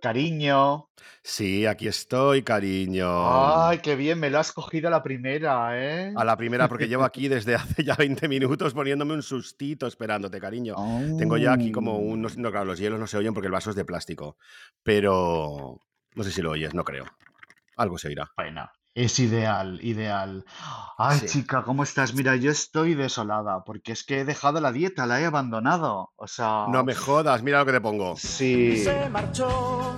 Cariño. Sí, aquí estoy, cariño. Ay, qué bien, me lo has cogido a la primera, ¿eh? A la primera, porque llevo aquí desde hace ya 20 minutos poniéndome un sustito esperándote, cariño. Tengo ya aquí como un... No, no, claro, los hielos no se oyen porque el vaso es de plástico, pero no sé si lo oyes, no creo. Algo se oirá. Bueno, es ideal, ideal. Ay, Sí. chica, ¿cómo estás? Mira, yo estoy desolada porque es que he dejado la dieta, la he abandonado. O sea, No me jodas, mira lo que te pongo. sí. Se marchó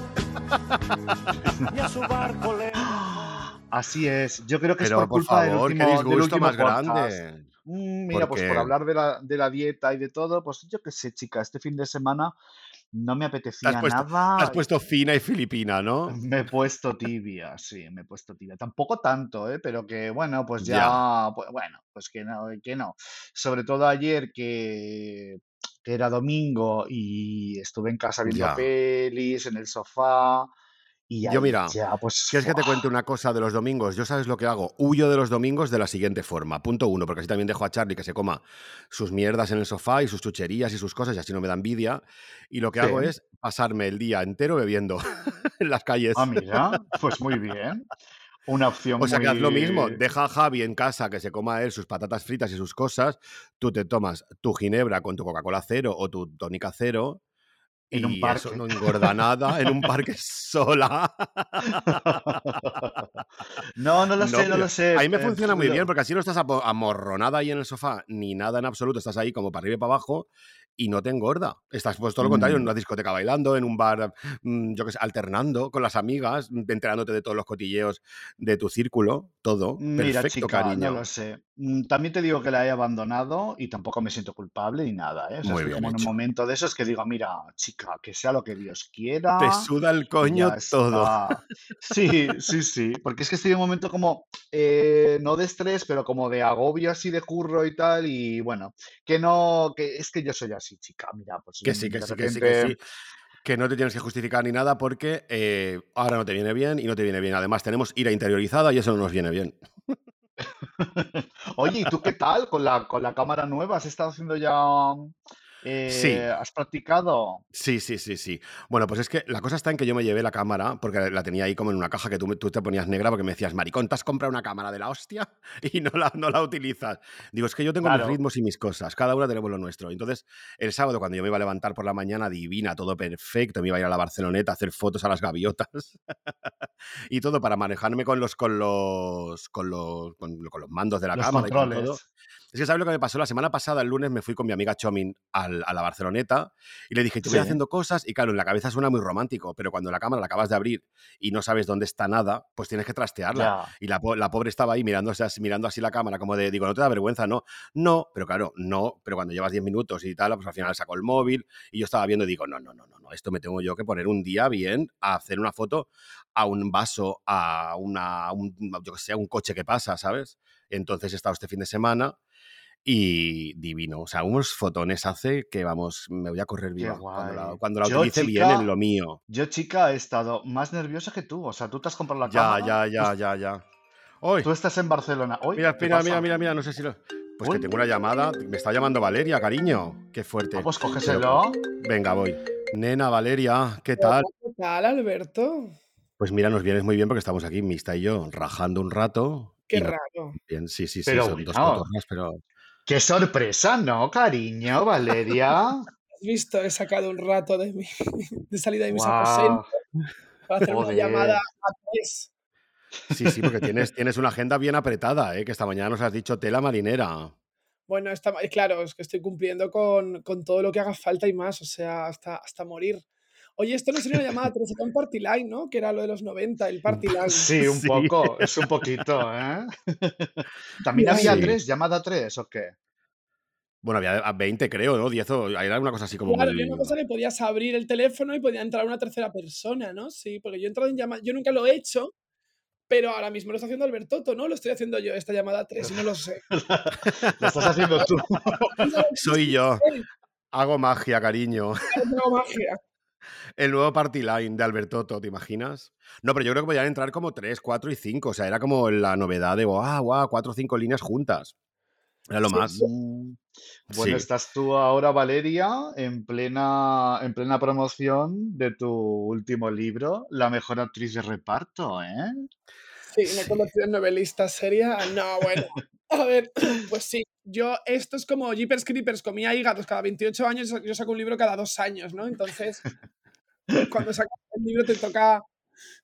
y a su barco le Así es. Yo creo que es Pero por por culpa del favor, qué último, del disgusto último más podcast. grande. Mm, Mira, ¿Por pues por qué? hablar de la, de la dieta y de todo, pues yo qué sé, chica, este fin de semana no me has apetecía puesto, te has nada. puesto fina y filipina, ¿no? Me he puesto tibia, sí, me he puesto tibia. Tampoco tanto, ¿eh? Pero que bueno, pues Ya. ya, pues, bueno, pues que no, que no. Sobre todo ayer que, que era domingo y estuve en casa viendo Ya. pelis, en el sofá, y Yo mira, ya, pues, ¿quieres que te cuente una cosa de los domingos? Yo sabes lo que hago. Huyo de los domingos de la siguiente forma. Punto uno, porque así también dejo a Charlie que se coma sus mierdas en el sofá y sus chucherías y sus cosas y así no me da envidia. Y lo que hago es pasarme el día entero bebiendo en las calles. Ah, mira, pues muy bien. Una opción O sea que haz lo mismo, deja a Javi en casa que se coma él sus patatas fritas y sus cosas, tú te tomas tu ginebra con tu Coca-Cola cero o tu tónica cero En un y eso parque. no engorda nada en un parque sola. No, no lo No, sé, no lo sé. ahí me eh, funciona muy bien porque así no estás amorronada ahí en el sofá ni nada en absoluto, estás ahí como para arriba y para abajo y no te engorda. Estás pues todo lo contrario en Mm, una discoteca bailando, en un bar, mm, yo qué sé, alternando con las amigas, mm, enterándote de todos los cotilleos de tu círculo, todo. Mira, Perfecto, chica, no cariño. lo sé. Mm, También te digo que la he abandonado y tampoco me siento culpable ni nada, ¿eh? O sea, Muy bien como en un momento de esos que digo, mira, chica, que sea lo que Dios Te quiera suda el coño todo. Sí, sí, sí, porque es que estoy en un momento como, eh, no de estrés, pero como de agobio así de curro y tal, y bueno, que no, que es que yo soy así, chica, mira, pues Que sí, que sí, que sí, que sí. Que no te tienes que justificar ni nada porque eh, ahora no te viene bien y no te viene bien. Además, tenemos ira interiorizada y eso no nos viene bien. Oye, ¿y tú qué tal con la, con la cámara nueva? ¿Has estado haciendo ya, Sí, eh, has practicado? sí, sí, sí, sí. Bueno, pues es que la cosa está en que yo me llevé la cámara porque la tenía ahí como en una caja que tú, te ponías negra porque me decías, maricón, ¿te has comprado una cámara de la hostia y no la, no la utilizas? Digo, es que yo tengo mis ritmos y mis cosas, cada una tenemos lo nuestro. Entonces, el sábado cuando yo me iba a levantar por la mañana, divina, todo perfecto, me iba a ir a la Barceloneta a hacer fotos a las gaviotas y todo para manejarme con los, con los, con los, con, con los mandos de la Los cámara y con todo. Es que, ¿sabes lo que me pasó? La semana pasada, el lunes, me fui con mi amiga Chomin al- a la Barceloneta y le dije, voy Sí, haciendo cosas y claro, en la cabeza suena muy romántico, pero cuando la cámara la acabas de abrir y no sabes dónde está nada, pues tienes que trastearla. Y la, la pobre estaba ahí mirándose mirando así la cámara, como de, digo, ¿no te da vergüenza? No, no, pero claro, no, pero cuando llevas 10 minutos y tal, pues al final saco el móvil y yo estaba viendo y digo, no, no, no, no, no, esto me tengo yo que poner un día bien a hacer una foto a un vaso, a una, un, yo que sé, a un coche que pasa, ¿sabes? Entonces he estado este fin de semana y divino. O sea, unos fotones hace que, vamos, me voy a correr viva cuando la, cuando la Yo, utilice bien en lo mío. yo, chica, he estado más nerviosa que tú. O sea, tú te has comprado la Ya, cámara, ya, ya, ya, ya. ¡Uy! tú estás en Barcelona. Uy, Mira, ¿qué mira, mira, mira, mira, no sé si lo... Pues que tengo una llamada, me está llamando Valeria, cariño. Qué ah, fuerte. pues Pero, cógeselo. venga, voy. Nena, Valeria, ¿qué tal? ¿qué tal, Alberto? Pues mira, nos vienes muy bien porque estamos aquí, Mista y yo, rajando un rato. Qué Y raro. bien, sí, sí, sí, Pero son dos cotorras, pero... qué sorpresa, ¿no, cariño, Valeria? ¿Has visto? He sacado un rato de, mi, de salida de mis Guau, aposentos para hacer una llamada a tres. Sí, sí, porque tienes, tienes una agenda bien apretada, ¿eh? que esta mañana nos has dicho tela marinera. Bueno, está, eh, claro, es que estoy cumpliendo con, con todo lo que haga falta y más, o sea, hasta, hasta morir. Oye, esto no sería una llamada a un party line, ¿no? Que era lo de los 90, el party line. Sí, un Sí, poco, es un poquito, ¿eh? ¿También Mira, había sí. tres, llamada tres o qué? Bueno, había a 20 creo, ¿no? 10 o... Era una cosa así como Claro, había una cosa que podías abrir el teléfono y podía entrar una tercera persona, ¿no? Sí, porque yo he entrado en llamada, yo nunca lo he hecho, pero ahora mismo lo está haciendo Alberto, ¿no? Lo estoy haciendo yo, esta llamada a tres, y no lo sé. Lo estás haciendo tú. Soy yo. Hago magia, cariño. Hago magia. El nuevo party line de Albertoto, ¿te imaginas? No, pero yo creo que podían entrar como 3, 4 y 5. O sea, era como la novedad de, guau, guau, 4 o 5 líneas juntas. Era lo Sí, más. sí. Bueno, Sí. estás tú ahora, Valeria, en plena, en plena promoción de tu último libro, La mejor actriz de reparto, ¿eh? Sí, Sí. convertido en novelista seria. No, bueno. A ver, pues sí. Yo, esto es como Jeepers Creepers, comía hígados cada 28 años, yo saco un libro cada dos años, ¿no? Entonces, cuando sacas el libro te toca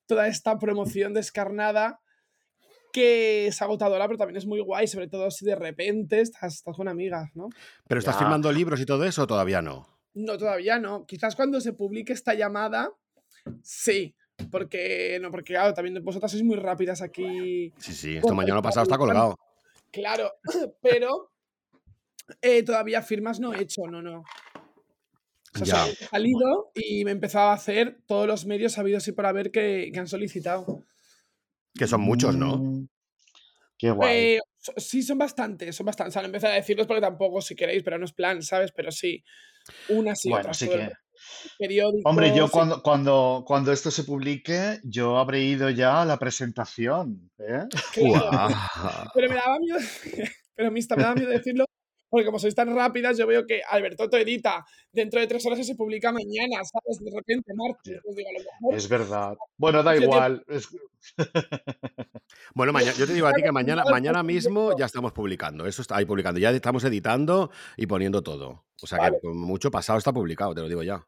toda esta promoción descarnada que es agotadora, pero también es muy guay, sobre todo si de repente estás, estás con amigas, ¿no? ¿Pero estás Ya. firmando libros y todo eso o todavía no? No, todavía no. Quizás cuando se publique esta llamada, sí. Porque, no, porque claro, también vosotras sois muy rápidas aquí. Sí, sí, esto mañana pasado está colgado. Claro, pero eh, todavía firmas no he hecho, no, no. O sea, he salido y me empezaba a hacer todos los medios habidos y por haber que, que han solicitado. Que son muchos, ¿no? Mm, Qué guay. Eh, so- sí, son bastantes, son bastantes. O sea, no empecé a decirlos porque tampoco, si queréis, pero no es plan, ¿sabes? Pero sí, unas y Bueno, otras. sí todo el que. Hombre, yo cuando, cuando, cuando esto se publique, yo habré ido ya a la presentación, ¿eh? Claro, pero me daba miedo, pero me daba miedo decirlo, porque como sois tan rápidas, yo veo que Alberto edita dentro de tres horas y se publica mañana, ¿sabes? De repente, martes. Ya. Entonces digo, a lo mejor Es verdad. Bueno, da te- igual. es- Bueno, mañana, yo te digo a ti que mañana, mañana mismo ya estamos publicando. Eso está ahí publicando. Ya estamos editando y poniendo todo. O sea que Vale. con mucho pasado está publicado, te lo digo ya.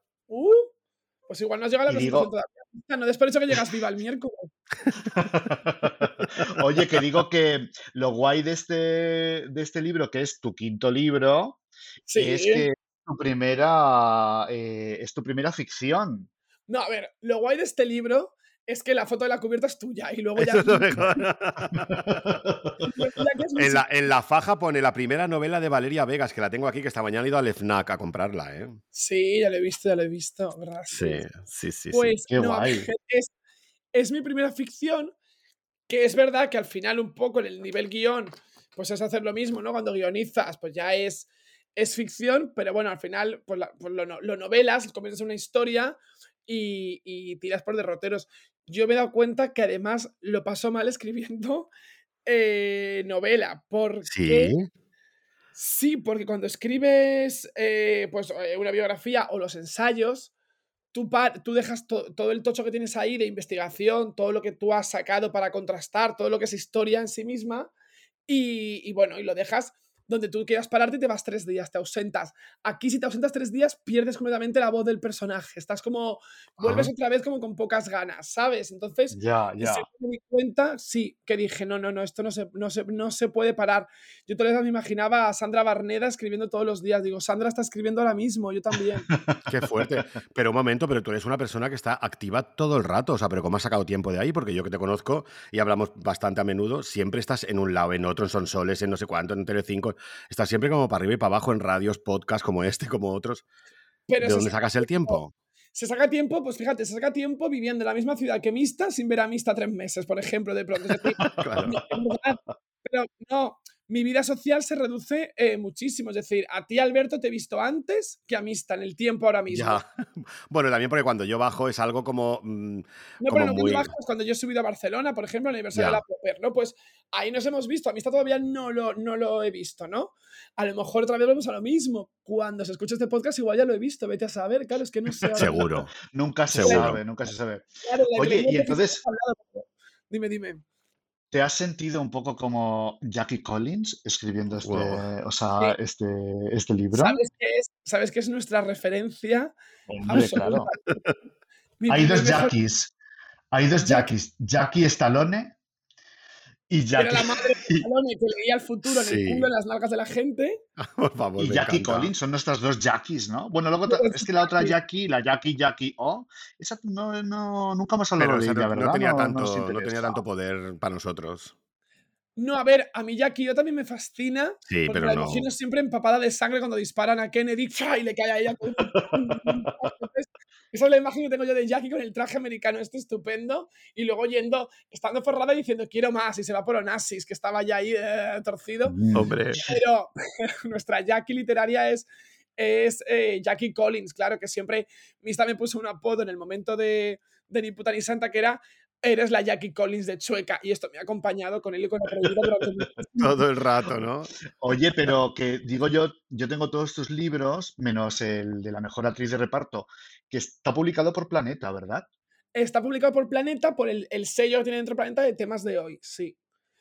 Pues igual no has llegado a la digo, todavía. No des por que llegas viva el miércoles. Oye, que digo que lo guay de este, de este libro, que es tu quinto libro, es Sí. que es tu primera, eh, es tu primera ficción. No, a ver, lo guay de este libro es que la foto de la cubierta es tuya y luego ya. Eso es lo mejor. En la, en la faja pone la primera novela de Valeria Vegas, que la tengo aquí, que esta mañana he ido al FNAC a comprarla, ¿eh? Sí, ya lo he visto, ya lo he visto, ¿verdad? Sí, sí, sí. sí. Pues Qué no, guay. es, es mi primera ficción, que es verdad que al final un poco en el nivel guion, pues es hacer lo mismo, ¿no? Cuando guionizas, pues ya es, es ficción, pero bueno, al final pues, la- pues lo, lo novelas, en una historia y, y tiras por derroteros. Yo me he dado cuenta que además lo paso mal escribiendo eh, novela, porque... Sí. Sí, porque cuando escribes eh, pues, eh, una biografía o los ensayos, tú, tú dejas to- todo el tocho que tienes ahí de investigación, todo lo que tú has sacado para contrastar, todo lo que es historia en sí misma, y, y bueno, y lo dejas donde tú quieras pararte y te vas tres días, te ausentas. Aquí si te ausentas tres días, pierdes completamente la voz del personaje, estás como, vuelves Ajá. otra vez como con pocas ganas, ¿sabes? Entonces... Ya, ya. me di cuenta, sí, que dije, no, no, no, esto no se, no se, no se puede parar. Yo todas las veces me imaginaba a Sandra Barneda escribiendo todos los días. Digo, Sandra está escribiendo ahora mismo, yo también. Qué fuerte. Pero un momento, pero tú eres una persona que está activa todo el rato. O sea, pero ¿cómo has sacado tiempo de ahí? Porque yo que te conozco y hablamos bastante a menudo, siempre estás en un lado, en otro, en Sonsoles, en no sé cuánto, en Telecinco. Estás siempre como para arriba y para abajo en radios, podcasts como este, como otros. Pero ¿De dónde saca sacas el tiempo? Se saca tiempo, pues fíjate, se saca tiempo viviendo en la misma ciudad que Mista sin ver a Mista tres meses, por ejemplo, de pronto. Claro. pero no, mi vida social se reduce eh, muchísimo. Es decir, a ti, Alberto, te he visto antes que a Mista en el tiempo ahora mismo. Ya. Bueno, también porque cuando yo bajo es algo como. mm, No, como pero no muy- muy bajos, cuando yo he subido a Barcelona, por ejemplo, al aniversario Ya. de la Popper, ¿no? Pues ahí nos hemos visto. A mí está todavía no lo, no lo he visto, ¿no? A lo mejor otra vez vamos a lo mismo. Cuando se escucha este podcast, igual ya lo he visto. Vete a saber, claro, es que no sé. Seguro. Nunca se Seguro. sabe, nunca se sabe. Claro, la Oye, y entonces- hablado, pero- Dime, dime. ¿Te has sentido un poco como Jackie Collins escribiendo este, Wow. o sea, Sí. este, este libro? ¿Sabes qué es? ¿Sabes qué es nuestra referencia? Hombre, claro. Hay dos Jackies. Hay dos Jackies. Jackie Stallone y Era Jackie, la madre de Stallone que leía el futuro en el culo, en las nalgas de la gente. Por favor, y Jackie encanta. Collins. Son nuestras dos Jackies, ¿no? Bueno, luego es que la otra. Jackie, la Jackie Jackie O, esa no, no, nunca hemos hablado Pero de ella, no, ¿verdad? no tenía tanto, no tenía tanto poder para nosotros. No, a ver, a mí Jackie yo también me fascina. Sí, porque pero la no. imagino siempre empapada de sangre cuando disparan a Kennedy ¡fua! y le cae a ella. con un- Entonces, esa es la imagen que tengo yo de Jackie con el traje americano este estupendo y luego yendo, estando forrada y diciendo quiero más y se va por Onassis, que estaba ya ahí eh, torcido. Mm. Hombre. Pero nuestra Jackie literaria es, es eh, Jackie Collins, claro, que siempre Mista me puso un apodo en el momento de, de Ni puta ni santa, que era eres la Jackie Collins de Chueca. Y esto me ha acompañado con él y con la prohibida durante Todo el rato, ¿no? Oye, pero que digo yo, yo tengo todos tus libros, menos el de la mejor actriz de reparto, que está publicado por Planeta, ¿verdad? Está publicado por Planeta, por el, el sello que tiene dentro de Planeta de temas de hoy, sí.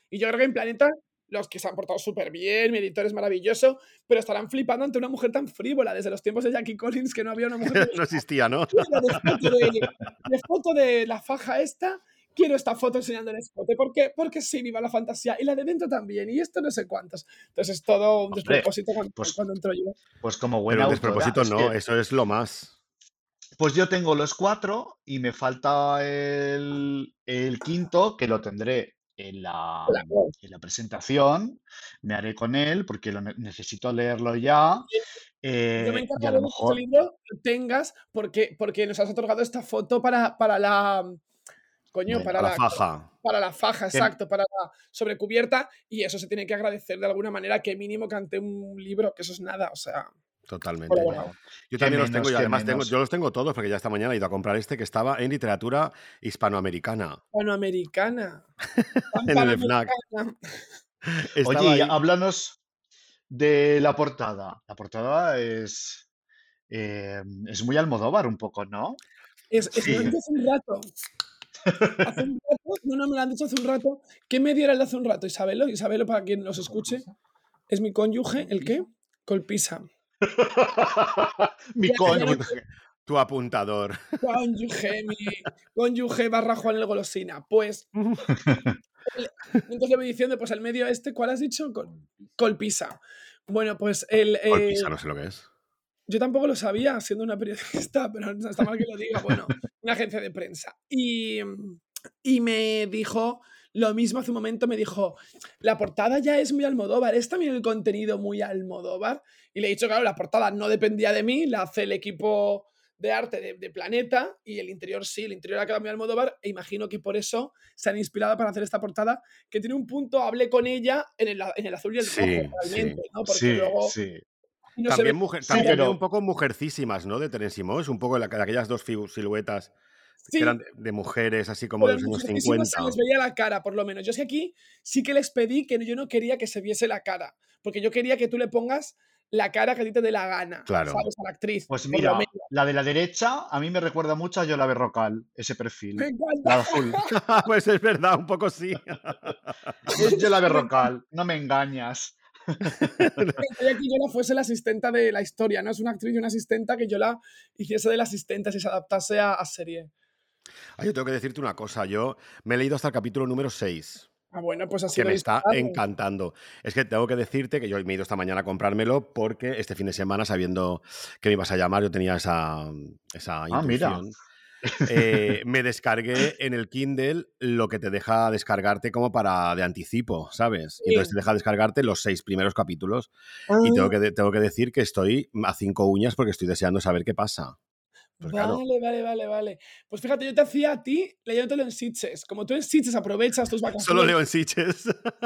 Y yo creo que en Planeta los que se han portado súper bien, mi editor es maravilloso, pero estarán flipando ante una mujer tan frívola desde los tiempos de Jackie Collins que no había una mujer. no existía, ¿no? De foto de, de foto de la faja esta, quiero esta foto enseñando el escote. ¿Por qué? Porque sí, viva la fantasía. Y la de dentro también. Y esto no sé cuántos. Entonces es todo un Hombre, despropósito cuando, pues- cuando entro yo. Pues como buena autora, despropósito es no, que- eso es lo más. Pues yo tengo los cuatro y me falta el, el quinto, que lo tendré en la, Claro. en la presentación. Me haré con él porque lo ne- necesito leerlo ya. Yo eh, me y a lo de que este mejor. libro lo tengas porque, porque nos has otorgado esta foto para, para la. Coño, Bueno, para A la la, faja. para la faja, exacto, para la sobrecubierta, y eso se tiene que agradecer de alguna manera, que mínimo cante un libro, que eso es nada, o sea, Totalmente. Bueno, Yo también los tengo y además tengo, yo los tengo todos porque ya esta mañana he ido a comprar este que estaba en literatura hispanoamericana. Panamericana. Tan En el FNAC. Oye, ahí. háblanos de la portada. La portada es, eh, es muy Almodóvar un poco, ¿no? Es, es- me Sí. hace un rato. Hace un rato, no, no, me lo han dicho hace un rato. ¿Qué medio era el de hace un rato, Isabelo? Isabelo, para quien nos escuche, es mi cónyuge, ¿el qué? Colpisa. Mi coño. Tu apuntador. Cónyuge, mi cónyuge barra Juan el Golosina. Pues, entonces le voy diciendo, pues el medio este, ¿cuál has dicho? Col- Colpisa. Bueno, pues el... eh, Colpisa, no sé lo que es. Yo tampoco lo sabía, siendo una periodista, pero está mal que lo diga. Bueno, una agencia de prensa. Y, y me dijo lo mismo hace un momento, me dijo, la portada ya es muy Almodóvar, ¿es también el contenido muy Almodóvar? Y le he dicho, claro, la portada no dependía de mí, la hace el equipo de arte de, de Planeta y el interior sí, el interior ha quedado muy Almodóvar e imagino que por eso se han inspirado para hacer esta portada que tiene un punto, hablé con ella en el, en el azul y el Sí, rojo, realmente, ¿no? Porque Sí, luego sí. no También, mujer, también pero- un poco mujercísimas, ¿no? De Terence un poco la- de aquellas dos siluetas Sí, que eran de, de mujeres así como de los años muchísimo 50. se les veía la cara, por lo menos. Yo es que aquí sí que les pedí que yo no quería que se viese la cara, porque yo quería que tú le pongas la cara que a ti te dé la gana, Claro. ¿sabes? A la actriz. Pues mira, la de la derecha a mí me recuerda mucho a Yola Berrocal, ese perfil. Me encanta. La azul. pues es verdad, un poco sí. Es Yola Berrocal, no me engañas. Encantaría que Yola fuese la asistenta de la historia, ¿no? Es una actriz y una asistenta que Yola hiciese de la asistente si se adaptase a, a serie. Ah, yo tengo que decirte una cosa, yo me he leído hasta el capítulo número 6, Ah, bueno, pues así que me está disfrutado. encantando. Es que tengo que decirte que yo me he ido esta mañana a comprármelo porque este fin de semana, sabiendo que me ibas a llamar, yo tenía esa, esa Ah, mira. eh, me descargué en el Kindle lo que te deja descargarte como para de anticipo, ¿sabes? Y entonces te deja descargarte los seis primeros capítulos y tengo Ah, que, de- tengo que decir que estoy a cinco uñas porque estoy deseando saber qué pasa. Pues claro. Vale, vale, vale, vale. Pues fíjate, yo te hacía a ti leyéndotelo en Sitges. Como tú en Sitges aprovechas tus vacaciones. Solo leo en Sitges.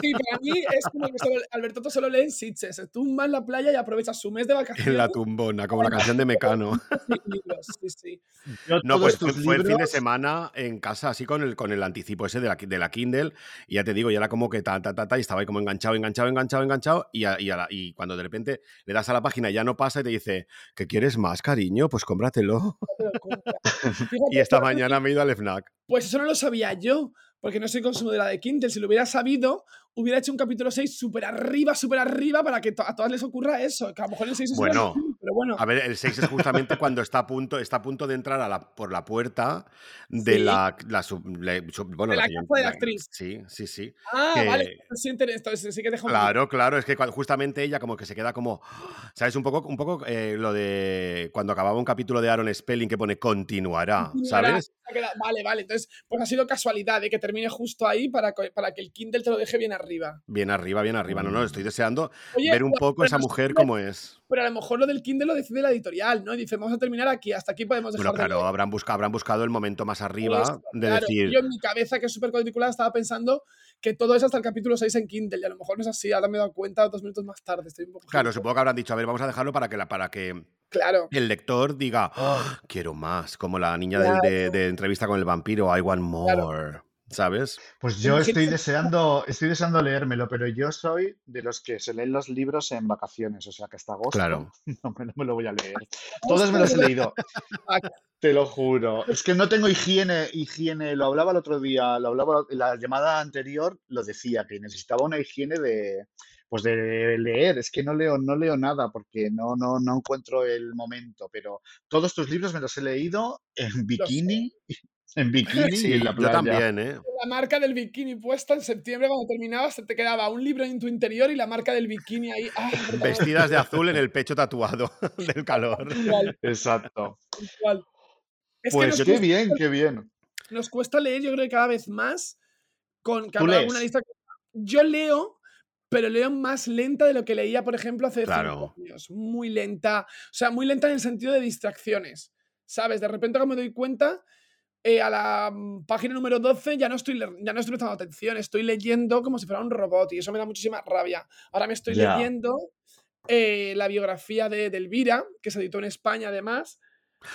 Sí, para mí es como que solo, Alberto solo lee en Sitges. Se tumba en la playa y aprovecha su mes de vacaciones. en la tumbona, como la canción de Mecano. libros, sí, sí. Yo No, pues fue, fue el fin de libros- semana en casa, así con el, con el anticipo ese de la, de la Kindle. Y ya te digo, ya era como que ta, ta, ta, ta, y estaba ahí como enganchado, enganchado, enganchado, enganchado. Y, a- y, a la- y cuando de repente le das a la página y ya no pasa y te dice, ¿qué quieres más, cariño? Pues cómpratelo. Y esta mañana me he ido al FNAC. Pues eso no lo sabía yo, porque no soy consumidora de Kindle. Si lo hubiera sabido, hubiera hecho un capítulo 6 súper arriba, súper arriba, para que to- a todas les ocurra eso. Que a lo mejor el 6 es Bueno, pero bueno. A ver, el 6 es justamente cuando está a punto, está a punto de entrar a la, por la puerta de Sí. la, la sub- le- sub- bueno, De la casa de la actriz. Sí, sí, sí. ah, que- vale. pues inter- entonces sí que deja un Claro, claro, es que cua- justamente ella como que se queda como, ¿sabes? Un poco, un poco eh, lo de cuando acababa un capítulo de Aaron Spelling que pone continuará, Continuará, ¿sabes? Vale, vale. Entonces, pues ha sido casualidad de que termine justo ahí para, para que el Kindle te lo deje bien arriba. Bien arriba, bien arriba. No, no, estoy deseando Oye, ver un pero- poco pero esa no mujer cómo es. Pero a lo mejor lo del Kindle lo decide la editorial, ¿no? Y dice, vamos a terminar aquí, hasta aquí podemos dejar Bueno, claro, leer". habrán buscado, habrán buscado el momento más arriba Esto, de claro. decir, Yo en mi cabeza, que es súper cuadriculada, estaba pensando que todo es hasta el capítulo 6 en Kindle. Y a lo mejor no es así, ahora me he dado cuenta dos minutos más tarde. Estoy un poco claro, supongo que habrán dicho, a ver, vamos a dejarlo para que, la, para que Claro. el lector diga, "Ah, quiero más, como la niña del- de, de entrevista con el vampiro, I want more, ¿sabes? Pues yo estoy deseando, estoy deseando leérmelo, pero yo soy de los que se leen los libros en vacaciones, o sea que hasta agosto Claro. no me, no me lo voy a leer. Todos me los he leído, te lo juro. Es que no tengo higiene, higiene, lo hablaba el otro día, lo hablaba en la llamada anterior, lo decía, que necesitaba una higiene de, pues de leer. Es que no leo, no leo nada porque no, no, no encuentro el momento, pero todos tus libros me los he leído en bikini, en bikini y Sí, en la yo playa. también, ¿eh? La marca del bikini puesta en septiembre, cuando terminabas, te quedaba un libro en tu interior y la marca del bikini ahí. ¡Ah! Vestidas de azul en el pecho tatuado del calor. Igual, Exacto. igual. Es que Pues nos qué cuesta, bien, qué bien. nos cuesta leer, yo creo que cada vez más. Con que ¿Tú habrá lees? alguna lista. Yo leo, pero leo más lenta de lo que leía, por ejemplo, hace Claro. cinco años. Muy lenta. O sea, muy lenta en el sentido de distracciones. ¿Sabes? De repente, cuando me doy cuenta, eh, a la mm, página número 12 ya no, estoy, ya no estoy prestando atención, estoy leyendo como si fuera un robot y eso me da muchísima rabia. Ahora me estoy leyendo eh, la biografía de, de Elvira, que se editó en España además.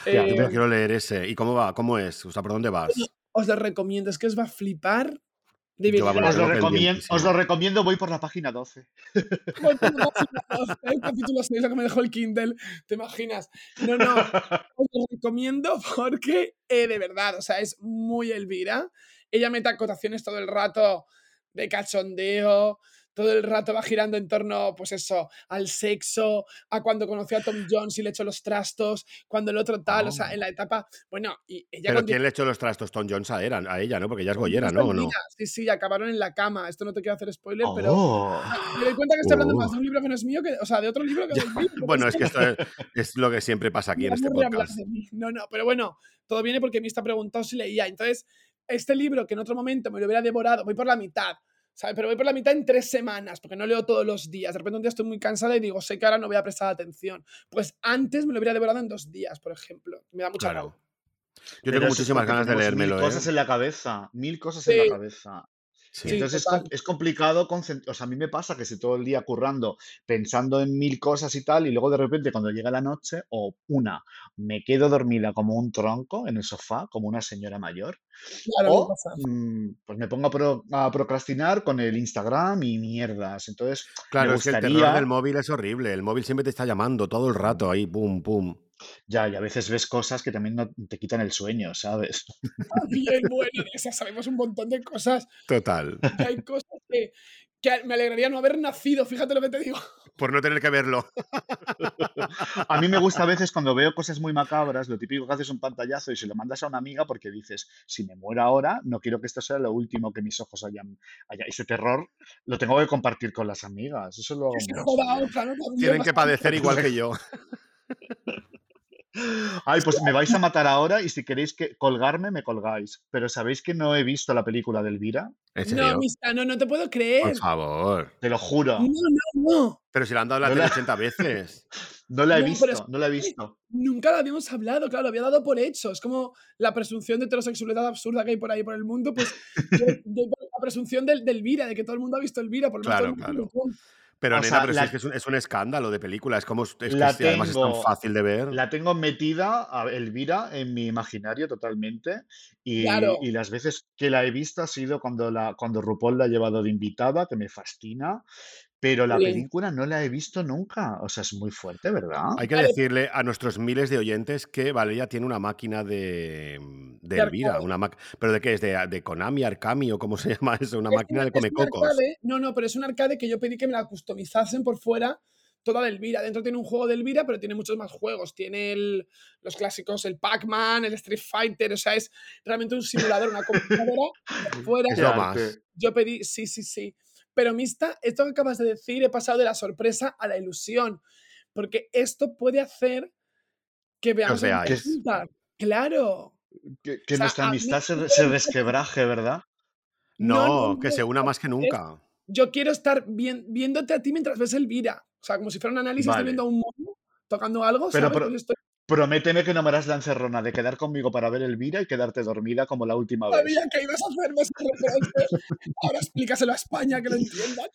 Eh, Yo me quiero leer ese. ¿Y cómo va? ¿Cómo es? O sea, ¿por dónde vas? os lo recomiendo, es que os va a flipar. Os lo, recomiendo, os lo recomiendo, voy por la página 12. Voy por la página 12, el capítulo 6, lo que me dejó el Kindle, ¿te imaginas? No, no, os lo recomiendo porque, eh, de verdad, o sea, es muy Elvira. Ella mete acotaciones todo el rato de cachondeo, todo el rato va girando en torno, pues eso, al sexo, a cuando conoció a Tom Jones y le echó los trastos, cuando el otro tal, o sea, Oh. en la etapa, bueno, y ella Pero ¿quién le echó los trastos? Tom Jones a, era- a ella, ¿no? Porque ella es gollera, ¿no? ¿O no? Sí, sí, acabaron en la cama. Esto no te quiero hacer spoiler, pero Oh. me doy cuenta que estoy hablando más de un libro que no es mío, que, o sea, de otro libro que del mío. pero Bueno, es que esto es, es lo que siempre pasa aquí en este podcast. No, no, pero bueno, todo viene porque me está preguntado si leía. Entonces, este libro que en otro momento me lo hubiera devorado, voy por la mitad, ¿sabes? Pero voy por la mitad en tres semanas, porque no leo todos los días. De repente un día estoy muy cansada y digo, sé que ahora no voy a prestar atención. Pues antes me lo hubiera devorado en dos días, por ejemplo. Me da mucha Claro. Yo Pero tengo muchísimas ganas de leérmelo, Mil ¿eh? cosas en la cabeza, mil cosas en la cabeza. Sí. Entonces es, total. com- es complicado, concent- o sea, a mí me pasa que estoy todo el día currando, pensando en mil cosas y tal, y luego de repente cuando llega la noche, o una, me quedo dormida como un tronco en el sofá, como una señora mayor, Claro, o mm, pues me pongo a, pro- a procrastinar con el Instagram y mierdas. Entonces, Claro, me es que el terror del móvil es horrible. El móvil siempre te está llamando todo el rato ahí, pum, pum. Ya, y a veces ves cosas que también no- te quitan el sueño, ¿sabes? Bien, bueno, de esas sabemos un montón de cosas. Total. que hay cosas que, que me alegraría no haber nacido, fíjate lo que te digo. Por no tener que verlo. A mí me gusta a veces cuando veo cosas muy macabras, lo típico que haces un pantallazo y se lo mandas a una amiga porque dices, si me muero ahora, no quiero que esto sea lo último que mis ojos hayan... haya-". Ese terror lo tengo que compartir con las amigas. Eso lo hago Tienen que padecer igual que yo. Ay, pues me vais a matar ahora y si queréis que colgarme, me colgáis. Pero ¿sabéis que no he visto la película de Elvira? ¿En No? Mista, no, no te puedo Por creer. favor. Te lo juro. No, no, no. Pero si la han dado la No tele la- 80 veces. No la he No, visto, no la he visto. Nunca lo habíamos hablado, claro, lo había dado por hecho. Es como la presunción de heterosexualidad absurda que hay por ahí por el mundo, pues por la presunción del, del Elvira, de que todo el mundo ha visto Elvira, por lo menos Claro, mundo claro. Pero O nena, sea, pero si la- es que es un, es un escándalo de película. Es como es que La sí, además es tan tengo- fácil de ver. La tengo metida a Elvira en mi imaginario totalmente y, Claro. y las veces que la he visto ha sido cuando, la, cuando RuPaul la ha llevado de invitada, que me fascina, pero la película no la he visto nunca. O sea, es muy fuerte, ¿verdad? Hay que decirle a nuestros miles de oyentes que Valeria tiene una máquina de, de De Elvira. Una ma- ¿Pero de qué es? ¿De, de Konami, Arcami o cómo se llama eso? Una Es máquina de comecocos. arcade- no, no, pero es un arcade que yo pedí que me la customizasen por fuera toda de Elvira. Dentro tiene un juego de Elvira, pero tiene muchos más juegos. Tiene el- los clásicos, el Pac-Man, el Street Fighter, o sea, es realmente un simulador, una computadora por fuera. Es lo más. Yo pedí, sí, sí, sí. Pero Mista, esto que acabas de decir, he pasado de la sorpresa a la ilusión. Porque esto puede hacer que veamos. Que- Claro. Que, que O sea, nuestra mí- amistad se, se resquebraje, ¿verdad? No, No, no, que no, se una más que nunca. yo quiero estar bien- viéndote a ti mientras ves Elvira. O sea, como si fuera un análisis, Vale. estoy viendo a un mono tocando algo, Pero ¿sabes? Pues estoy- Prométeme que no me harás la encerrona de quedar conmigo para ver Elvira y quedarte dormida como la última vez. sabía que ibas a hacerme ese reproche. Ahora explícaselo a España que lo entiendan.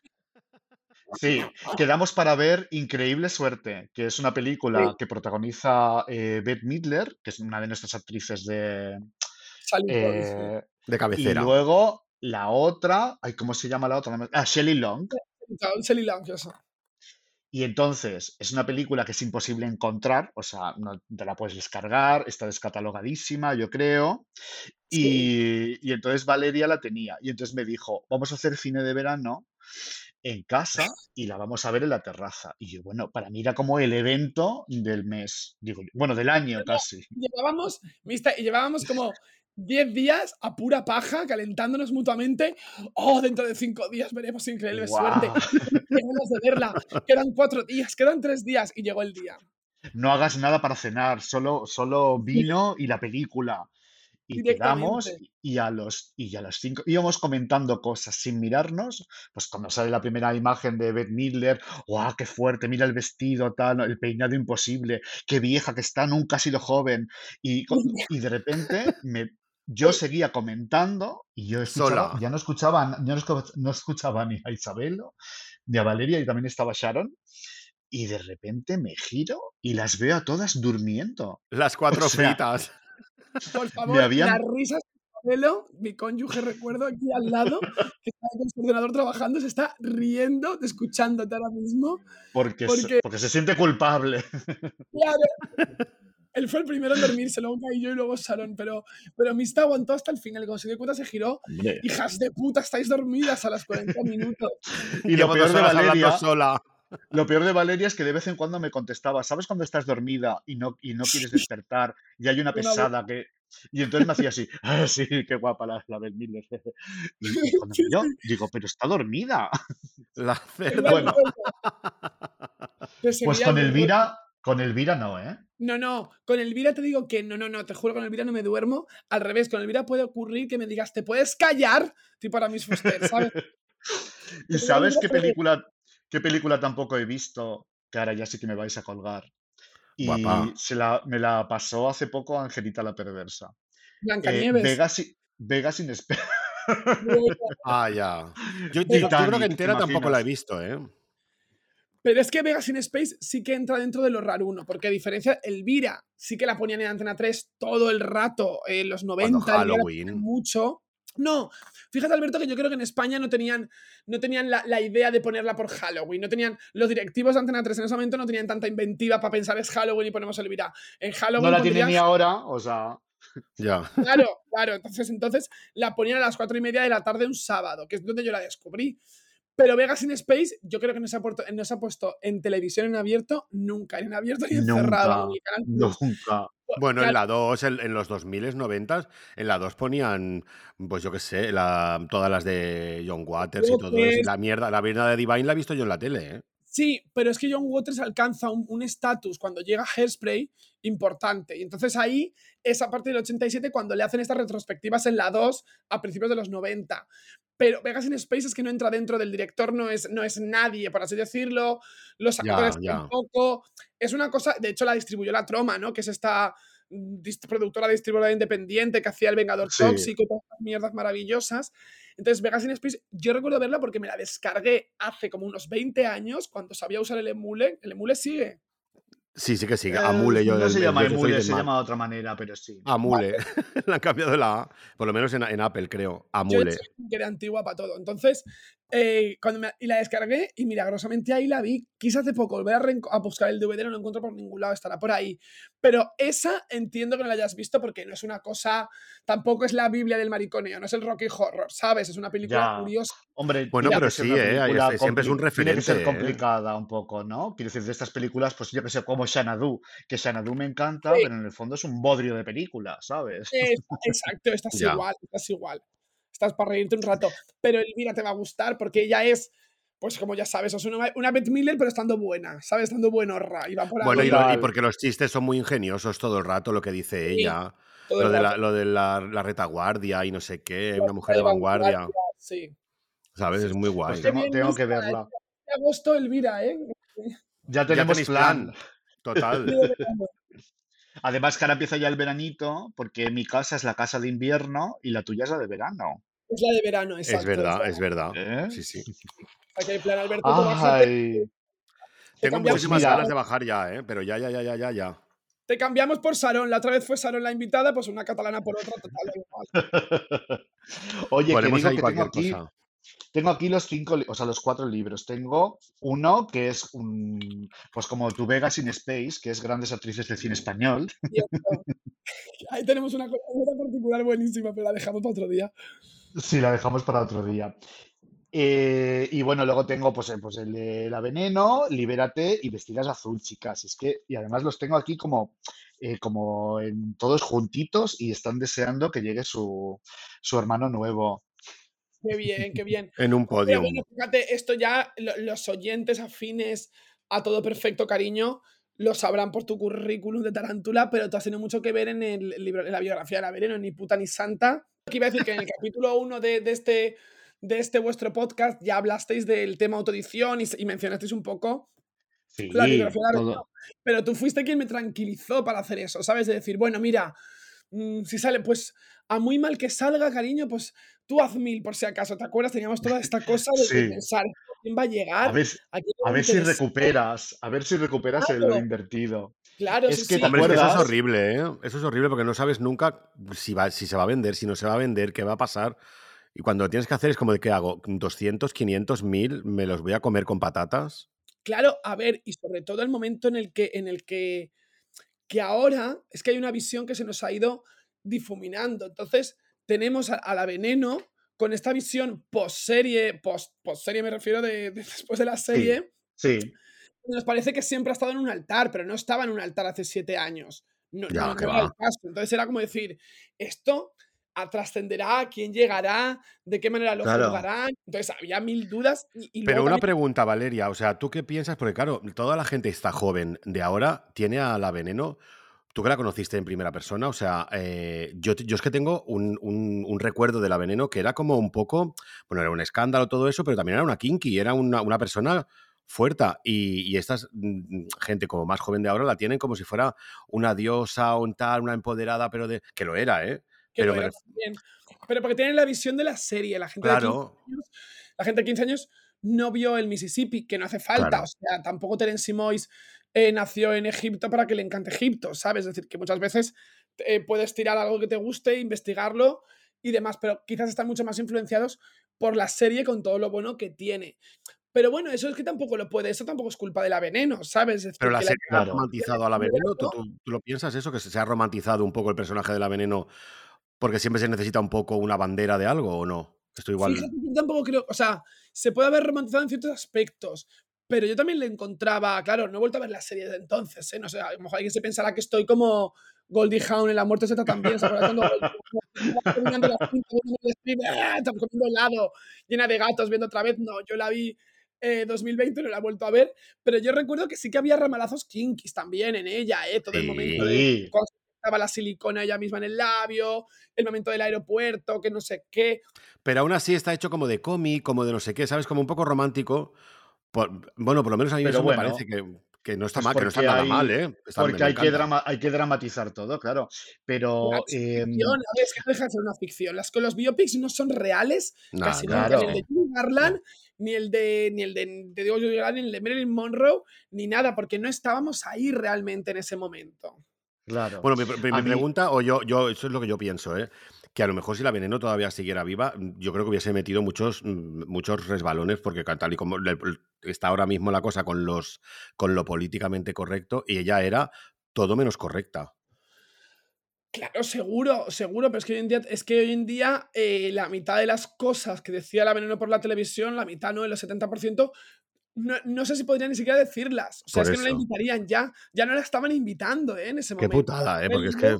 Sí, quedamos para ver Increíble Suerte, que es una película Sí. que protagoniza eh, Bette Midler, que es una de nuestras actrices de... Eh, De y cabecera. luego la otra, ay, ¿cómo se llama la otra? Ah, Shelley Long. Sally Long, eso. Y entonces es una película que es imposible encontrar, o sea, no te la puedes descargar, está descatalogadísima, yo creo. Sí. Y, y entonces Valeria la tenía. Y entonces me dijo, vamos a hacer cine de verano en casa y la vamos a ver en la terraza. Y yo, bueno, para mí era como el evento del mes, digo bueno, del año casi. Llevábamos, llevábamos como 10 días a pura paja, calentándonos mutuamente. Oh, dentro de 5 días veremos increíble suerte. ¡Guau! Qué ganas de verla. Quedan 4 días, quedan 3 días. Y llegó el día. No hagas nada para cenar, solo, solo vino y la película. Y quedamos y a los y a las cinco íbamos comentando cosas sin mirarnos, pues cuando sale la primera imagen de Beth Midler, ¡guau, qué fuerte! Mira el vestido, tal, el peinado imposible, qué vieja que está, nunca ha sido joven. Y, y de repente me, yo seguía comentando y yo escuchaba, Sola. ya no escuchaba, ya no no escuchaba ni a Isabelo, ni a Valeria, y también estaba Sharon. Y de repente me giro y las veo a todas durmiendo. Las cuatro O sea, fritas. Por favor, habían- las risas de Isabelo, mi cónyuge, recuerdo aquí al lado, que está con su ordenador trabajando, se está riendo, de escuchándote ahora mismo. Porque, se- Porque- porque se siente culpable. Claro. Él fue el primero en dormirse, luego caí yo y luego Sharon, pero, pero Mista aguantó hasta el final. Cuando se dio cuenta, se giró. Hombre, Hijas de puta, estáis dormidas a las 40 minutos. Y lo peor de Valeria, sola. lo peor de Valeria es que de vez en cuando me contestaba, ¿sabes cuando estás dormida y no, y no quieres despertar y hay una pesada que... Y entonces me hacía así, ah, sí, qué guapa la, la Beth Midler. Y, cuando me vio, digo, pero está dormida. La cerda. Bueno. Pues con el- Elvira, con Elvira no, ¿eh? No, no, con Elvira te digo que no, no, no, te juro, con Elvira no me duermo. Al revés, con Elvira puede ocurrir que me digas, ¿te puedes callar? Tipo para mis Fuster, ¿sabes? ¿Y Pero sabes qué película, qué película tampoco he visto? Que ahora ya sí que me vais a colgar. Y Guapa. se la, me la pasó hace poco Angelita la Perversa. Eh, Blancanieves. Vegas, i- Vegas sin espejo. Ah, ya. Yo, yo- yo creo que Titanic, ¿te entera tampoco la he visto, ¿eh? Pero es que Vegas in Space sí que entra dentro de lo raruno, porque a diferencia, Elvira sí que la ponían en Antena 3 todo el rato, en los 90, Elvira la Halloween. mucho. No, fíjate Alberto que yo creo que en España no tenían, no tenían la, la idea de ponerla por Halloween, no tenían, los directivos de Antena 3 en ese momento no tenían tanta inventiva para pensar es Halloween y ponemos Elvira. En Halloween No la pondrías- ni ahora, o sea, Ya. Claro, claro. Entonces, entonces la ponían a las cuatro y media de la tarde un sábado, que es donde yo la descubrí. Pero Vegas in Space, yo creo que no se ha, puesto, no se ha puesto en televisión en abierto nunca, en abierto ni nunca, en Canal Plus. nunca. Bueno, en la 2, en, en los 2000, 90, en la 2 ponían, pues yo qué sé, la- todas las de John Waters y todo eso. La mierda, la mierda de Divine la he visto yo en la tele, ¿eh? Sí, pero es que John Waters alcanza un un estatus cuando llega Hairspray importante. Y entonces ahí, esa parte del 87, cuando le hacen estas retrospectivas en la 2 a principios de los 90. Pero Vegas in Space es que no entra dentro del director, no es, no es nadie, por así decirlo. Los actores tampoco. Es una cosa, de hecho la distribuyó la Troma, ¿no? Que es esta mm, productora distribuidora independiente que hacía El Vengador Sí. Tóxico y todas estas mierdas maravillosas. Entonces, Vegas in Space, yo recuerdo verla porque me la descargué hace como unos 20 años cuando sabía usar el emule. El emule sigue. Sí, sí que sí. Eh, Amule, yo no del- se llama yo Emule, del se llama de otra manera, pero sí. Amule. Le han cambiado la A. Por lo menos en, en Apple, creo. Yo Amule. soy que era antigua para todo. Entonces, eh, cuando me- y la descargué y milagrosamente ahí la vi. Quise hace poco volver a, a buscar el DVD, no lo encuentro por ningún lado, estará por ahí. Pero esa entiendo que no la hayas visto porque no es una cosa, tampoco es la Biblia del mariconeo, no es el Rocky Horror, ¿sabes? Es una película Ya. curiosa. Hombre, Bueno, pero que ser sí, ¿eh? Es- siempre es un compli- Tiene que ser referente, ¿eh? complicada un poco, ¿no? Quiero decir, de estas películas, pues yo que sé, como Xanadu, que Xanadu me encanta, Sí. pero en el fondo es un bodrio de película, ¿sabes? Eh, Exacto, estás Ya. igual, estás igual. Estás para reírte un rato. Pero Elvira te va a gustar porque ella es, pues como ya sabes, es una, una Beth Miller, pero estando buena, ¿sabes? Estando buenorra. Y va por Bueno, ahí y, lo- y Total. porque los chistes son muy ingeniosos todo el rato, lo que dice Sí, ella. Lo de, la, lo de la, la retaguardia y no sé qué, una mujer de vanguardia, vanguardia. Sí. ¿Sabes? Es muy Pues guay. tengo, bien tengo que verla. De agosto, Elvira, ¿eh? Ya Ya tenemos tenéis plan. plan. Total. Además que ahora empieza ya el veranito, porque mi casa es la casa de invierno y la tuya es la de verano. Es la de verano, exacto. Es verdad, es verdad. ¿Eh? Sí, sí. Aquí hay plan, Alberto, Ay, te Tengo muchísimas mira. ganas de bajar ya, ¿eh? Pero ya, ya, ya, ya, ya, ya. Te cambiamos por Sarón. La otra vez fue Sarón la invitada, pues una catalana por otra, total. da igual. Oye, que digo que tengo cualquier aquí, cosa. tengo aquí los cinco, o sea, los cuatro libros. Tengo uno que es un, pues como Tu Vegas in Space, que es Grandes Actrices del Cine Español. Ahí tenemos una cosa particular buenísima, pero la dejamos para otro día. Sí, la dejamos para otro día. Eh, y bueno, luego tengo pues, eh, pues el de La Veneno, Libérate y Vestidas Azul, chicas. Es que, y además los tengo aquí como, eh, como en todos juntitos y están deseando que llegue su, su hermano nuevo. Qué bien, qué bien. En un Pero podio. bueno, fíjate, esto ya lo- los oyentes afines a todo perfecto cariño lo sabrán por tu currículum de tarántula, pero tú has tenido mucho que ver en el libro, en la biografía de la Vereno, ni puta ni santa. Aquí iba a decir que en el capítulo 1 de, de este, de este vuestro podcast ya hablasteis del tema autoedición y, y mencionasteis un poco Sí, la biografía de la. Vereno, pero tú fuiste quien me tranquilizó para hacer eso, ¿sabes? De decir, bueno, mira, mm, si sale, pues a muy mal que salga, cariño, pues tú haz mil por si acaso, ¿te acuerdas? Teníamos toda esta cosa de, de Sí. pensar, ¿quién va a A llegar? ver, ¿A ver si recuperas, a ver si recuperas el- lo Claro. invertido. Claro, Es sí, que sí. Hombre, eso es horrible, ¿eh? Eso es horrible porque no sabes nunca si, va, si se va a vender, si no se va a vender, qué va a pasar. Y cuando lo tienes que hacer es como de qué hago, 200, 500, 1000, me los voy a comer con patatas. Claro, a ver, y sobre todo el momento en el que, en el que, que ahora es que hay una visión que se nos ha ido difuminando. Entonces, tenemos a, a la veneno con esta visión post-serie, post, serie me refiero de, de después de la serie, Sí, nos parece que siempre ha estado en un altar, pero no estaba en un altar hace siete años. No, Ya, no- que no era va. el caso. Entonces era como decir, esto a- trascenderá, quién llegará, de qué manera lo Claro. juzgarán. Entonces había mil dudas. Y, y Pero una también- pregunta, Valeria, o sea, ¿tú qué piensas? Porque claro, toda la gente está joven de ahora tiene a la veneno. Tú que la conociste en primera persona, o sea, eh, yo, yo es que tengo un, un- un recuerdo de la veneno que era como un poco, bueno, era un escándalo todo eso, pero también era una kinky, era una, una persona fuerte. Y, y esta gente como más joven de ahora la tienen como si fuera una diosa un tal, una empoderada, pero de que lo era, ¿eh? que pero lo era. Pero porque tienen la visión de la serie. La gente, de 15 Claro, años, la gente de 15 años no vio el Mississippi, que no hace falta. Claro. O sea, tampoco Terence Simois eh, nació en Egipto para que le encante Egipto, ¿sabes? Es decir, que muchas veces eh, puedes tirar algo que te guste, investigarlo y demás, pero quizás están mucho más influenciados por la serie con todo lo bueno que tiene. Pero bueno, eso es que tampoco lo puede, eso tampoco es culpa de la veneno, ¿sabes? Es Pero la serie ha romantizado a la veneno. ¿Tú, tú- tú lo piensas eso? Que se se ha romantizado un poco el personaje de la veneno porque siempre se necesita un poco una bandera de algo o no? Esto igual. Fíjate, yo tampoco creo, o sea, se puede haber romantizado en ciertos aspectos, pero yo también le encontraba, claro, no he vuelto a ver la serie de entonces, ¿eh? No sé, a lo mejor alguien se pensará que estoy como Goldie Hawn en La Muerte Z también, ¿se acuerdan cuando caminando la cinta, ¡ah! Comiendo helado, llena de gatos, viendo otra vez? No, yo la vi eh, 2020, no la he vuelto a ver, pero yo recuerdo que sí que había ramalazos kinkis también en ella, ¿eh? Todo el momento de Sí. cuando se estaba la silicona ella misma en el labio, el momento del aeropuerto, que no sé qué. Pero aún así está hecho como de cómic, como de no sé qué, ¿sabes? Como un poco romántico. Por- bueno, por lo menos a mí Pero eso bueno, me parece que, que no está pues mal, que no está porque nada hay- mal, ¿eh? Está- Porque hay que, drama- hay que dramatizar todo, claro. Pero em, ficción, es que no deja de ser una ficción. Las los biopics no son reales, Nah, casi nah, nunca, claro. ni el de Judy Garland, ni el de, ni el de, te digo Garland, ni el de Marilyn Monroe, ni nada, porque no estábamos ahí realmente en ese momento. Claro. Bueno, mi, mi- A mi mí- pregunta, o yo, yo, eso es lo que yo pienso, ¿eh? Que a lo mejor si la veneno todavía siguiera viva, yo creo que hubiese metido muchos, mm, muchos resbalones, porque tal y como le- está ahora mismo la cosa con los con lo políticamente correcto, y ella era todo menos correcta. Claro, seguro, seguro, pero es que hoy en día, es que hoy en día eh, la mitad de las cosas que decía la veneno por la televisión, la mitad no, el 70%, no, no sé si podrían ni siquiera decirlas. O sea, Por es que no la invitarían ya. Ya no la estaban invitando ¿eh? en ese Qué momento. putada, ¿eh? Porque es Ella- que.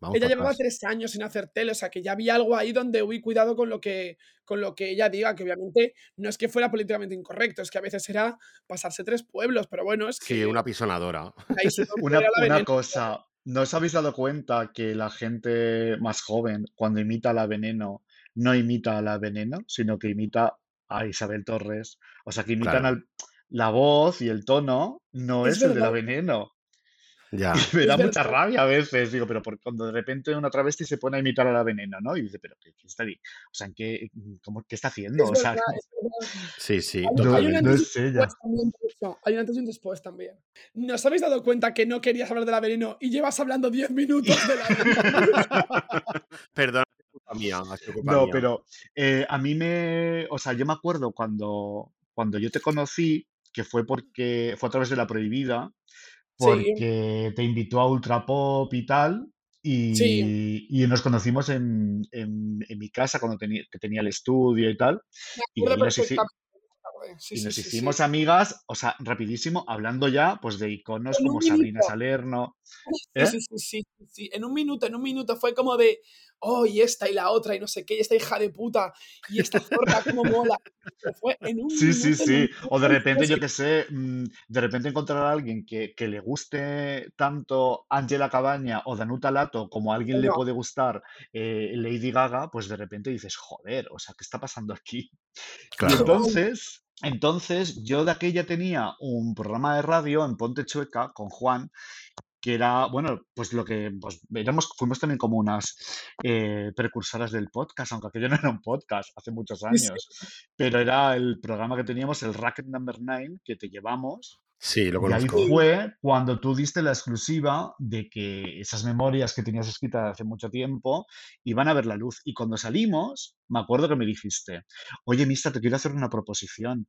vamos Ella llevaba atrás. tres años sin hacer tele, o sea que ya había algo ahí donde, uy, cuidado con lo que, con lo que ella diga, que obviamente no es que fuera políticamente incorrecto, es que a veces era pasarse tres pueblos, pero bueno, es que Sí, una pisonadora. Una, una cosa, ¿no os habéis dado cuenta que la gente más joven, cuando imita a la veneno, no imita a la veneno, sino que imita a Isabel Torres. O sea, que imitan Claro. al, la voz y el tono no Es es, el de la veneno. Ya. Y me Es da mucha verdad. rabia a veces, digo, pero por, cuando de repente una travesti se pone a imitar a la veneno, ¿no? Y dice, pero ¿qué, qué está, o sea, ¿en qué, cómo- qué está haciendo? Es O sea, verdad, es verdad. Sí, sí, Hay, un- no, hay un totalmente. no antes y es un ella. después también de eso. Hay un antes y un después también. ¿Nos habéis dado cuenta que no querías hablar de la veneno y llevas hablando 10 minutos de la Perdón, es culpa mía, culpa No, mía. pero eh, a mí me, o sea, yo me acuerdo cuando, cuando yo te conocí, que fue porque fue a través de La Prohibida, Sí, porque te invitó a Ultra Pop y tal, sí. y, y nos conocimos en, en- en mi casa cuando tenía, que tenía el estudio y tal, Me y acuerdo nos. Sí, y sí, sí. hicimos amigas, o sea, rapidísimo, hablando ya pues de iconos En como Sabrina. Salerno, ¿eh? sí, sí, sí, sí, sí. En un minuto, en un minuto fue como de, oh, y esta y la otra, y no sé qué, y esta hija de puta, y esta zorra, como mola. Fue en un Sí, sí, un sí. O de repente, yo qué sé, mm, de repente encontrar a alguien que, que le guste tanto Angela Cabaña o Danuta Lato como a alguien le puede gustar eh, Lady Gaga, pues de repente dices, joder, o sea, ¿qué está pasando aquí? Y Claro. entonces, entonces yo de aquella tenía un programa de radio en Ponte Chueca con Juan, que era, bueno, pues lo que, pues éramos, fuimos también como unas eh, precursoras del podcast, aunque aquello no era un podcast hace muchos sí. años, pero era el programa que teníamos, el Racket Number 9, que te llevamos, Sí, lo y ahí fue cuando tú diste la exclusiva de que esas memorias que tenías escritas hace mucho tiempo iban a ver la luz. Y cuando salimos, me acuerdo que me dijiste, oye, Mista, te quiero hacer una proposición.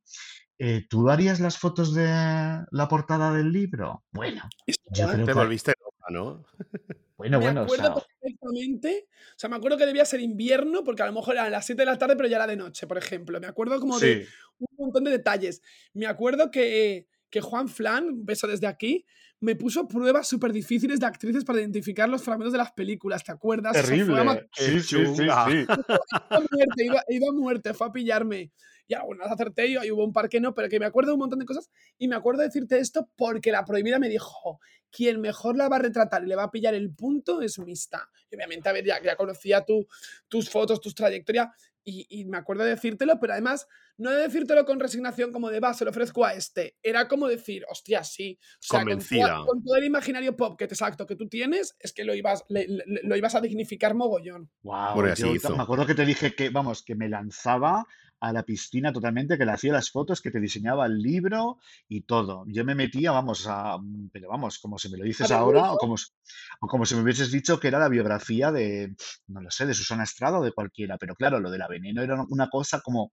Eh, ¿tú harías las fotos de la portada del libro? Bueno, Te que... volviste loca, ¿no? Bueno, Me bueno, o acuerdo sea, perfectamente, o sea, me acuerdo que debía ser invierno, porque a lo mejor eran las 7 de la tarde, pero ya era de noche, por ejemplo. Me acuerdo como de un montón de detalles. Me acuerdo que, que Juan Flan, un beso desde aquí, me puso pruebas súper difíciles de actrices para identificar los fragmentos de las películas, ¿te acuerdas? Eso fue terrible. Sí, sí, sí, iba a muerte, iba, iba a muerte, fue a pillarme. Y algunas acerté y hubo un par que no, pero que me acuerdo de un montón de cosas. Y me acuerdo de decirte esto porque la prohibida me dijo: quien mejor la va a retratar y le va a pillar el punto es Mista. Y obviamente, a ver, ya, ya conocía tu, tus fotos, tus trayectorias. Y, y me acuerdo de decírtelo, pero además, no de decírtelo con resignación como de va, se lo ofrezco a este. Era como decir, hostia, sí. O sea, Convencida. con todo el imaginario pop que te exacto que tú tienes, es que lo ibas, le- le- lo ibas a dignificar mogollón. Wow, yo me acuerdo que te dije que, vamos, que me lanzaba a la piscina totalmente, que le hacía las fotos, que te diseñaba el libro y todo. Yo me metía, vamos, a, mm, pero vamos, como si me lo dices ahora, o como, o como si me hubieses dicho que era la biografía de, no lo sé, de Susana Estrada o de cualquiera. Pero claro, lo de la veneno era una cosa como,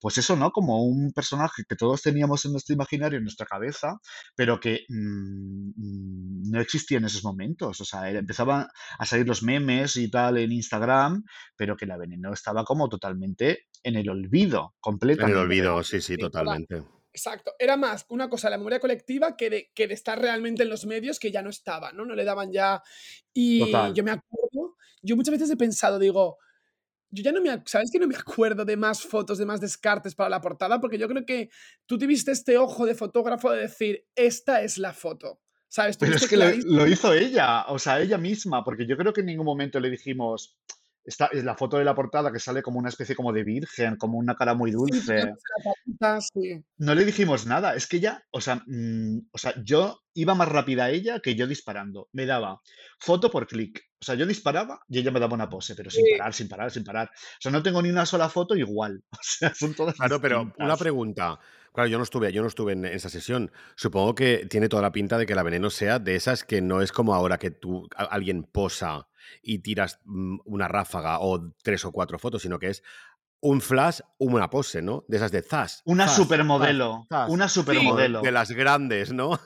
pues eso, ¿no? Como un personaje que todos teníamos en nuestro imaginario, en nuestra cabeza, pero que mm, mm, no existía en esos momentos. O sea, empezaban a salir los memes y tal en Instagram, pero que la veneno estaba como totalmente en el olvido, En el completamente. olvido, sí, sí, totalmente. Exacto. Era más una cosa de la memoria colectiva que de, que de estar realmente en los medios que ya no estaban, ¿no? No le daban ya. Y Total. yo me acuerdo, yo muchas veces he pensado, digo, yo ya no me, ¿sabes que no me acuerdo de más fotos, de más descartes para la portada? Porque yo creo que tú tuviste este ojo de fotógrafo de decir, esta es la foto. ¿Sabes? Pero es que lo hizo ella, o sea, ella misma, porque yo creo que en ningún momento le dijimos, esta es la foto de la portada que sale como una especie como de virgen, como una cara muy dulce. sí. No le dijimos nada, es que ella, o sea, mm, o sea, yo iba más rápida ella que yo disparando. Me daba foto por clic. O sea, yo disparaba y ella me daba una pose, pero sin Sí. parar, sin parar, sin parar. O sea, no tengo ni una sola foto igual. O sea, son todas Claro, pero una pregunta. Claro, yo no estuve, yo no estuve en esa sesión. Supongo que tiene toda la pinta de que la veneno sea de esas que no es como ahora que tú a- alguien posa y tiras mm, una ráfaga o tres o cuatro fotos, sino que es un flash, una pose, ¿no? De esas de zas, Una zas, supermodelo, zas, zas. una Sí, Como de, supermodelo. de las grandes, ¿no?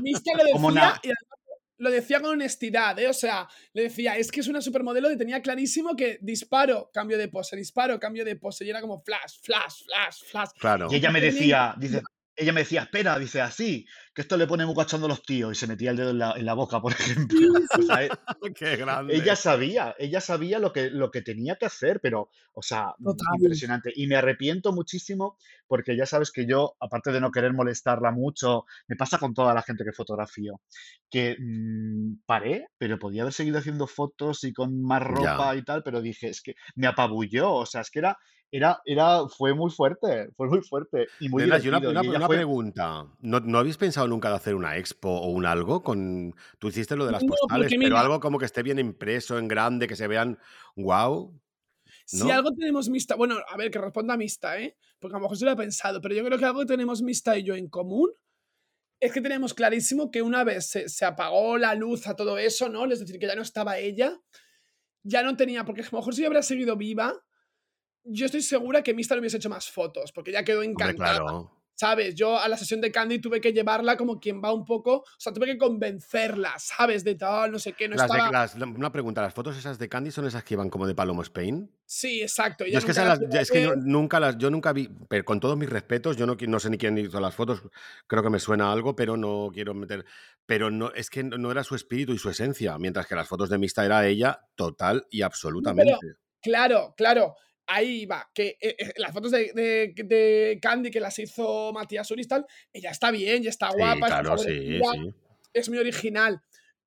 Misty lo Como decía una, y además lo decía con honestidad, ¿eh? O sea, le decía, es que es una supermodelo y tenía clarísimo que disparo, cambio de pose, disparo, cambio de pose. Y era como flash, flash, flash, flash. y Claro. ella me decía, dice, ella me decía, espera, dice así, que esto le pone muy cachondo a los tíos y se metía el dedo en la, en la boca, por ejemplo. O sea, e- Qué ella grande. sabía, ella sabía lo que, lo que tenía que hacer, pero, o sea, total. impresionante. Y me arrepiento muchísimo porque ya sabes que yo, aparte de no querer molestarla mucho, me pasa con toda la gente que fotografío, que mm, paré, pero podía haber seguido haciendo fotos y con más Ya. ropa y tal, pero dije, es que me apabulló, o sea, es que era, era, era, fue muy fuerte, fue muy fuerte y muy Nenas, y una, una- Y una fue, pregunta. ¿No, no habéis pensado nunca de hacer una expo o un algo? con Tú hiciste lo de las No, postales, pero mira, algo como que esté bien impreso, en grande, que se vean wow, si ¿no? algo tenemos Mista, bueno, a ver, que responda Mista, ¿eh? Porque a lo mejor se lo he pensado, pero yo creo que algo que tenemos Mista y yo en común es que tenemos clarísimo que una vez se, se apagó la luz a todo eso, ¿no? Es decir, que ya no estaba ella, ya no tenía, porque a lo mejor si yo hubiera seguido viva, yo estoy segura que Mista no hubiese hecho más fotos, porque ya quedó Hombre, encantada. claro. ¿Sabes? Yo a la sesión de Candy tuve que llevarla como quien va un poco, o sea, tuve que convencerla, ¿sabes? De tal, no sé qué, no Las de- estaba... las- una pregunta, ¿las fotos esas de Candy son esas que iban como de Palomo Spain? Sí, exacto. Yo es que, las es yo nunca las, yo nunca vi, pero con todos mis respetos, yo no, no sé ni quién hizo las fotos, creo que me suena algo, pero no quiero meter, pero no, es que no no era su espíritu y su esencia, mientras que las fotos de Mista era ella total y pero absolutamente. claro, claro. Ahí va, que eh, eh, las fotos de, de- de Candy que las hizo Matías Uris, tal, ella está bien, ya está Sí, guapa, está claro, sí, favorecida, sí. es muy original.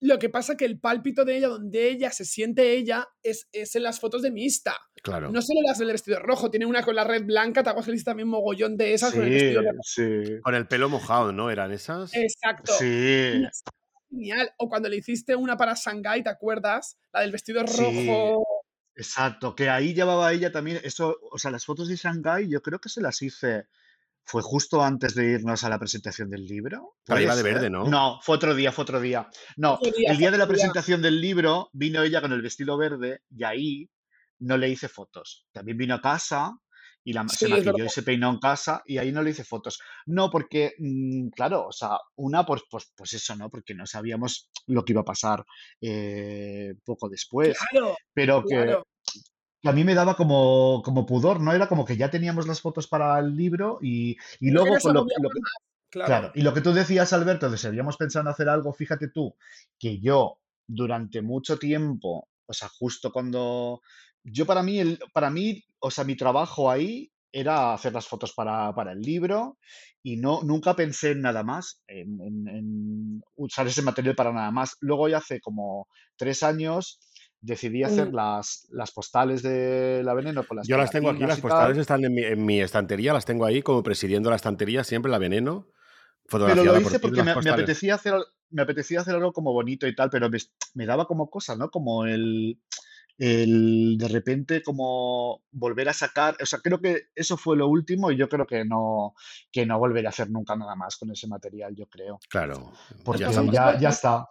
Lo que pasa que el pálpito de ella, donde ella se siente ella, es, es en las fotos de Mista. Claro. No solo las del vestido rojo, tiene una con la red blanca, te acuerdas que le hice también mogollón de esas con el vestido sí, sí, Con el pelo mojado, ¿no? ¿Eran esas? Exacto. sí, es genial. O cuando le hiciste una para Shanghai, ¿te acuerdas? La del vestido sí, rojo. Exacto, que ahí llevaba ella también, eso, o sea, las fotos de Shanghai yo creo que se las hice, fue justo antes de irnos a la presentación del libro, Pero ¿puede iba de verde? ¿no? No, fue otro día, fue otro día. No, Otro día, el día de la día. presentación del libro vino ella con el vestido verde y ahí no le hice fotos. También vino a casa y la, se Sí, verdad. maquilló y se peinó en casa y ahí no le hice fotos. No, porque, mm, claro, o sea, una, pues, pues, pues eso, ¿no? Porque no sabíamos lo que iba a pasar eh, poco después, Claro, pero que, claro. Que a mí me daba como, como pudor, ¿no? Era como que ya teníamos las fotos para el libro y, y luego con lo, que... Claro. Claro, y lo que tú decías, Alberto, de si habíamos pensado en hacer algo, fíjate tú, que yo durante mucho tiempo, o sea, justo cuando yo para mí, el, para mí, o sea, mi trabajo ahí era hacer las fotos para, para el libro y no, nunca pensé en nada más, en, en- en usar ese material para nada más. Luego ya hace como tres años decidí hacer Mm. las, las postales de la veneno con las Yo las tengo aquí, las postales tal, están en mi, en mi estantería, las tengo ahí como presidiendo la estantería, siempre la veneno, pero lo por hice ti, porque me, me apetecía hacer, me apetecía hacer algo como bonito y tal, pero me, me daba como cosa, ¿no? Como el, el de repente como volver a sacar, o sea, creo que eso fue lo último y yo creo que no, que no volveré a hacer nunca nada más con ese material, yo creo, Claro, porque ya ya, ya está,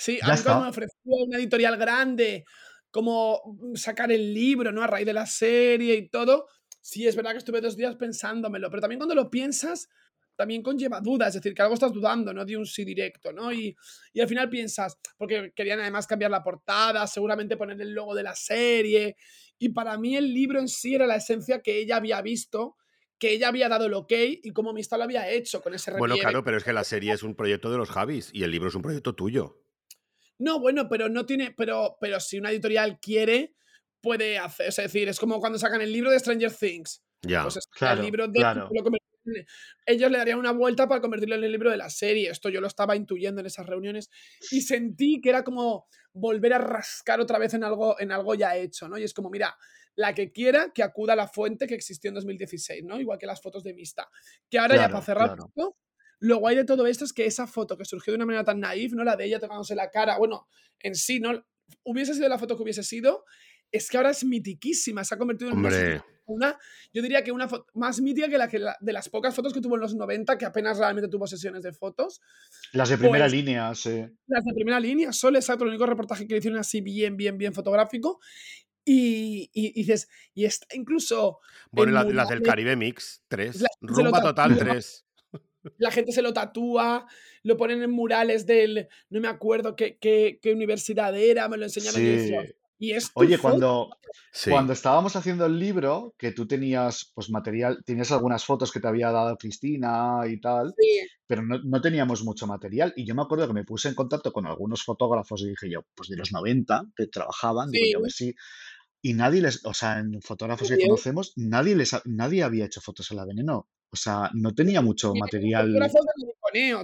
Sí, a ya mí cuando me ofreció una editorial grande, como sacar el libro, ¿no? A raíz de la serie y todo, sí, es verdad que estuve dos días pensándomelo, pero también cuando lo piensas, también conlleva dudas, es decir, que algo estás dudando, ¿no? De un sí directo, ¿no? Y, y al final piensas, porque querían además cambiar la portada, seguramente poner el logo de la serie, y para mí el libro en sí era la esencia que ella había visto, que ella había dado el ok y como Mista lo había hecho con ese Bueno, relieve. claro, pero es que la serie es un proyecto de los Javis y el libro es un proyecto tuyo. No, bueno, pero no tiene. Pero, pero si una editorial quiere, puede hacer. Es decir, es como cuando sacan el libro de Stranger Things. Ya. Pues es el Claro, libro de. claro. lo ellos le darían una vuelta para convertirlo en el libro de la serie. Esto yo lo estaba intuyendo en esas reuniones. Y sentí que era como volver a rascar otra vez en algo, en algo ya hecho, ¿no? Y es como, mira, la que quiera que acuda a la fuente que existió en 2016, ¿no? Igual que las fotos de Mista. Que ahora ya Claro, para cerrar claro. esto, lo guay de todo esto es que esa foto que surgió de una manera tan naif, ¿no? La de ella tocándose la cara, bueno, en sí, ¿no? Hubiese sido la foto que hubiese sido, es que ahora es mitiquísima, se ha convertido en una, yo diría que una foto más mítica que la que la- de las pocas fotos que tuvo en los 90, que apenas realmente tuvo sesiones de fotos. Las de primera Pues línea, sí. las de primera línea, solo exacto, el único reportaje que le hicieron así bien, bien, bien fotográfico. Y, y- y dices, y está incluso bueno, en y la- las del Caribe Mix, tres. la gente se lo Rumba Total, tatúa, tres. La gente se lo tatúa, lo ponen en murales del, no me acuerdo qué, qué, qué universidad era, me lo enseñaron y yo decía, Sí. y es Oye, foto. cuando, Sí. cuando estábamos haciendo el libro, que tú tenías pues material, tenías algunas fotos que te había dado Cristina y tal, Sí, pero no, no teníamos mucho material. Y yo me acuerdo que me puse en contacto con algunos fotógrafos y dije yo, pues de los 90 que trabajaban, digo yo, a ver sí, si. Y nadie les, o sea, en fotógrafos que bien. conocemos, nadie les, nadie había hecho fotos a la veneno. O sea, no tenía mucho material de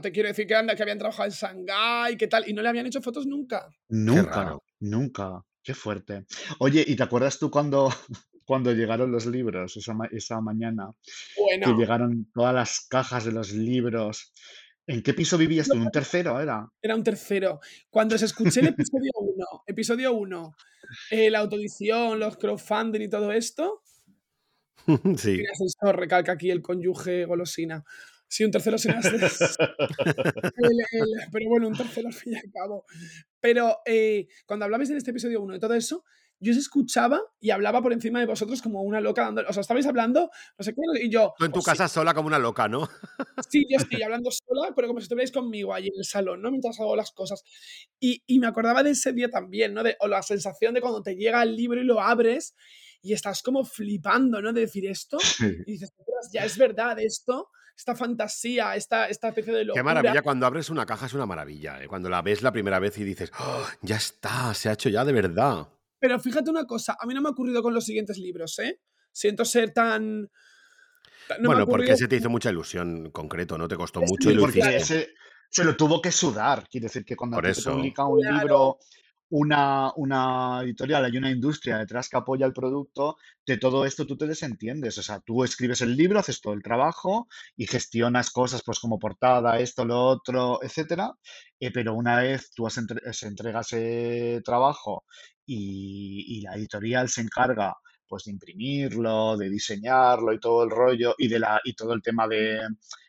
te quiero decir que, anda, que habían trabajado en Shanghái, qué tal, y no le habían hecho fotos nunca. Nunca, nunca. Qué fuerte. Oye, ¿y te acuerdas tú cuando, cuando llegaron los libros esa, ma- esa mañana, que Bueno, llegaron todas las cajas de los libros. ¿En qué piso vivías tú? ¿En un tercero era? era un tercero. Cuando se escuché el episodio 1, episodio 1, la autoedición, los crowdfunding y todo esto, Sí. Mira, eso recalca aquí el cónyuge golosina. Sí, un tercero. El- el- pero bueno, un tercero al fin y al cabo. Pero eh, cuando hablabais en este episodio 1 de todo eso, yo os escuchaba y hablaba por encima de vosotros como una loca dando. O sea, estabais hablando, no sé qué, y yo. Tú en tu "Oh, sí, casa sola como una loca, ¿no? Sí, yo estoy hablando sola, pero como si estuvierais conmigo allí en el salón, ¿no? Mientras hago las cosas. Y, y me acordaba de ese día también, ¿no? De, o la sensación de cuando te llega el libro y lo abres y estás como flipando, ¿no? De decir esto. Sí. Y dices, "Ostras, ya es verdad esto, esta fantasía, esta, esta especie de Qué locura. maravilla, cuando abres una caja es una maravilla. ¿eh? Cuando la ves la primera vez y dices, "Oh, ya está, se ha hecho ya de verdad. Pero fíjate una cosa, a mí no me ha ocurrido con los siguientes libros, ¿eh? Siento ser tan... no bueno, porque se te hizo mucha ilusión concreto, ¿no? Te costó Es mucho porque hiciste. se, se lo tuvo que sudar. Quiere decir que cuando Por te eso. publica un Claro. libro, una, una editorial, hay una industria detrás que apoya el producto, de todo esto tú te desentiendes. O sea, tú escribes el libro, haces todo el trabajo y gestionas cosas pues como portada, esto, lo otro, etcétera. eh, pero una vez tú has se entrega ese trabajo y, y la editorial se encarga pues de imprimirlo, de diseñarlo y todo el rollo y de la y todo el tema de,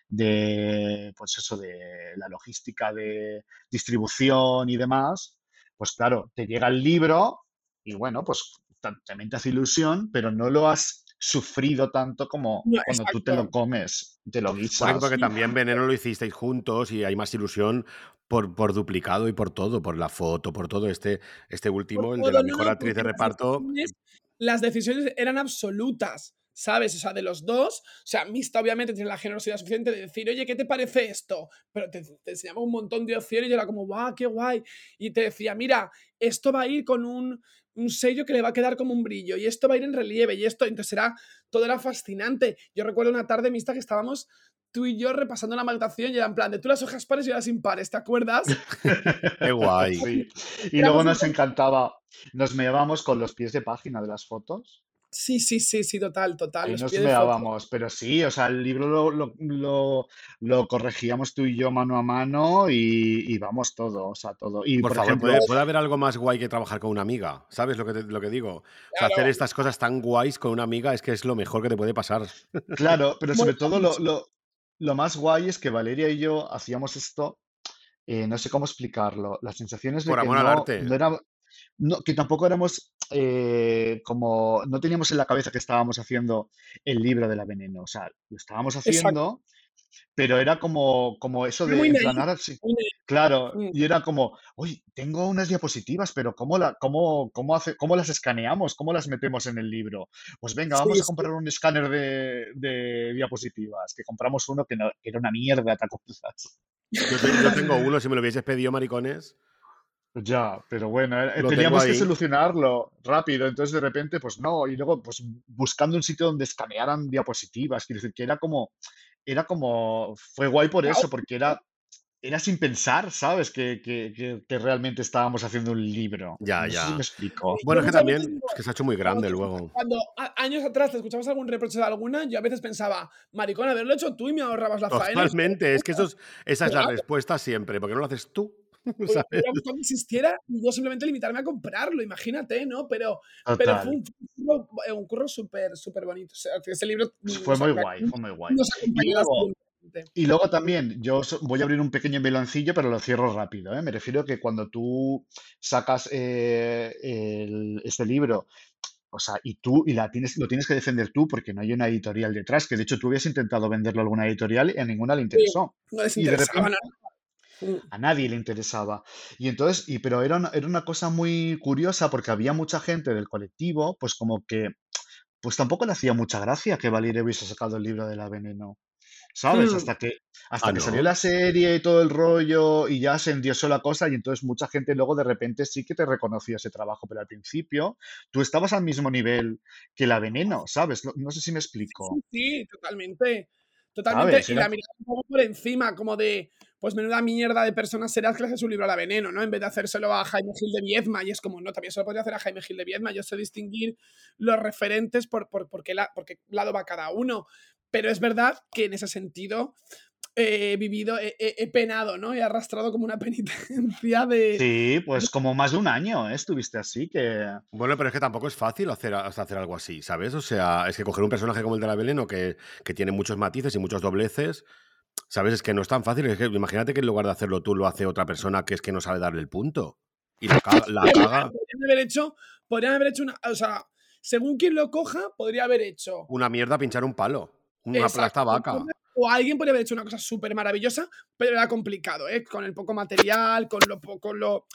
de pues eso de la logística de distribución y demás, pues claro, te llega el libro y bueno, pues ta- también te hace ilusión, pero no lo has sufrido tanto como No, cuando tú te lo comes, te lo Porque, guisas. porque Sí, también Veneno lo hicisteis juntos y hay más ilusión por, por duplicado y por todo, por la foto, por todo. Este, este por último, el de la mejor no, actriz de porque reparto, las decisiones eran absolutas, ¿sabes? O sea, de los dos, o sea, Mista obviamente tiene la generosidad suficiente de decir, oye, ¿qué te parece esto? Pero te, te enseñaba un montón de opciones y yo era como, guau, qué guay. Y te decía, mira, esto va a ir con un, un sello que le va a quedar como un brillo y esto va a ir en relieve y esto, entonces era, todo era fascinante. Yo recuerdo una tarde Mista que estábamos tú y yo repasando la magnación y era en plan de tú las hojas pares y yo las impares, ¿te acuerdas? qué guay. Sí. Y luego nos encantaba, nos meábamos con los pies de página de las fotos. Sí, sí, sí, sí, total, total. Los nos meábamos, pero sí, o sea, el libro lo, lo, lo- lo corregíamos tú y yo mano a mano y, y vamos todo, o sea, todo. Y Por por favor, ejemplo, ¿puede, puede haber algo más guay que trabajar con una amiga? ¿Sabes lo que, te- lo que digo? O sea, hacer estas cosas tan guays con una amiga es que es lo mejor que te puede pasar. claro, pero sobre todo lo, lo, lo más guay es que Valeria y yo hacíamos esto, eh, no sé cómo explicarlo, las sensaciones de Por que amor al arte. no era, no, que tampoco éramos eh, como, no teníamos en la cabeza que estábamos haciendo el libro de la veneno, o sea, lo estábamos Exacto. haciendo, pero era como, como eso de, muy en naif, plan, ahora sí, muy naif. claro, Mm. y era como, oye, tengo unas diapositivas, pero ¿cómo, la, cómo, cómo, hace, ¿cómo las escaneamos? ¿Cómo las metemos en el libro? Pues venga, vamos Sí, a sí. comprar un escáner de, de diapositivas, que compramos uno que, no- que era una mierda, ¿te acuerdas? Yo tengo uno, si me lo hubieses pedido, maricones. Ya, pero bueno, eh, teníamos que solucionarlo rápido, entonces de repente, pues no, y luego pues buscando un sitio donde escanearan diapositivas, quiero decir que era como, era como, fue guay por eso, porque era, era sin pensar, ¿sabes? Que, que, que, que realmente estábamos haciendo un libro. Ya, No sé si ya. me explico. Bueno, es que veces también es que se ha hecho muy grande luego. cuando a- años atrás te escuchabas algún reproche de alguna, yo a veces pensaba, maricón, haberlo hecho tú y me ahorrabas la faena. y Totalmente, es que eso es- esa es la respuesta siempre, porque no lo haces tú, ¿sabes? me gustado que existiera y yo simplemente limitarme a comprarlo, imagínate, ¿no? Pero, pero fue Total. un, fue un curro- un curro súper, súper bonito. O sea, ese libro mm, fue muy guay, fue muy guay. nos Y luego, también, yo voy a abrir un pequeño meloncillo, pero lo cierro rápido, ¿eh? Me refiero a que cuando tú sacas eh, el- este libro O sea, y tú y la tienes, lo tienes que defender tú porque no hay una editorial detrás, que de hecho tú habías intentado venderlo a alguna editorial y a ninguna le interesó. No les Y de interesaba repente nada. A nadie le interesaba. Y entonces, y, pero era una, era una cosa muy curiosa porque había mucha gente del colectivo, pues como que, pues tampoco le hacía mucha gracia que Valeria hubiese sacado el libro de la veneno. ¿Sabes? Hmm. Hasta que, hasta Ah, que salió ¿no? la serie y todo el rollo y ya se endiosó la cosa y entonces mucha gente luego de repente sí que te reconoció ese trabajo, pero al principio tú estabas al mismo nivel que la veneno, ¿sabes? No, no sé si me explico. Sí, sí, totalmente. Totalmente. ¿Sabes? Y la mirada un poco por encima, como de, pues menuda mierda de personas serás que le haces un libro a la veneno, ¿no? En vez de hacérselo a Jaime Gil de Viedma, y es como, no, también se lo podría hacer a Jaime Gil de Viedma, yo sé distinguir los referentes por, por, por, qué, la, por qué lado va cada uno, pero es verdad que en ese sentido he vivido, he, he- he penado, ¿no? He arrastrado como una penitencia de... Sí, pues como más de un año, ¿eh? Estuviste así que... Bueno, pero es que tampoco es fácil hacer, hacer algo así, ¿sabes? O sea, es que coger un personaje como el de la Veneno, que, que tiene muchos matices y muchos dobleces, ¿sabes? Es que no es tan fácil. Es que imagínate que en lugar de hacerlo tú, lo hace otra persona que es que no sabe darle el punto. Y la caga. la caga. Podrían haber hecho, podrían haber hecho una, o sea, según quien lo coja, podría haber hecho Una mierda pinchar un palo. Una Exacto, plasta vaca. O alguien podría haber hecho una cosa súper maravillosa, pero era complicado, ¿eh? Con el poco material, con lo poco, lo.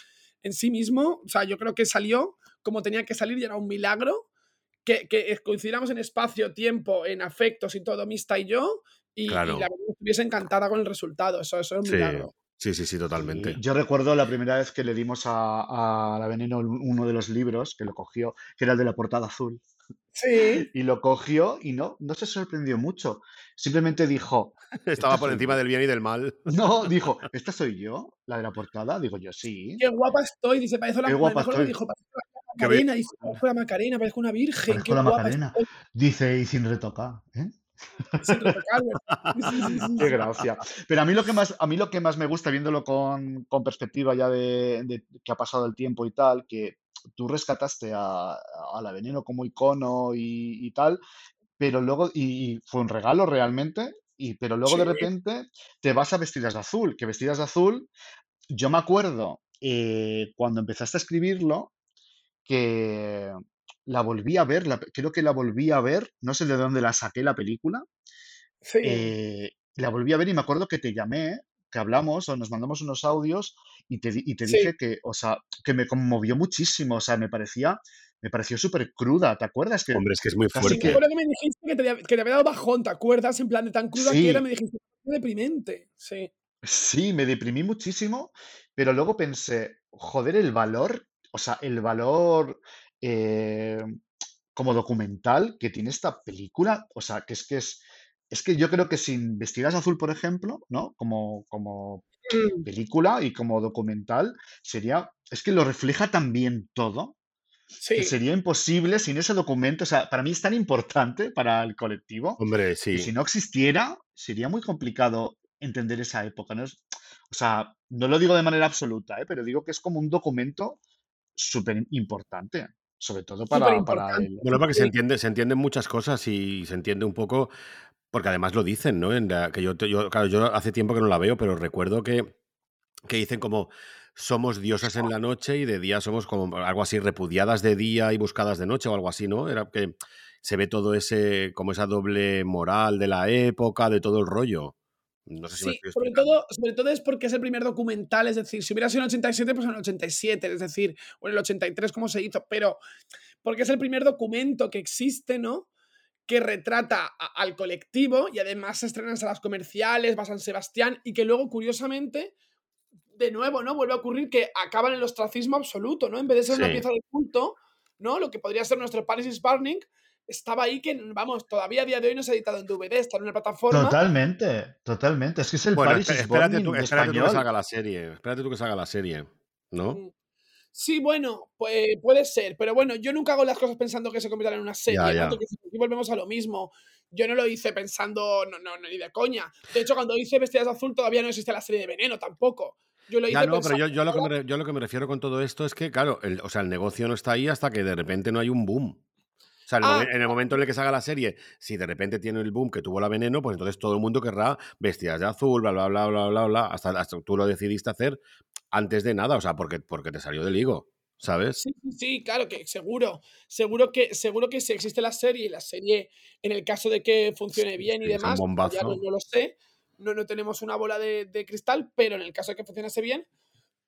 En sí mismo, o sea, yo creo que salió como tenía que salir y era un milagro. Que, que coincidiéramos en espacio, tiempo, en afectos y todo, Mista y yo, y, la verdad estuviese encantada con el resultado. Eso, eso era un Sí, milagro. sí, sí, sí, totalmente. Y Yo recuerdo la primera vez que le dimos a, a la Veneno uno de los libros, que lo cogió, que era el de la portada azul. Sí. Y lo cogió y no, no se sorprendió mucho. Simplemente dijo, Estaba por encima yo. del bien y del mal. no, dijo, ¿esta soy yo? ¿La de la portada? Digo yo, sí. Qué guapa estoy, dice, parece la, Qué guapa estoy. dijo, Macarena, dice, parezco la Macarena, parezco una virgen, Parezco qué la guapa Macarena. estoy, Dice, y sin retocar. ¿eh? Qué gracia. Pero a mí lo que más, a mí lo que más me gusta, viéndolo con, con perspectiva ya de, de que ha pasado el tiempo y tal, que tú rescataste a, a la Veneno como icono y, y tal, pero luego, y, y fue un regalo realmente, y, pero luego de repente te vas a Vestidas de Azul, que Vestidas de Azul, yo me acuerdo eh, cuando empezaste a escribirlo, que la volví a ver, la- creo que la volví a ver, no sé de dónde la saqué la película, Sí. eh, la volví a ver y me acuerdo que te llamé, que hablamos o nos mandamos unos audios y te, y te Sí. dije que, o sea, que me conmovió muchísimo, o sea, me parecía, me pareció súper cruda, ¿te acuerdas? Que Hombre, es que es muy que- fuerte. acuerdo que me dijiste que te, había, que te había dado bajón, ¿te acuerdas? En plan de tan cruda Sí. que era, me dijiste, "Qué deprimente. Sí. Sí, me deprimí muchísimo, pero luego pensé, joder, el valor, o sea, el valor eh, como documental que tiene esta película, o sea, que es que es, es que yo creo que sin Vestidas de Azul, por ejemplo, ¿no? Como, como Mm, película y como documental, sería, es que lo refleja tan bien todo, que Sí. sería imposible sin ese documento, o sea, para mí es tan importante para el colectivo, Hombre, que si sí. no existiera, sería muy complicado entender esa época, ¿no? Es- o sea, no lo digo de manera absoluta, ¿eh? pero digo que es como un documento súper importante, sobre todo para, para el... Bueno, porque se Sí. entiende, se entienden muchas cosas y se entiende un poco, porque además lo dicen, ¿no? En la- que yo, yo, claro, yo hace tiempo que no la veo, pero recuerdo que, que dicen como somos diosas en la noche y de día somos como algo así, repudiadas de día y buscadas de noche o algo así, ¿no? Era que se ve todo ese, como esa doble moral de la época, de todo el rollo. No sé si me Sí, estoy sobre todo, sobre todo es porque es el primer documental, es decir, si hubiera sido en el 87, pues en el 87, es decir, o en el 83, como se hizo, pero porque es el primer documento que existe, ¿no? Que retrata a- al colectivo y además se estrena en salas comerciales, va a San Sebastián y que luego, curiosamente, de nuevo, ¿no? Vuelve a ocurrir que acaba en el ostracismo absoluto, ¿no? En vez de ser una pieza de culto, ¿no? Lo que podría ser nuestro Paris is Burning, estaba ahí que, vamos, todavía a día de hoy no se ha editado en DVD, está en una plataforma. Totalmente, totalmente. Es que es el Bueno, Paris espérate tú, espérate tú que español. salga la serie. Espérate tú que salga la serie, ¿no? Mm. Sí, bueno, pues puede ser, pero bueno, yo nunca hago las cosas pensando que se conviertan en una serie, Ya, aquí volvemos a lo mismo. Yo no lo hice pensando, no, no, no, ni de coña. De hecho, cuando hice Vestidas de Azul todavía no existe la serie de Veneno tampoco. Yo lo hice Ya no, pero pensando, yo, yo lo que me, yo lo que me refiero con todo esto es que, claro, el, o sea, el negocio no está ahí hasta que de repente no hay un boom. Sea, el, Ah. en el momento en el que se haga la serie, si de repente tiene el boom que tuvo la veneno, pues entonces todo el mundo querrá vestidas de azul, bla, bla, bla, bla, bla, bla, hasta, hasta tú lo decidiste hacer antes de nada, o sea, porque, porque te salió del higo, ¿sabes? Sí, sí, claro que seguro. Seguro que, seguro que si existe la serie y la serie, en el caso de que funcione bien y demás, pues ya no, lo sé, no, no tenemos una bola de, de cristal, pero en el caso de que funcionase bien,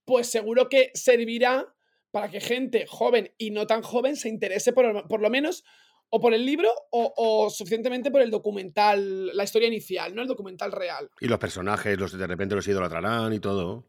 pues seguro que servirá para que gente joven y no tan joven se interese por, por lo menos o por el libro o, o suficientemente por el documental, la historia inicial, ¿no? El documental real. Y los personajes, los de repente los idolatrarán y todo.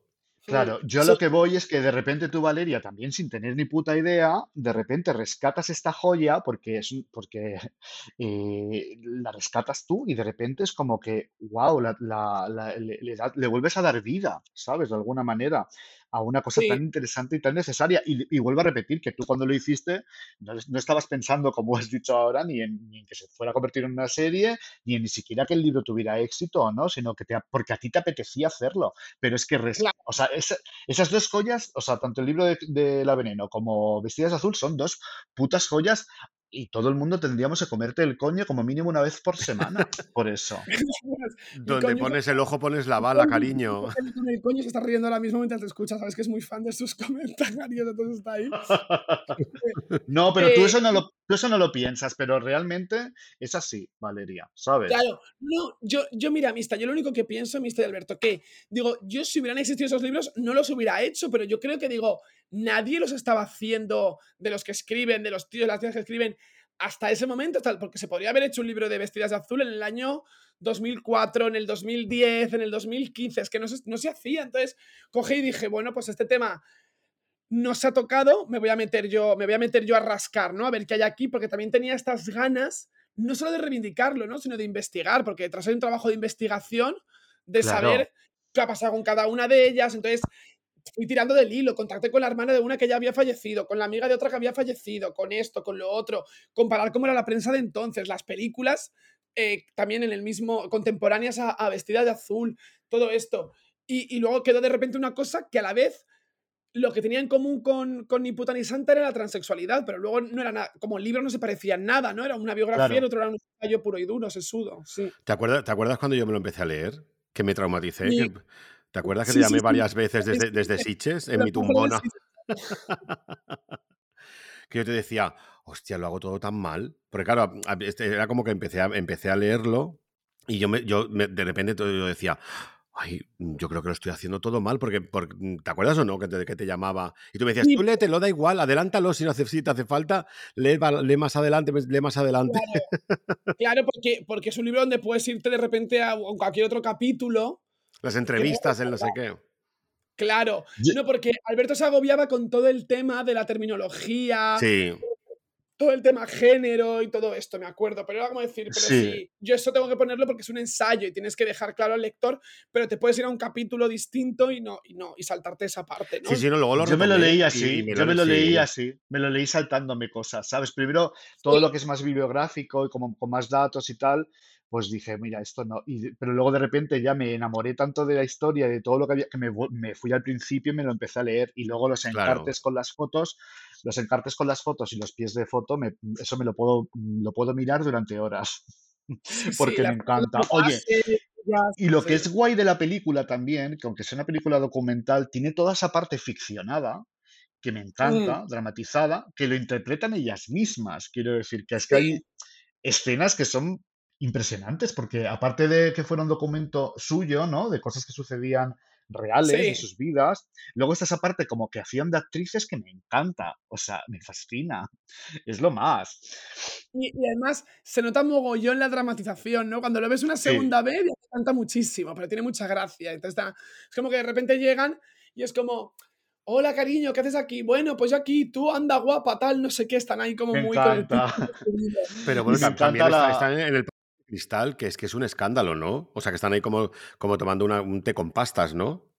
Claro, yo Sí, lo que voy es que de repente tú, Valeria, también sin tener ni puta idea, de repente rescatas esta joya porque es porque eh, la rescatas tú y de repente es como que, wow, la, la- la- le, le da- le vuelves a dar vida, ¿sabes? De alguna manera, a una cosa sí, tan interesante y tan necesaria. Y, y vuelvo a repetir que tú cuando lo hiciste no, no estabas pensando, como has dicho ahora, ni en, ni en que se fuera a convertir en una serie, ni en ni siquiera que el libro tuviera éxito o no, sino que te, porque a ti te apetecía hacerlo. Pero es que, claro, o sea, esa- esas dos joyas, o sea, tanto el libro de, de La Veneno como Vestidas de Azul son dos putas joyas y todo el mundo tendríamos que comerte el coño como mínimo una vez por semana. Por eso. Donde coño, pones el ojo pones la bala, coño, cariño. el coño se está riendo ahora mismo mientras te escucha, sabes que es muy fan de sus comentarios, entonces está ahí. No, pero tú Eh, eso no lo, tú eso no lo piensas, pero realmente es así, Valeria, ¿sabes? Claro, no, yo, yo mira, Mista, yo lo único que pienso, Mista y Alberto, que digo, yo si hubieran existido esos libros no los hubiera hecho, pero yo creo que digo, nadie los estaba haciendo de los que escriben, de los tíos, las tías que escriben, hasta ese momento, hasta- porque se podría haber hecho un libro de vestidas de azul en el año 2004, en el 2010, en el 2015, es que no se, no se hacía, entonces cogí y dije, bueno, pues este tema no se ha tocado, me voy a meter yo, me voy a meter yo a rascar, ¿no? A ver qué hay aquí, porque también tenía estas ganas, no solo de reivindicarlo, ¿no? Sino de investigar, porque detrás hay un trabajo de investigación, de Claro. saber qué ha pasado con cada una de ellas. Entonces, fui tirando del hilo, contacté con la hermana de una que ya había fallecido, con la amiga de otra que había fallecido, con esto, con lo otro, comparar cómo era la prensa de entonces, las películas, eh, también en el mismo, contemporáneas a, a Vestida de Azul, todo esto. Y, y luego quedó de repente una cosa que a la vez lo que tenía en común con, con Ni puta ni santa era la transexualidad, pero luego no era nada, como el libro no se parecía en nada, ¿no? Era una biografía, Claro. el otro era un ensayo puro y duro, sesudo, sí. ¿Te acuerdas, ¿Te acuerdas cuando yo me lo empecé a leer? Que me traumaticé. ¿Te acuerdas que Sí, te llamé sí. varias veces desde, desde sí. Sitges, en mi tumbona? que yo te decía, hostia, lo hago todo tan mal. Porque claro, este, era como que empecé a, empecé a leerlo y yo, me, yo me- de repente yo decía, ay, yo creo que lo estoy haciendo todo mal, porque, porque ¿te acuerdas o no que te, que te llamaba? Y tú me decías, Sí. tú léetelo, da igual, adelántalo si no hace, si te hace falta, lee, más adelante, lee más adelante. Claro, claro porque, porque es un libro donde puedes irte de repente a cualquier otro capítulo. Las entrevistas, el no sé qué. Claro, no, porque Alberto se agobiaba con todo el tema de la terminología, Sí, todo el tema género y todo esto, me acuerdo. Pero era como decir, pero Sí. sí, yo eso tengo que ponerlo porque es un ensayo y tienes que dejar claro al lector, pero te puedes ir a un capítulo distinto y no, y no, y saltarte esa parte, ¿no? sí, sí, no, luego lo Yo me lo leí así, me yo me lo leí así, me lo leí saltándome cosas, ¿sabes? Primero todo Sí. lo que es más bibliográfico y como con más datos y tal, pues dije, mira, esto no. Y, pero luego de repente ya me enamoré tanto de la historia, de todo lo que había, que me, me fui al principio y me lo empecé a leer. Y luego los Claro. encartes con las fotos, los encartes con las fotos y los pies de foto, me- eso me lo puedo, lo puedo mirar durante horas, sí, porque me encanta. Oye, y lo que es guay de la película también, que aunque sea una película documental, tiene toda esa parte ficcionada que me encanta, Mm, dramatizada, que lo interpretan ellas mismas. Quiero decir que es que sí, hay escenas que son impresionantes, porque aparte de que fuera un documento suyo, ¿no? De cosas que sucedían reales de sí. sus vidas, luego está esa parte como que hacían de actrices que me encanta, o sea, me fascina, es lo más. Y, y además se nota mogollón la dramatización, ¿no? Cuando lo ves una Sí, segunda vez, ya te canta muchísimo, pero tiene mucha gracia. Entonces está- es como que de repente llegan y es como, hola cariño, ¿qué haces aquí? Bueno, pues yo aquí, tú anda guapa, tal, no sé qué, están ahí como me muy encanta. Pero bueno, me tam- también encanta la... están en el cristal, que es que es un escándalo, ¿no? O sea, que están ahí como, como tomando una- un té con pastas, ¿no?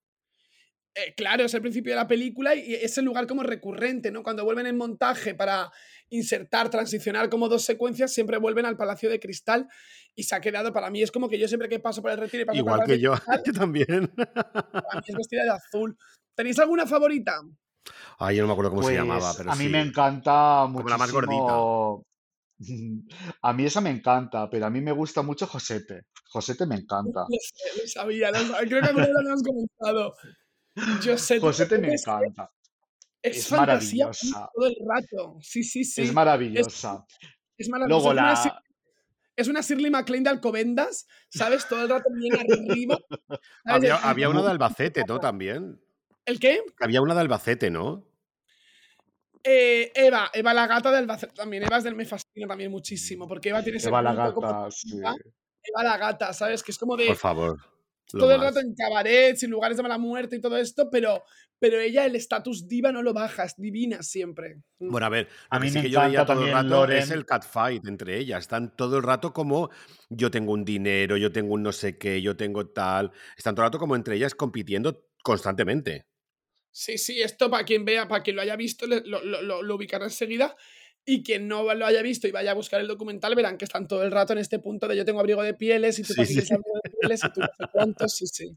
Eh, claro, es el principio de la película y es el lugar como recurrente, ¿no? Cuando vuelven en montaje para insertar, transicionar como dos secuencias, siempre vuelven al Palacio de Cristal y se ha quedado, para mí es como que yo siempre que paso por el retiro y paso por el Igual que yo, Cristal, yo también. para mí es vestida de azul. ¿Tenéis alguna favorita? Ay, yo no me acuerdo cómo se llamaba, Pues pero a mí sí. me encanta Como la más gordita. A mí esa me encanta, pero a mí me gusta mucho Josete. Josete me encanta. Lo sé, lo sabía, lo sabía. Creo que vez lo hemos comentado. Yo sé, Josete me es, encanta. es Es fantasía maravillosa. todo el rato. Sí, sí, sí. Es maravillosa. es. Luego Es una, Shir- la. es una Shirley MacLaine de Alcobendas, ¿sabes? Todo el rato bien arriba. Había, había una de Albacete, ¿no? También. ¿El qué? Había una de Albacete, ¿no? Eh, Eva, Eva la gata de Albacete también. Eva es del me fascina también muchísimo, porque Eva tiene ese Eva la como gata, sí. Eva la gata, ¿sabes? Que es como Por de favor. Lo todo el rato en cabarets, en lugares de mala muerte y todo esto, pero, pero ella el estatus diva no lo baja, es divina siempre. Mm. Bueno, a ver, A lo que mí sí me que yo veía todo el rato es el catfight entre ellas. Están todo el rato como yo tengo un dinero, yo tengo un no sé qué, yo tengo tal. Están todo el rato como entre ellas compitiendo constantemente. Sí, sí, esto para quien vea, para quien lo haya visto, lo, lo- lo- lo ubicará enseguida. Y quien no lo haya visto y vaya a buscar el documental, verán que están todo el rato en este punto de yo tengo abrigo de pieles y tú Sí, sí. abrigo de pieles y tú no sé cuántos, sí, sí.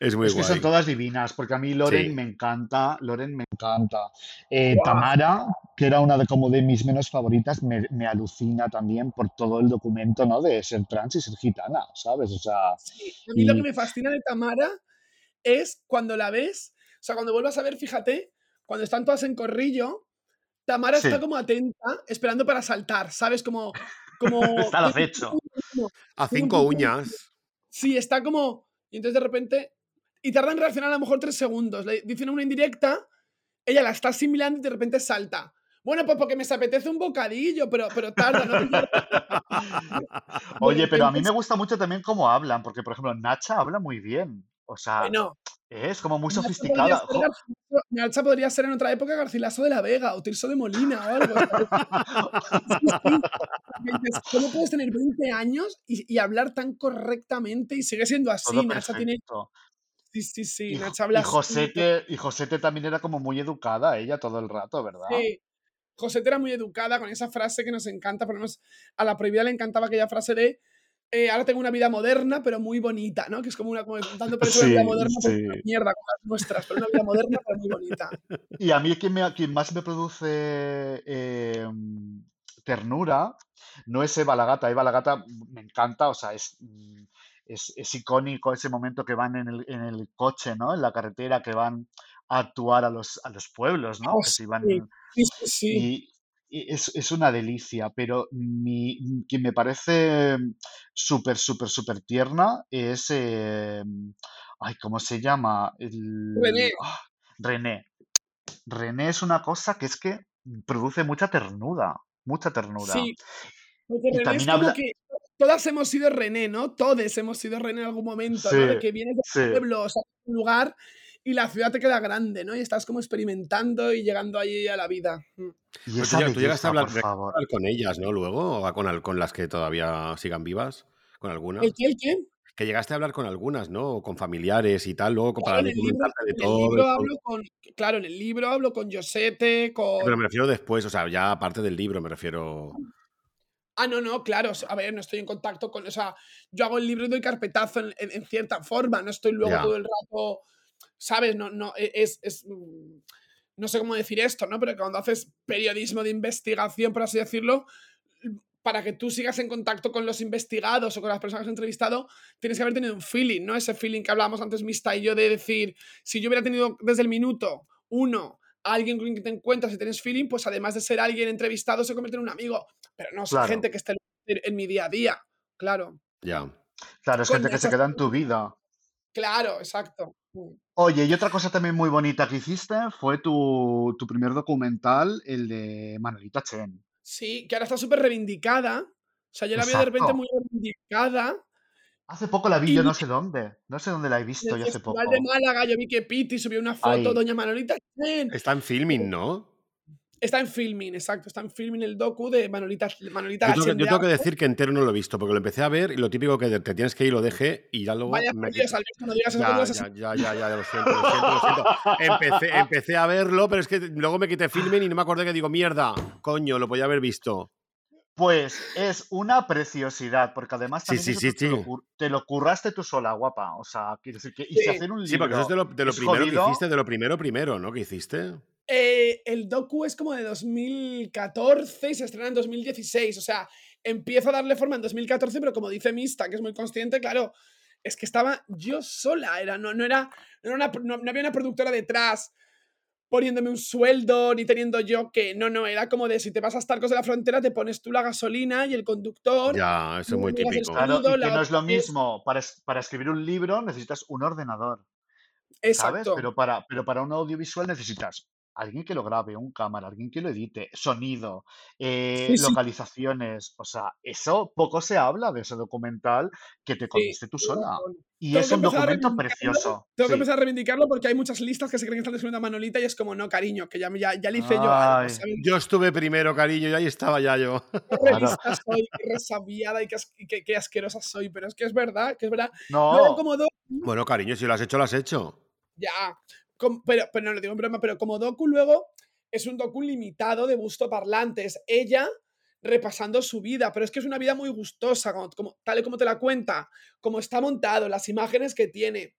Es muy Es que guay. son todas divinas, porque a mí Loren Sí. me encanta, Loren me encanta. Eh, Guau. Tamara, que era una de como de mis menos favoritas, me, me alucina también por todo el documento, ¿no? De ser trans y ser gitana, ¿sabes? O sea, Sí, a mí lo que y me fascina de Tamara es cuando la ves, sea, cuando vuelvas a ver, fíjate, cuando están todas en corrillo, Tamara Sí. está como atenta, esperando para saltar, ¿sabes? Como. como está al acecho. A cinco uñas. Sí, está como. Y entonces de repente. Y tarda en reaccionar a lo mejor tres segundos. Le dicen una indirecta, ella la está asimilando y de repente salta. Bueno, pues porque me se apetece un bocadillo, pero, pero tarda, ¿no? Oye, pero a mí me gusta mucho también cómo hablan, porque por ejemplo, Nacha habla muy bien. O sea, Bueno, es como muy podría, sofisticada. ser Nacha podría ser en otra época Garcilaso de la Vega o Tirso de Molina o algo. ¿Cómo puedes tener 20 años y, y hablar tan correctamente y sigue siendo así? Nacha tiene. Sí, sí, sí. Y, y habla así. Josete, y Josete también era como muy educada, ella todo el rato, ¿verdad? Sí. Josete era muy educada con esa frase que nos encanta. Por lo menos a la prohibida le encantaba aquella frase de eh, ahora tengo una vida moderna, pero muy bonita, ¿no? Que es como una como tanto por eso la vida Sí, moderna, pues sí. una mierda con las nuestras, pero una vida moderna, pero muy bonita. Y a mí quien, me, quien más me produce eh, ternura no es Eva la Gata. Eva la Gata me encanta, o sea, es, es, es icónico ese momento que van en el, en el coche, ¿no? En la carretera, que van a actuar a los, a los pueblos, ¿no? Oh, Que se sí, iban, sí, sí, sí. y es, es una delicia, pero mi, quien me parece súper, súper, súper tierna es, eh, ay, ¿cómo se llama? El, René. ah, René. René es una cosa que es que produce mucha ternura, mucha ternura. Sí, porque René es como habla, que todas hemos sido René, ¿no? Todos hemos sido René en algún momento, ¿no? De sí, que vienes de sí. un pueblo, o sea, de un lugar y la ciudad te queda grande, ¿no? Y estás como experimentando y llegando ahí a la vida. Mm. Y Pero tú, ya- tú llegaste a belleza, hablar, por favor. con ellas, ¿no? Luego, o con, con las que todavía sigan vivas, con ¿El algunas. qué? ¿El qué? Que llegaste a hablar con algunas, ¿no? O con familiares y tal, luego Claro, para en el libro, documentarte de en el todo libro hablo con, claro, en el libro hablo con Josete, Sí, Pero con... me refiero después, o sea, ya aparte del libro, me refiero. Ah, no, no, claro, a ver, no estoy en contacto con, o sea, yo hago el libro y doy carpetazo en, en- en cierta forma, no estoy luego Ya. todo el rato, ¿sabes? No, no, e- es, es, mm, no sé cómo decir esto, ¿no? Pero cuando haces periodismo de investigación, por así decirlo, para que tú sigas en contacto con los investigados o con las personas que has entrevistado, tienes que haber tenido un feeling, ¿no? Ese feeling que hablábamos antes, Mista y yo, de decir, si yo hubiera tenido desde el minuto uno a alguien con quien te encuentras y tienes feeling, pues además de ser alguien entrevistado, se convierte en un amigo. Pero no Claro, gente que esté en en mi día a día, claro. Ya. claro, es Con gente que se queda en tu vida. Claro, exacto. Mm. Oye, y otra cosa también muy bonita que hiciste fue tu, tu primer documental, el de Manolita Chen. Sí, que ahora está súper reivindicada. O sea, yo la veo de repente muy reivindicada. Hace poco la vi Y yo no sé dónde. No sé dónde la he en visto el yo hace Festival de poco. Málaga yo vi que Piti subió una foto. Doña Manolita Chen. Está en filming, ¿no? Está en filming, exacto. Está en filming el docu de Manolita, Manolita Yo tengo, que, yo tengo decir que entero no lo he visto, porque lo empecé a ver y lo típico que te tienes que ir lo dejé y ya luego Vaya me. Dios, Alberto, no digas eso que Ya, ya, ya, ya, ya, lo siento, lo siento, lo siento. Empecé, empecé a verlo, pero es que luego me quité filming y no me acordé que digo, mierda, coño, lo podía haber visto. Pues es una preciosidad, porque además Sí, también sí, sí, te, lo, sí. cur- te lo curraste tú sola, guapa. O sea, quiero decir que, y si Sí. hacer un Sí, porque eso es de libro lo, de lo es primero que hiciste, de lo primero primero, ¿no? Que hiciste. Eh, el docu es como de 2014 y se estrena en 2016. O sea, empiezo a darle forma en 2014, pero como dice Mista, que es muy consciente, claro, es que estaba yo sola. Era, no, no, era, no, era una- no- no había una productora detrás poniéndome un sueldo, ni teniendo yo que. No, no, era como de si te vas a Starcos de la Frontera, te pones tú la gasolina y el conductor. Ya, eso es muy típico. claro, y que no es lo mismo. Para, para escribir un libro necesitas un ordenador, ¿sabes? Exacto. Pero para, pero para un audiovisual necesitas alguien que lo grabe, un cámara, alguien que lo edite, sonido, eh, Sí, sí, localizaciones, o sea, eso poco se habla de ese documental que te sí. comiste tú sola. Y es un documento precioso. Tengo que empezar a reivindicarlo porque hay muchas listas que se creen que están descubriendo a Manolita y es como, no, cariño, que ya, ya, ya le hice yo algo, Ay, ¿sabes? Yo estuve primero, cariño, y ahí estaba ya yo. Qué claro. revista soy, qué resabiada y qué, as- y qué- qué asquerosa soy, pero es que es verdad, que es verdad. Luego No, como docu, Bueno, cariño, si lo has hecho, lo has hecho. ya, pero, pero no lo digo en broma, pero como docu luego es un docu limitado de gusto parlante, es ella repasando su vida, pero es que es una vida muy gustosa, como- tal y como te la cuenta, como está montado, las imágenes que tiene,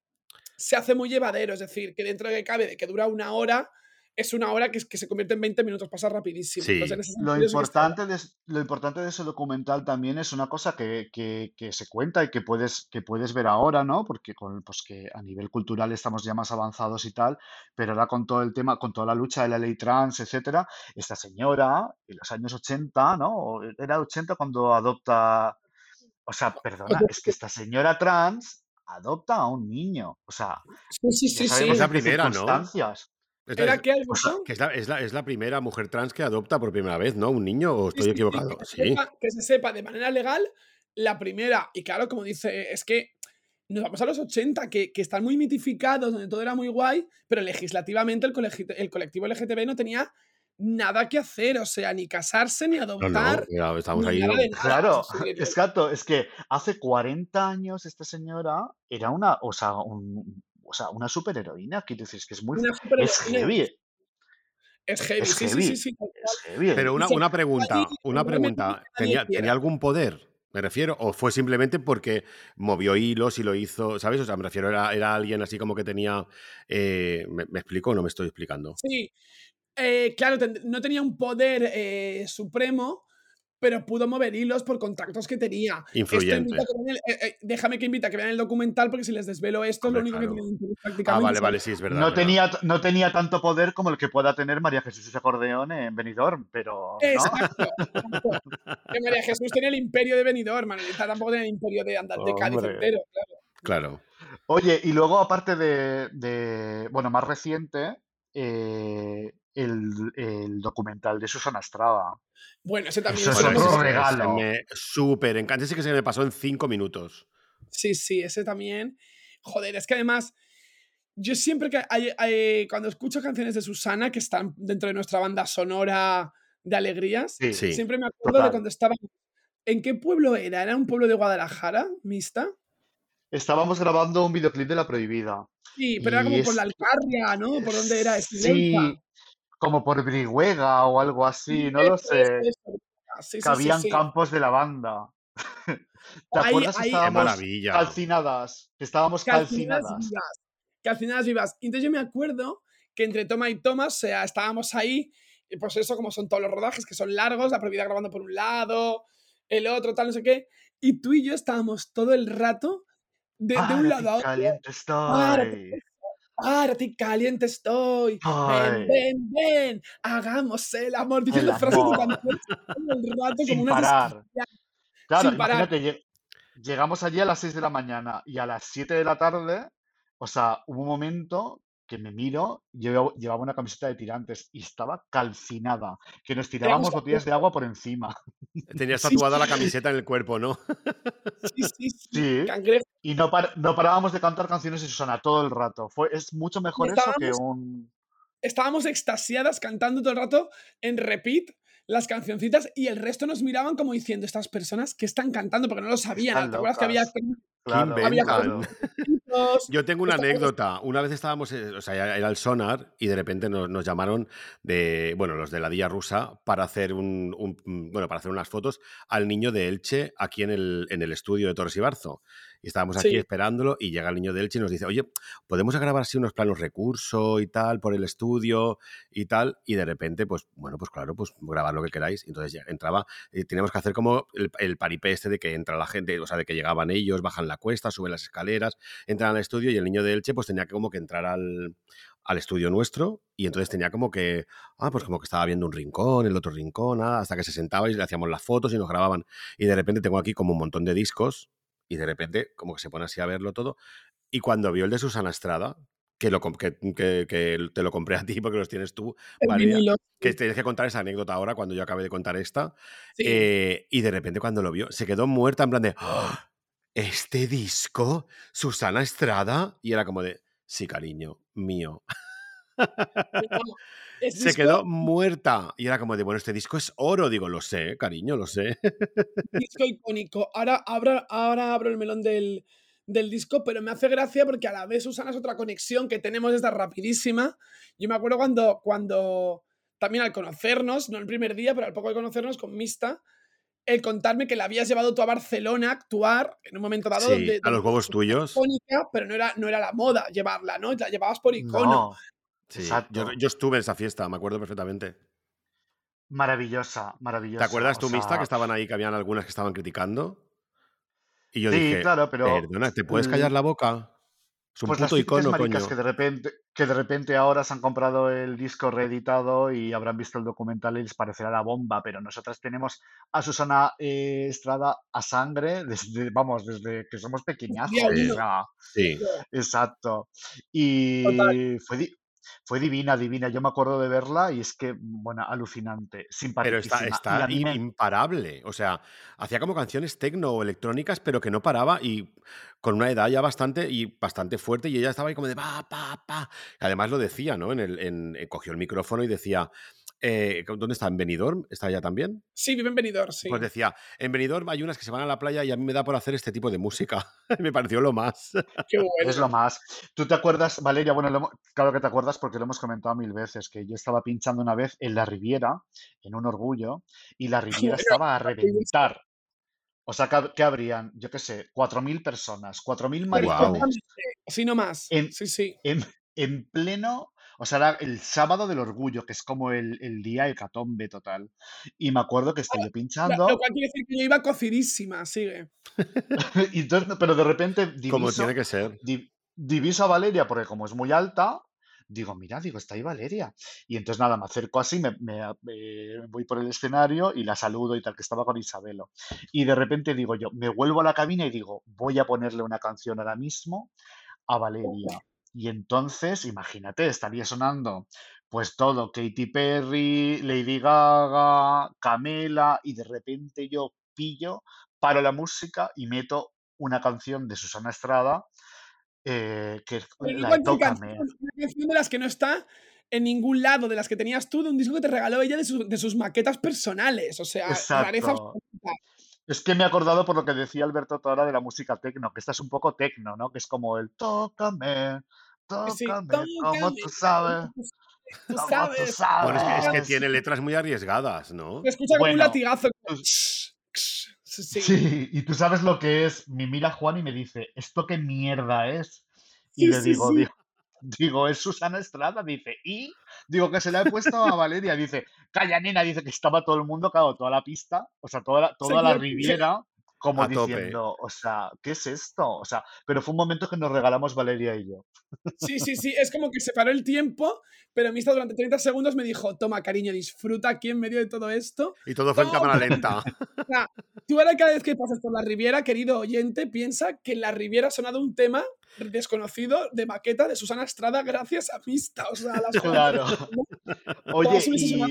se hace muy llevadero, es decir, que dentro de que cabe de que dura una hora, es una hora que, es- que se convierte en 20 minutos, pasa rapidísimo. Sí. Lo importante, de, es- lo importante de ese documental también es una cosa que, que- que se cuenta y que puedes, que puedes ver ahora, ¿no? Porque con, pues que a nivel cultural estamos ya más avanzados y tal, pero ahora con todo el tema, con toda la lucha de la ley trans, etcétera, esta señora en los años 80, ¿no? Era 80 cuando adopta, o sea, perdona, es que esta señora trans adopta a un niño, o sea, Sí, sí, ya sí, sabemos Es la primera, ¿no? Circunstancias. Es la, ¿Era que es, la, es, la, es la primera mujer trans que adopta por primera vez, ¿no? ¿Un niño o estoy sí, sí, equivocado? que se, Sí. sepa, que se sepa de manera legal la primera. Y claro, como dice, es que nos vamos a los 80, que, que están muy mitificados, donde todo era muy guay, pero legislativamente el, colegi- el colectivo LGTB no tenía nada que hacer, o sea, ni casarse, ni No, no, adoptar, mira, estamos ni ahí. nada de nada. Claro, Es es que hace 40 años esta señora era una, o sea, un- o sea, una superheroína, quiero decir, es que es muy, una es superheroína. heavy, Es heavy, es sí, sí, sí, sí. Pero una, una pregunta, una pregunta. que ¿Tenía. ¿Tenía algún poder? Me refiero, o fue simplemente porque movió hilos y lo hizo, ¿sabes? O sea, me refiero, era, era alguien así como que tenía. eh, ¿me, me explico o no me estoy explicando? Sí, eh, claro, ten- no tenía un poder eh, supremo, pero pudo mover hilos por contactos que tenía. Influyente. invita que el- eh, eh, déjame que invite a que vean el documental, porque si les desvelo esto, es lo Hombre, único claro. que tienen interés Ah, prácticamente. vale, vale, sí, es verdad. No verdad. tenía, no tenía tanto poder como el que pueda tener María Jesús ese acordeón en Benidorm, pero, ¿no? Exacto, exacto. Que María Jesús tenía el imperio de Benidorm, Manolita tampoco tenía el imperio de andar de Cádiz Hombre. entero, claro. Claro. Oye, y luego aparte de, de- bueno, más reciente, eh, el, el documental de Susana Estrada. Bueno, ese también Eso es otro regalo. me súper encanta. Ese que se me pasó en cinco minutos. Sí, sí, ese también. Joder, es que además, yo siempre que hay- hay- cuando escucho canciones de Susana que están dentro de nuestra banda sonora de alegrías, Sí, Sí. siempre me acuerdo de cuando estaba. ¿En qué pueblo era? ¿Era un pueblo de Guadalajara, mixta? Estábamos grabando un videoclip de La Prohibida. Sí, pero era como por la Alcarria, ¿no? ¿Por dónde era? sí, Esquivelta. Como por Brihuega o algo así, no lo sé, eso. Sí, que habían sí. campos de lavanda. ¿Te Ahí, acuerdas ahí, ¡Qué estábamos maravilla! calcinadas? Que estábamos calcinadas calcinadas. vivas. Calcinadas vivas. Entonces yo me acuerdo que entre toma y toma, o sea, estábamos ahí, y pues eso, como son todos los rodajes, que son largos, la prohibida grabando por un lado, el otro, tal, no sé qué. Y tú y yo estábamos todo el rato de, de un lado a otro. caliente Párate, caliente estoy. Ven, Ay, ven, ven, hagamos el amor. el Diciendo frases de amor. todo el rato como Sin una parar. Claro, sin parar. imagínate, lle- llegamos allí a las 6 de la mañana y a las 7 de la tarde, o sea, hubo un momento que me miro, yo llevaba una camiseta de tirantes y estaba calcinada, que nos tirábamos botellas de agua por encima. Tenías tatuada sí, la camiseta en el cuerpo, ¿no? sí, sí, sí. Y no, par- no parábamos de cantar canciones de Susana todo el rato. Fue, es mucho mejor eso que un... estábamos extasiadas cantando todo el rato en repeat las cancioncitas y el resto nos miraban como diciendo estas personas que están cantando porque no lo sabían. ¿Te acuerdas que había, locas. ¿Qué Claro, había inventan? claro. Yo tengo una anécdota. Una vez estábamos, eh, o sea, era el sonar y de repente nos, nos llamaron de, bueno, los de la Día Rusa para hacer un, un- mm, bueno, para hacer unas fotos al niño de Elche aquí en el, en el estudio de Torres y Barzo. Y estábamos aquí Sí. esperándolo y llega el niño de Elche y nos dice, oye, podemos grabar así unos planos recurso y tal por el estudio y tal. Y de repente, pues, bueno, pues claro, pues grabar lo que queráis. Entonces ya entraba, y teníamos que hacer como el, el paripé este de que entra la gente, o sea, de que llegaban ellos, bajan la cuesta, suben las escaleras, entran al estudio y el niño de Elche pues tenía que como que entrar al, al estudio nuestro y entonces tenía como que, ah, pues como que estaba viendo un rincón, el otro rincón, ah, hasta que se sentaba y le hacíamos las fotos y nos grababan. Y de repente tengo aquí como un montón de discos y de repente como que se pone así a verlo todo. Y cuando vio el de Susana Estrada, que, lo, que, que- que te lo compré a ti porque los tienes tú, que tienes que contar esa anécdota ahora cuando yo acabé de contar esta. Sí. Eh, y de repente cuando lo vio, se quedó muerta en plan de, "¡Ah! ¿Este disco? ¿Susana Estrada? Y era como de, sí, cariño, mío. Se disco- quedó muerta. Y era como de, bueno, este disco es oro. Digo, lo sé, cariño, lo sé. disco icónico. Ahora, ahora, ahora abro el melón del, del disco, pero me hace gracia porque a la vez, Susana, es otra conexión que tenemos esta rapidísima. Yo me acuerdo cuando, cuando también al conocernos, no el primer día, pero al poco de conocernos con Mista, el contarme que la habías llevado tú a Barcelona a actuar en un momento dado. Sí, donde, a los huevos tuyos. icónica, pero no era, no era la moda llevarla, ¿no? La llevabas por icono. No, Sí, yo, yo estuve en esa fiesta, me acuerdo perfectamente. Maravillosa, maravillosa. ¿Te acuerdas tú, Mista, sea, que estaban ahí, que habían algunas que estaban criticando? Y yo Sí, dije, claro, pero perdona, ¿te puedes callar la boca? Es un Pues las puto típicas icono, coño. que de repente, que de repente ahora se han comprado el disco reeditado y habrán visto el documental y les parecerá la bomba, pero nosotras tenemos a Susana eh, Estrada a sangre desde, vamos, desde que somos uno. sea, Sí. exacto. Total. Y fue, fue divina, divina. Yo me acuerdo de verla y es que, bueno, alucinante, Pero está, está imparable. O sea, hacía como canciones tecno o electrónicas, pero que no paraba y con una edad ya bastante y bastante fuerte. Y ella estaba ahí como de pa, pa, pa. Además lo decía, ¿no? En el, en- eh, cogió el micrófono y decía, eh, ¿dónde está? ¿En Benidorm? ¿Está ella también? Sí, vive en Benidorm, sí. Pues decía, en Benidorm hay unas que se van a la playa y a mí me da por hacer este tipo de música. me pareció lo más. Qué Es lo bueno. más. ¿Tú te acuerdas, Valeria? Bueno, lo claro que te acuerdas porque lo hemos comentado mil veces, que yo estaba pinchando una vez en la Riviera, en un orgullo, y la Riviera Bueno, estaba a reventar. O sea, que, habrían, yo qué sé, 4.000 personas, 4.000 Guau. maricones Perfectamente. Sí, no más. en, Sí, sí. en, en pleno, o sea, era el sábado del orgullo, que es como el, el día hecatombe total. Y me acuerdo que estoy yo Lo, lo pinchando, cual quiere decir que yo iba cocidísima, sigue. y entonces, pero de repente Como diviso tiene que ser. di- diviso a Valeria porque como es muy alta, digo, mira, digo, está ahí Valeria. Y entonces nada, me acerco así, me, me, voy por el escenario y la saludo y tal, que estaba con Isabelo. Y de repente digo yo, me vuelvo a la cabina y digo, voy a ponerle una canción ahora mismo a Valeria. Y entonces, imagínate, estaría sonando pues todo, Katy Perry, Lady Gaga, Camela, y de repente yo pillo, paro la música y meto una canción de Susana Estrada, eh, que la de Tócame. Canción, de las que no está en ningún lado, de las que tenías tú, de un disco que te regaló ella de, su- de sus maquetas personales. O sea, rareza. Es que me he acordado por lo que decía Alberto Tora de la música tecno, que esta es un poco tecno, ¿no? Que es como el tócame, Sí, tócame, como tócame, tú sabes, tú como tú sabes. Bueno, es que, es que sabes. tiene letras muy arriesgadas, ¿no? Se escucha como un Bueno, latigazo. tú- Sí, sí. y tú sabes lo que es. Me mira Juan y me dice, ¿esto qué mierda es? Y Sí, le sí, digo, sí. digo, digo, es Susana Estrada, dice, ¿y? Digo que se la he puesto a Valeria, dice, calla nena, dice que estaba todo el mundo, claro, toda la pista, o sea, toda la, toda la Riviera, como A tope. diciendo, o sea, ¿qué es esto? O sea, pero fue un momento que nos regalamos Valeria y yo. Sí, sí, sí. Es como que se paró el tiempo, pero Mista durante 30 segundos me dijo, toma, cariño, disfruta aquí en medio de todo esto. Y todo fue en cámara lenta. O sea, tú ahora cada vez que pases por la Riviera, querido oyente, piensa que en la Riviera ha sonado un tema desconocido de maqueta de Susana Estrada gracias a Mista. O sea, las Claro. Oye, y,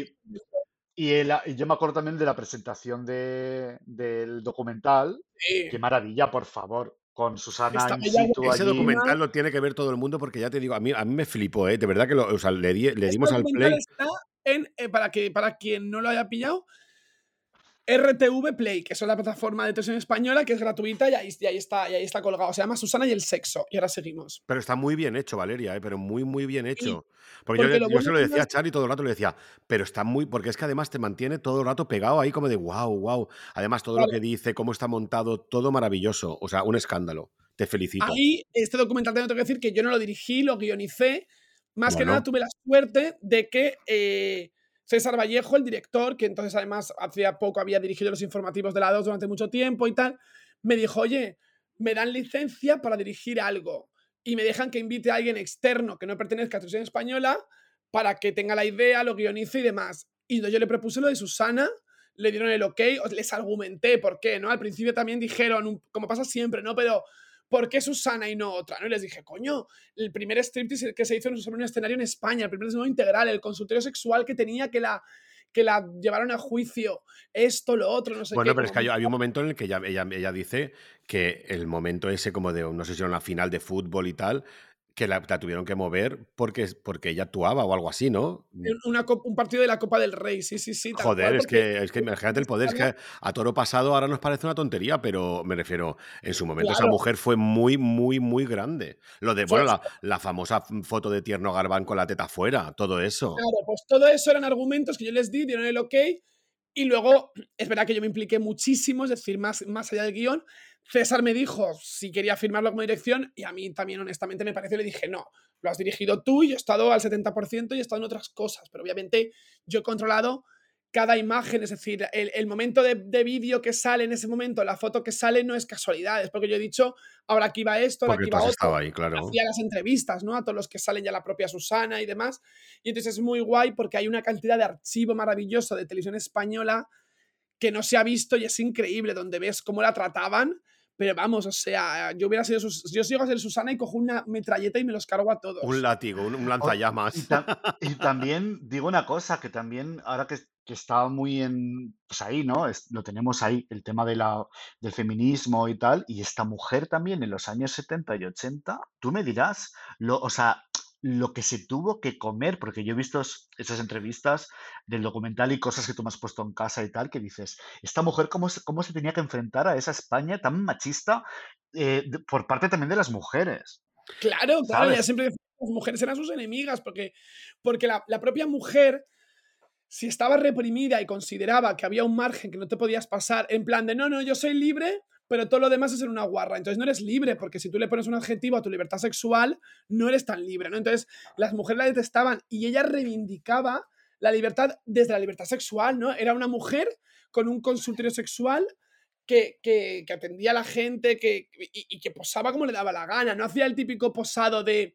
y, el- y yo me acuerdo también de la presentación de, del documental. Sí. Qué maravilla, por favor, con Susana in situ Ese allí. documental lo tiene que ver todo el mundo porque ya te digo, a mí, a mí me flipó, ¿eh? De verdad que lo, o sea, le, di- le Este dimos al play. está en, eh, para, que, para quien no lo haya pillado, RTV Play, que es la plataforma de televisión española, que es gratuita y ahí, y ahí está, y ahí está colgado. Se llama Susana y el sexo. Y ahora seguimos. Pero está muy bien hecho, Valeria, ¿eh? pero muy, muy bien hecho. Porque, porque yo, se lo que decía a es- Chari todo el rato, le decía, pero está muy. Porque es que además te mantiene todo el rato pegado ahí, como de wow, wow. Además, todo lo que dice, cómo está montado, todo maravilloso. O sea, un escándalo. Te felicito. Ahí, este documental tengo que decir que yo no lo dirigí, lo guionicé. Más que Bueno. nada tuve la suerte de que eh, César Vallejo, el director, que entonces además hacía poco había dirigido los informativos de la 2 durante mucho tiempo y tal, me dijo, oye, me dan licencia para dirigir algo y me dejan que invite a alguien externo que no pertenezca a televisión española para que tenga la idea, lo guionice y demás. Y yo le propuse lo de Susana, le dieron el ok, les argumenté por qué, ¿no? Al principio también dijeron, como pasa siempre, ¿no? Pero ¿por qué Susana y no otra? ¿no? Y les dije, coño, el primer striptease que se hizo sobre un escenario en España, el primer desnudo integral, el consultorio sexual que tenía que la que la llevaron a juicio, esto, lo otro, no sé Bueno, qué. pero es que hay un momento en el que ella, ella, ella dice que el momento ese como de, no sé si era una final de fútbol y tal, que la, la tuvieron que mover porque, porque ella actuaba o algo así, ¿no? una un partido de la Copa del Rey, sí, sí, sí. Joder, cual, es que, es que imagínate el poder, es que a toro pasado ahora nos parece una tontería, pero me refiero, en su momento esa Claro. mujer fue muy, muy, muy grande. Lo de, bueno, la, la famosa foto de Tierno Garbán con la teta fuera, todo eso. Claro, pues todo eso eran argumentos que yo les di, dieron el ok. Y luego, es verdad que yo me impliqué muchísimo, es decir, más, más allá del guion. César me dijo si quería firmarlo como dirección y a mí también honestamente me pareció, le dije, no, lo has dirigido tú y yo he estado al 70% y he estado en otras cosas, pero obviamente yo he controlado cada imagen, es decir, el, el momento de, de vídeo que sale en ese momento, la foto que sale no es casualidad, es porque yo he dicho, ahora aquí va esto, ahora Porque aquí va otro ahí, claro. hacía las entrevistas, ¿no? A todos los que salen ya la propia Susana y demás. Y entonces es muy guay porque hay una cantidad de archivo maravilloso de televisión española que no se ha visto y es increíble, donde ves cómo la trataban. Pero vamos, o sea, yo hubiera sido Sus- yo sigo a ser Susana y cojo una metralleta y me los cargo a todos. Un látigo, un, un lanzallamas. Y, ta- y también digo una cosa, que también ahora que, que está muy en, pues ahí, ¿no? Es- lo tenemos ahí, el tema de la, del feminismo y tal, y esta mujer también en los años 70 y 80, tú me dirás, lo, o sea, lo que se tuvo que comer, porque yo he visto es- esas entrevistas del documental y cosas que tú me has puesto en casa y tal, que dices, esta mujer cómo se, cómo se tenía que enfrentar a esa España tan machista eh, por parte también de las mujeres. Claro, claro, ella siempre las mujeres eran sus enemigas, porque, porque la, la propia mujer, si estaba reprimida y consideraba que había un margen que no te podías pasar, en plan de no, no, yo soy libre, pero todo lo demás es ser una guarra. Entonces no eres libre, porque si tú le pones un adjetivo a tu libertad sexual, no eres tan libre, ¿no? Entonces las mujeres la detestaban y ella reivindicaba la libertad desde la libertad sexual, ¿no? Era una mujer con un consultorio sexual que, que- que atendía a la gente que, y, y que posaba como le daba la gana. No hacía el típico posado de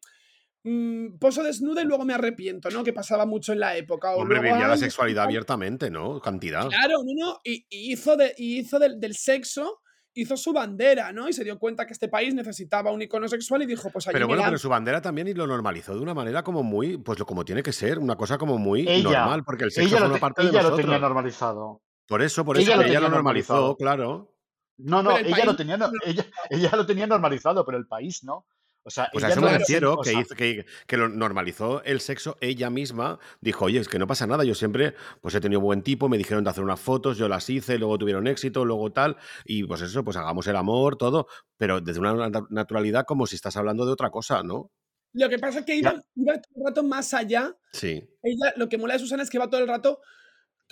mm, poso desnuda y luego me arrepiento, ¿no? Que pasaba mucho en la época. O Hombre, luego, vivía la "Ay, sexualidad tal". abiertamente, ¿no? Cantidad. Claro, no, no. Y, y hizo, de, y hizo del, del sexo, hizo su bandera, ¿no? Y se dio cuenta que este país necesitaba un icono sexual y dijo, pues allí Pero bueno, pero su bandera también y lo normalizó de una manera como muy, pues lo como tiene que ser, una cosa como muy Ella, normal, porque el sexo ella, forma te- parte de ella lo tenía nosotros. normalizado. Por eso, por Ella eso, lo ella lo normalizó, normalizado. claro. No, no, ella lo tenía, ella, ella lo tenía normalizado, pero el país no. O sea, Pues a eso no me refiero, que, hizo- que, que lo normalizó el sexo ella misma. Dijo, oye, es que no pasa nada, yo siempre pues he tenido buen tipo, me dijeron de hacer unas fotos, yo las hice, luego tuvieron éxito, luego tal, y pues eso, pues hagamos el amor, todo, pero desde una nat- naturalidad como si estás hablando de otra cosa, ¿no? Lo que pasa es que iba, iba todo el rato más allá Sí. ella, lo que mola de Susana es que va todo el rato.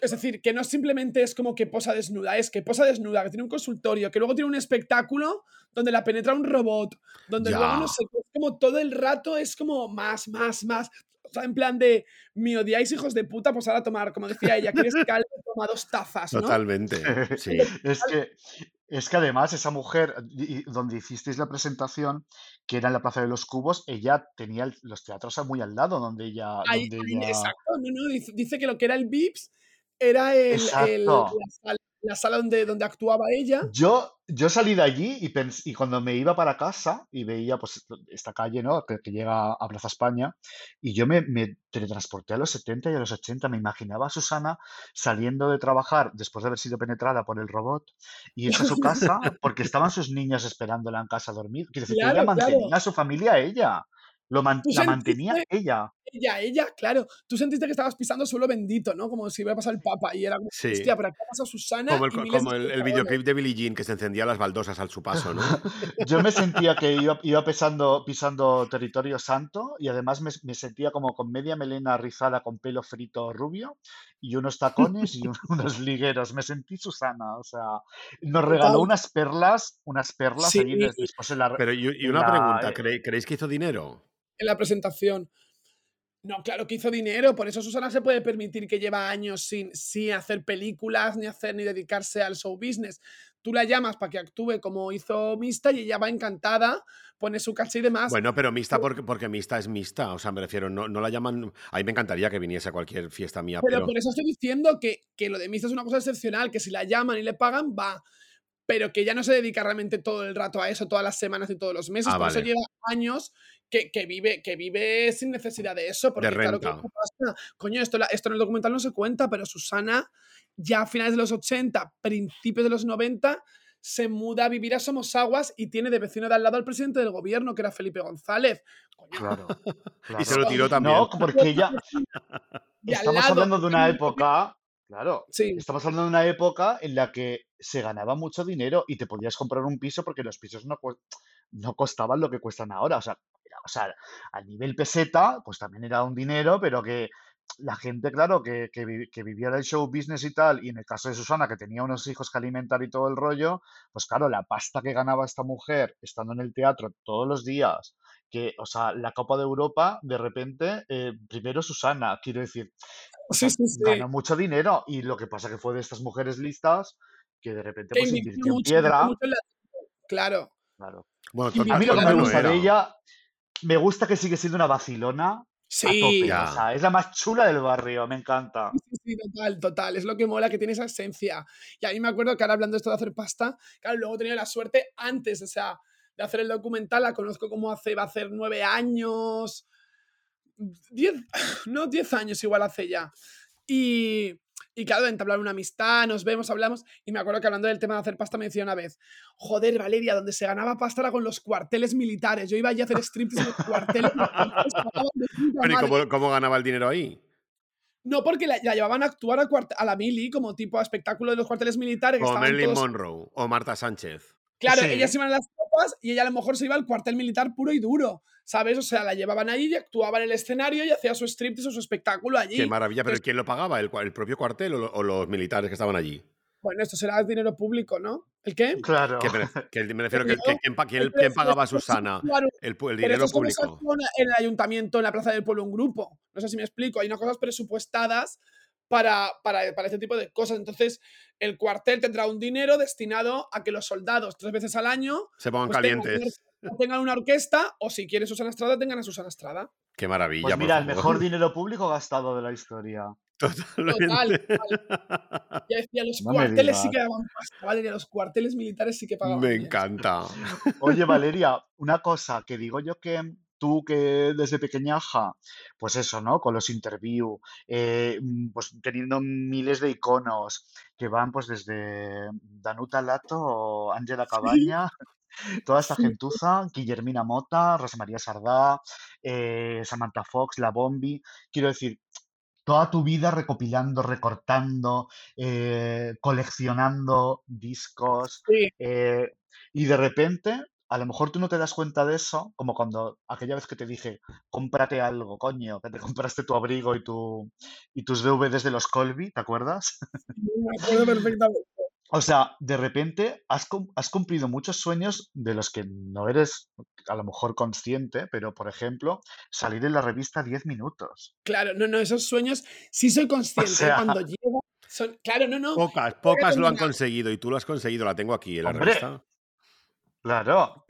Es decir, que no simplemente es como que posa desnuda, es que posa desnuda, que tiene un consultorio, que luego tiene un espectáculo donde la penetra un robot, donde luego no sé es como todo el rato es como más, más, más. O sea, en plan de, me odiáis hijos de puta, pues ahora tomar, como decía ella, quieres que alguien toma dos tazas, ¿no? Totalmente, sí. es que, es que además esa mujer, donde hicisteis la presentación, que era en la Plaza de los Cubos, ella tenía los teatros muy al lado, donde ella, Ahí- donde ahí- ella... exacto, no, no, dice, dice que lo que era el VIPS era el, el- la sala, la sala donde, donde actuaba ella. Yo, yo salí de allí y, pens- y cuando me iba para casa y veía pues esta calle, ¿no? que, que llega a Plaza España, y yo me, me teletransporté a los 70 y a los 80, me imaginaba a Susana saliendo de trabajar después de haber sido penetrada por el robot y irse a su casa porque estaban sus niños esperándola en casa a dormir. Quiere decir que ella Claro, mantenía a su familia ella, lo man- la mantenía ella. Ella, ella, claro. Tú sentiste que estabas pisando suelo bendito, ¿no? Como si hubiera pasado el Papa. Y era como, Sí. hostia, pero acá pasa Susana. Como el, como de el, videoclip de Billie Jean que se encendía las baldosas al su paso, ¿no? Yo me sentía que iba, iba pisando, pisando territorio santo y además me, me sentía como con media melena rizada con pelo frito rubio y unos tacones y un- unos ligueros. Me sentí Susana, o sea, nos regaló unas perlas, unas perlas Sí. después en la... Pero y, y una la- pregunta, eh, ¿cree- ¿creéis que hizo dinero? En la presentación. No, claro que hizo dinero, por eso Susana se puede permitir que lleva años sin, sin hacer películas, ni hacer ni dedicarse al show business. Tú la llamas para que actúe como hizo Mista y ella va encantada, pone su caché y demás. Bueno, pero mixta porque, porque mixta es mixta, o sea, me refiero, no, no la llaman... A mí me encantaría que viniese a cualquier fiesta mía, pero pero... por eso estoy diciendo que, que lo de Mista es una cosa excepcional, que si la llaman y le pagan, va. Pero que ya no se dedica realmente todo el rato a eso, todas las semanas y todos los meses. Ah, por eso vale. lleva años que, que vive, que vive sin necesidad de eso. Porque claro que renta. ¿qué pasa? Coño, esto, esto en el documental no se cuenta, pero Susana, ya a finales de los 80, principios de los 90, se muda a vivir a Somosaguas y tiene de vecino de al lado al presidente del gobierno, que era Felipe González. Coño, Claro. Y se lo claro. tiró también. No, porque ya estamos lado- hablando de una época, claro, Sí, estamos hablando de una época en la que se ganaba mucho dinero y te podías comprar un piso porque los pisos no, no costaban lo que cuestan ahora. O sea, era- o sea, a nivel peseta, pues también era un dinero, pero que la gente, claro, que, que, que vivía del show business y tal, y en el caso de Susana, que tenía unos hijos que alimentar y todo el rollo, pues claro, la pasta que ganaba esta mujer estando en el teatro todos los días, que, o sea, la Copa de Europa, de repente, eh, primero Susana, quiero decir, sí, sí, sí. ganó mucho dinero y lo que pasa que fue de estas mujeres listas que de repente pues invirtió invirtió en mucho, piedra. mucho la- Claro. Claro. Bueno, A mí lo que me gusta de ella, me gusta que sigue siendo una vacilona a Sí, tope. O sea, es la más chula del barrio, me encanta. Sí, sí, sí, total, total. Es lo que mola, que tiene esa esencia. Y a mí me acuerdo que ahora hablando de esto de hacer pasta, claro, luego he tenido la suerte antes, o sea, de hacer el documental, la conozco como hace, va a hacer nueve años, diez, no, diez años igual hace ya. Y, y claro, entablar una amistad, nos vemos, hablamos, y me acuerdo que hablando del tema de hacer pasta me decía una vez, joder, Valeria, donde se ganaba pasta era con los cuarteles militares. Yo iba allí a hacer striptease en los cuarteles. Pero ¿y cómo, cómo ganaba el dinero ahí? No, porque la, la llevaban a actuar a, a la mili como tipo a espectáculo de los cuarteles militares. estaban Marilyn todos- Monroe o Marta Sánchez. Claro, Sí. ellas iban a las tropas y ella a lo mejor se iba al cuartel militar puro y duro, ¿sabes? O sea, la llevaban ahí y actuaba en el escenario y hacía su striptease o su espectáculo allí. Qué maravilla. ¿Pero Entonces- quién lo pagaba? ¿El, el propio cuartel o, lo- o los militares que estaban allí? Bueno, esto será dinero público, ¿no? ¿El qué? Claro. Que me, que me refiero que, que- yo- ¿quién, quién- pagaba a Susana? claro, El, el Pero dinero esto es como se público. en el ayuntamiento, en la Plaza del Pueblo, un grupo. No sé si me explico. Hay unas cosas presupuestadas para, para, para este tipo de cosas. Entonces, el cuartel tendrá un dinero destinado a que los soldados, tres veces al año, Se pongan pues tengan, calientes. una, tengan una orquesta o si quieren Susana Estrada, tengan a Susana Estrada. Qué maravilla. Pues mira, el mejor dinero público gastado de la historia. Totalmente. Ya decía, los No cuarteles sí que daban pasta, ¿vale? Los cuarteles militares sí que pagaban. Me encanta. Oye, Valeria, una cosa que digo yo que tú que desde pequeñaja, pues eso, ¿no? Con los interview, eh, mm, pues teniendo miles de iconos que van pues desde Danuta Lato, Ángela Cabaña, toda esta gentuza, Guillermina Mota, Rosa María Sardá, eh, Samantha Fox, La Bombi, quiero decir, toda tu vida recopilando, recortando, eh, coleccionando discos, Sí, eh, y de repente, a lo mejor tú no te das cuenta de eso, como cuando aquella vez que te dije, cómprate algo, coño, que te compraste tu abrigo y, tu, y tus DVDs de los Colby, ¿te acuerdas? me acuerdo perfectamente. O sea, de repente has, has cumplido muchos sueños de los que no eres a lo mejor consciente, pero por ejemplo, salir en la revista 10 minutos. Claro, no, no, esos sueños sí soy consciente. sea- Cuando llego. son- claro, no, no. Pocas, pocas lo han conseguido y tú lo has conseguido. La tengo aquí en la Hombre. revista. Claro.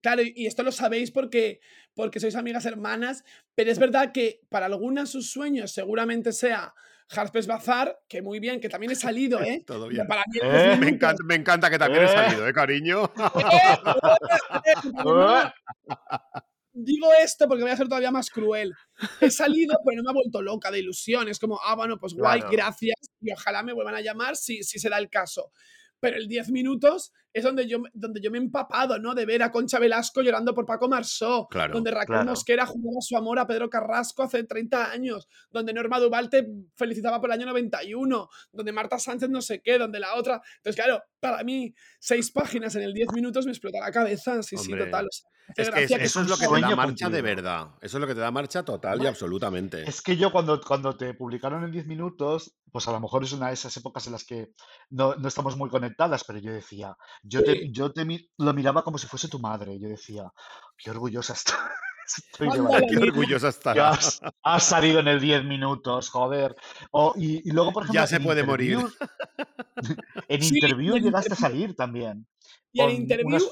Claro, y esto lo sabéis porque, porque sois amigas hermanas, pero es verdad que para algunas sus sueños seguramente sea Harper's Bazaar, que muy bien, que también he salido, ¿eh? Todo bien. Para mí en Eh, Me encanta, me encanta que también he Eh. salido, ¿eh, cariño? Eh, Digo esto porque voy a ser todavía más cruel. He salido, pero no me ha vuelto loca de ilusión. Es como, ah, bueno, pues guay, Claro. gracias. Y ojalá me vuelvan a llamar si, si se da el caso. Pero el 10 minutos es donde yo, donde yo me he empapado, ¿no? De ver a Concha Velasco llorando por Paco Marsó. Claro, donde Raquel claro. Mosquera jugaba su amor a Pedro Carrasco hace 30 años. Donde Norma Duval te felicitaba por el año 91. Donde Marta Sánchez no sé qué. Donde la otra. Entonces, claro, para mí, seis páginas en el 10 minutos me explota la cabeza. Sí, sí, total. o sea, Es que eso es lo que te da marcha de verdad. Eso es lo que te da marcha total y absolutamente. Es que yo cuando, cuando te publicaron en 10 minutos, pues a lo mejor es una de esas épocas en las que no, no estamos muy conectadas, pero yo decía, yo te, yo te lo miraba como si fuese tu madre. Yo decía, qué orgullosa está- estoy Valeria, Qué orgullosa estará. has, has salido en el 10 minutos, joder. O- y, y luego, por ejemplo, Ya se en puede morir. en interview en llegaste a salir también. Y Con interview. unas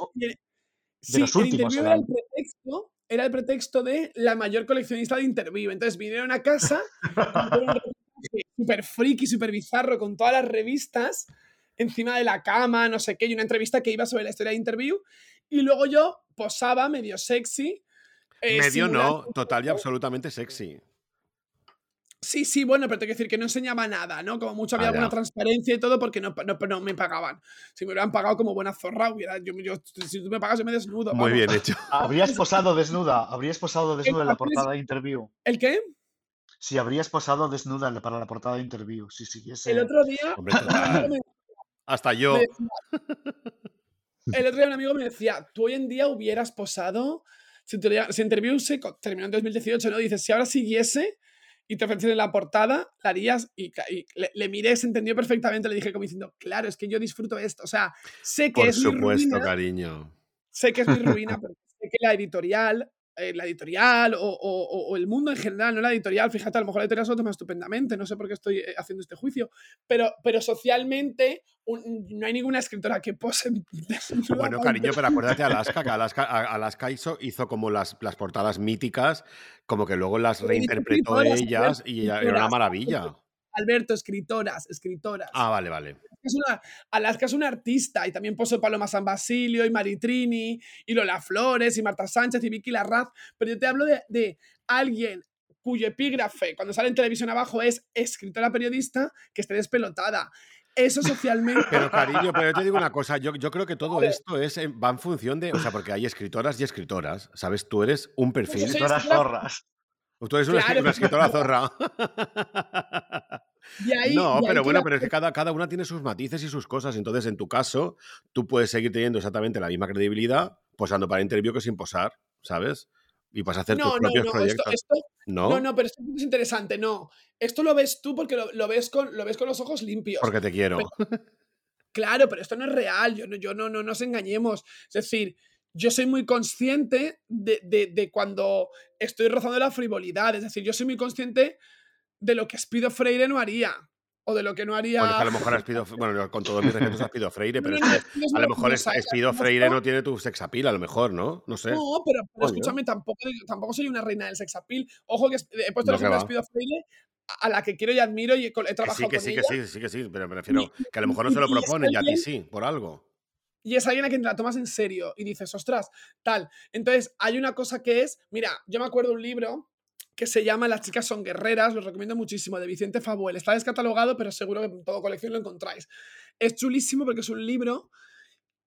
sí, los el últimos era el eran. pretexto. Era el pretexto de la mayor coleccionista de interview. Entonces vinieron a casa, súper friki, súper bizarro, con todas las revistas. encima de la cama, no sé qué, y una entrevista que iba sobre la historia de interview. Y luego yo posaba medio sexy. eh, Medio no, total y absolutamente sexy. Sí, sí, bueno, pero tengo que decir que no enseñaba nada, ¿no? Como mucho había Ah, alguna ya. transparencia y todo porque no, no, no me pagaban. Si me hubieran pagado como buena zorra, hubiera, yo, yo- si tú me pagas, yo me desnudo. Muy vamos. bien hecho. ¿Habrías posado desnuda? ¿Habrías posado desnuda en la portada de interview? ¿El qué? Sí, habrías posado desnuda en la- para la portada de interview. Sí, sí, ese... El otro día, Hombre, Hasta yo. decía- el otro día un amigo me decía, tú hoy en día hubieras posado, si, te, si Interview se terminó en 2018, ¿no? Dices, si ahora siguiese y te ofrecen la portada, la harías y, le, le miré, se entendió perfectamente, le dije como diciendo, claro, es que yo disfruto esto, o sea, sé que Por es mi supuesto, ruina, cariño. sé que es mi ruina, porque sé que la editorial, eh, la editorial o, o- o- el mundo en general, no la editorial, fíjate, a lo mejor la editorial se lo toma estupendamente, no sé por qué estoy eh, haciendo este juicio, pero, pero socialmente un- no hay ninguna escritora que pose Bueno, cariño, pero acuérdate Alaska, que Alaska, Alaska hizo, hizo como las, las portadas míticas, como que luego las reinterpretó ellas y era una maravilla. Alberto, escritoras, escritoras. Ah, vale, vale. Es una, Alaska es una artista y también posó Paloma San Basilio y Maritrini y Lola Flores y Marta Sánchez y Vicky Larraz, pero yo te hablo de, de alguien cuyo epígrafe cuando sale en televisión abajo es escritora periodista que esté despelotada. Eso socialmente... Pero cariño, pero yo te digo una cosa, yo, yo creo que todo esto es, en- va en función de, o sea, porque hay escritoras y escritoras, ¿sabes? Tú eres un perfil, soy Escritoras escritora- zorras. tú eres una, Claro, una escritora zorra. ahí- No, pero bueno, la- pero es que cada, cada una tiene sus matices y sus cosas. Entonces, en tu caso, tú puedes seguir teniendo exactamente la misma credibilidad posando para interview que sin posar, ¿sabes? Y vas a hacer tus No, propios no, proyectos. esto- ¿No? no, no, pero esto es interesante, no. Esto lo ves tú porque lo, lo ves, con, lo ves con los ojos limpios. Porque te quiero. Claro, pero esto no es real, yo no, yo no, no nos engañemos. Es decir, yo soy muy consciente de, de- de cuando estoy rozando la frivolidad. Es decir, yo soy muy consciente de lo que Espido Freire no haría. O de lo que no haría. Que a lo mejor Espido, bueno, con todos mis respetos a Espido Freire, pero No, es que a lo mejor maravillosa, Espido ¿eh? Freire no tiene tu sexapil, a lo mejor, ¿no? No sé. No, pero, pero escúchame, tampoco, tampoco soy una reina del sexapil. Ojo que he puesto No, el que ejemplo de va. Espido Freire, a la que quiero y admiro y he, Que trabajado sí, que con sí, que ella. sí, sí, que sí, pero me refiero Y- que a lo mejor no se lo proponen y a ti sí, por algo. y es alguien a quien te la tomas en serio y dices, ostras, tal. Entonces, hay una cosa que es, mira, yo me acuerdo un libro que se llama Las chicas son guerreras, lo recomiendo muchísimo, de Vicente Fabuel. Está descatalogado, pero seguro que en todo colección lo encontráis. Es chulísimo porque es un libro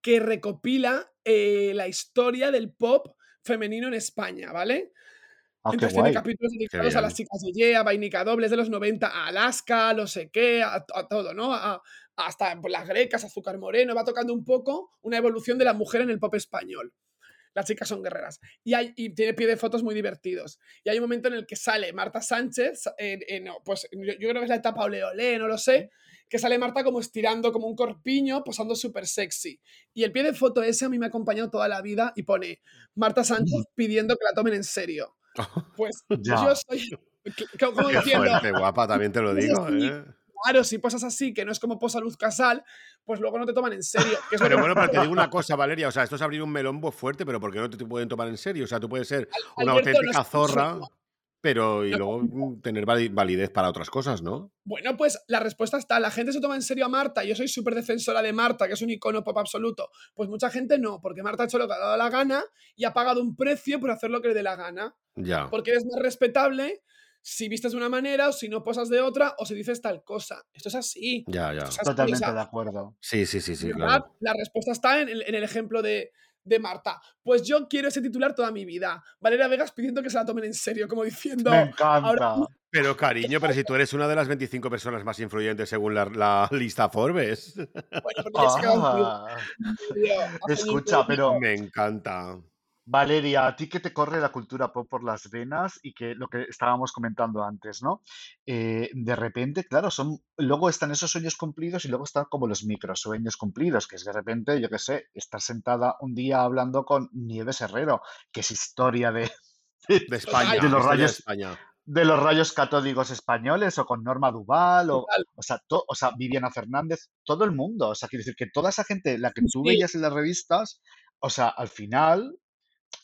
que recopila eh, la historia del pop femenino en España, ¿vale? Ah, Entonces tiene capítulos dedicados a las chicas de Yea, Vainica Dobles de los 90, a Alaska, no sé qué, a, a todo, ¿no? A- hasta pues, las grecas, Azúcar Moreno, va tocando un poco una evolución de la mujer en el pop español. Las chicas son guerreras. Y, hay, y tiene pie de fotos muy divertidos. Y hay un momento en el que sale Marta Sánchez, en- en- pues yo, yo creo que es la etapa ole ole, no lo sé, que sale Marta como estirando como un corpiño, posando súper sexy. Y el pie de foto ese a mí me ha acompañado toda la vida y pone Marta Sánchez pidiendo que la tomen en serio. Pues yo soy. Como como Qué diciendo, fuerte, guapa, también te lo digo, ¿eh? Claro, si posas así, que no es como posa Luz Casal, pues luego no te toman en serio. que es Pero bueno, pero te digo una cosa, Valeria, o sea, esto es abrir un melón muy fuerte, pero ¿por qué no te, pueden tomar en serio? O sea, tú puedes ser una Alberto, auténtica zorra, pero y luego mm, tener vali- validez para otras cosas, ¿no? Bueno, pues la respuesta está. La gente se toma en serio a Marta. Yo soy súper defensora de Marta, que es un icono pop absoluto. Pues mucha gente no, porque Marta ha hecho lo que ha dado la gana y ha pagado un precio por hacer lo que le dé la gana. Ya. Porque eres más respetable si vistes de una manera o si no posas de otra o si dices tal cosa. Esto es así. Ya, ya. Es así, o Totalmente sea, de acuerdo. Sí, sí, sí, sí. La respuesta está en el, en el ejemplo de, de Marta. Pues yo quiero ese titular toda mi vida. Valeria Vegas pidiendo que se la tomen en serio, como diciendo. Me encanta. ahora- Pero cariño, pero si tú eres una de las 25 personas más influyentes según la, la lista Forbes. Bueno, porque se Ah, hace escucha, pero Me encanta. Valeria, a ti que te corre la cultura pop por las venas y que lo que estábamos comentando antes, ¿no? Eh, de repente, claro, son, luego están esos sueños cumplidos y luego están como los micro sueños cumplidos, que es de repente, yo qué sé, estar sentada un día hablando con Nieves Herrero, que es historia de, De España. de los de rayos España. de los rayos catódicos españoles o con Norma Duval o, o sea, to- o sea, Viviana Fernández, todo el mundo, o sea, quiero decir que toda esa gente, la que tú Sí. veías en las revistas, o sea, al final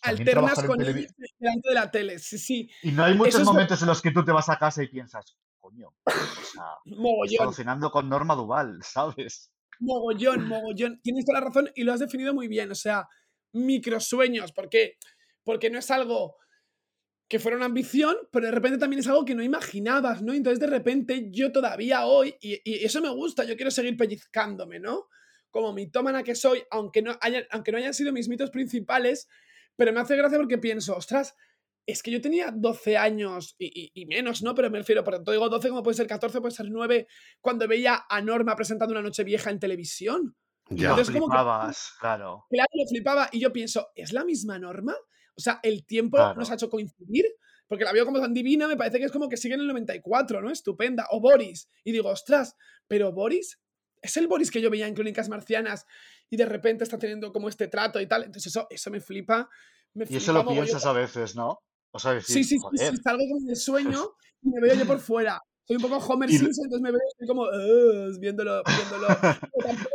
Alternas con ellos delante de la tele. Sí, sí. y no hay muchos Eso es lo- momentos en los que tú te vas a casa y piensas, coño, o sea, cenando con Norma Duval, ¿sabes? Mogollón, mogollón. Tienes toda la razón y lo has definido muy bien. O sea, microsueños. ¿Por qué? Porque no es algo que fuera una ambición, pero de repente también es algo que no imaginabas, ¿no? Entonces de repente yo todavía hoy, y, y eso me gusta, yo quiero seguir pellizcándome, ¿no? Como mitómana que soy, aunque no, hayan, aunque no hayan sido mis mitos principales, pero me hace gracia porque pienso, ostras, es que yo tenía 12 años y, y, menos, ¿no? Pero me refiero, por tanto digo 12 como puede ser 14, puede ser 9, cuando veía a Norma presentando una noche vieja en televisión. Ya. Lo flipabas, claro. Claro, lo flipaba y yo pienso, ¿es la misma Norma? O sea, el tiempo nos ha hecho coincidir, porque la veo como tan divina, me parece que es como que sigue en el 94, ¿no? Estupenda. O Boris. Y digo, ostras, pero Boris es el Boris que yo veía en Crónicas Marcianas y de repente está teniendo como este trato y tal. Entonces eso, eso me flipa. Me y eso lo piensas a veces, ¿no? O sea, decir, sí, sí, sí, sí, salgo como de sueño y me veo yo por fuera. Soy un poco Homer Simpson, entonces me veo como viéndolo, viéndolo.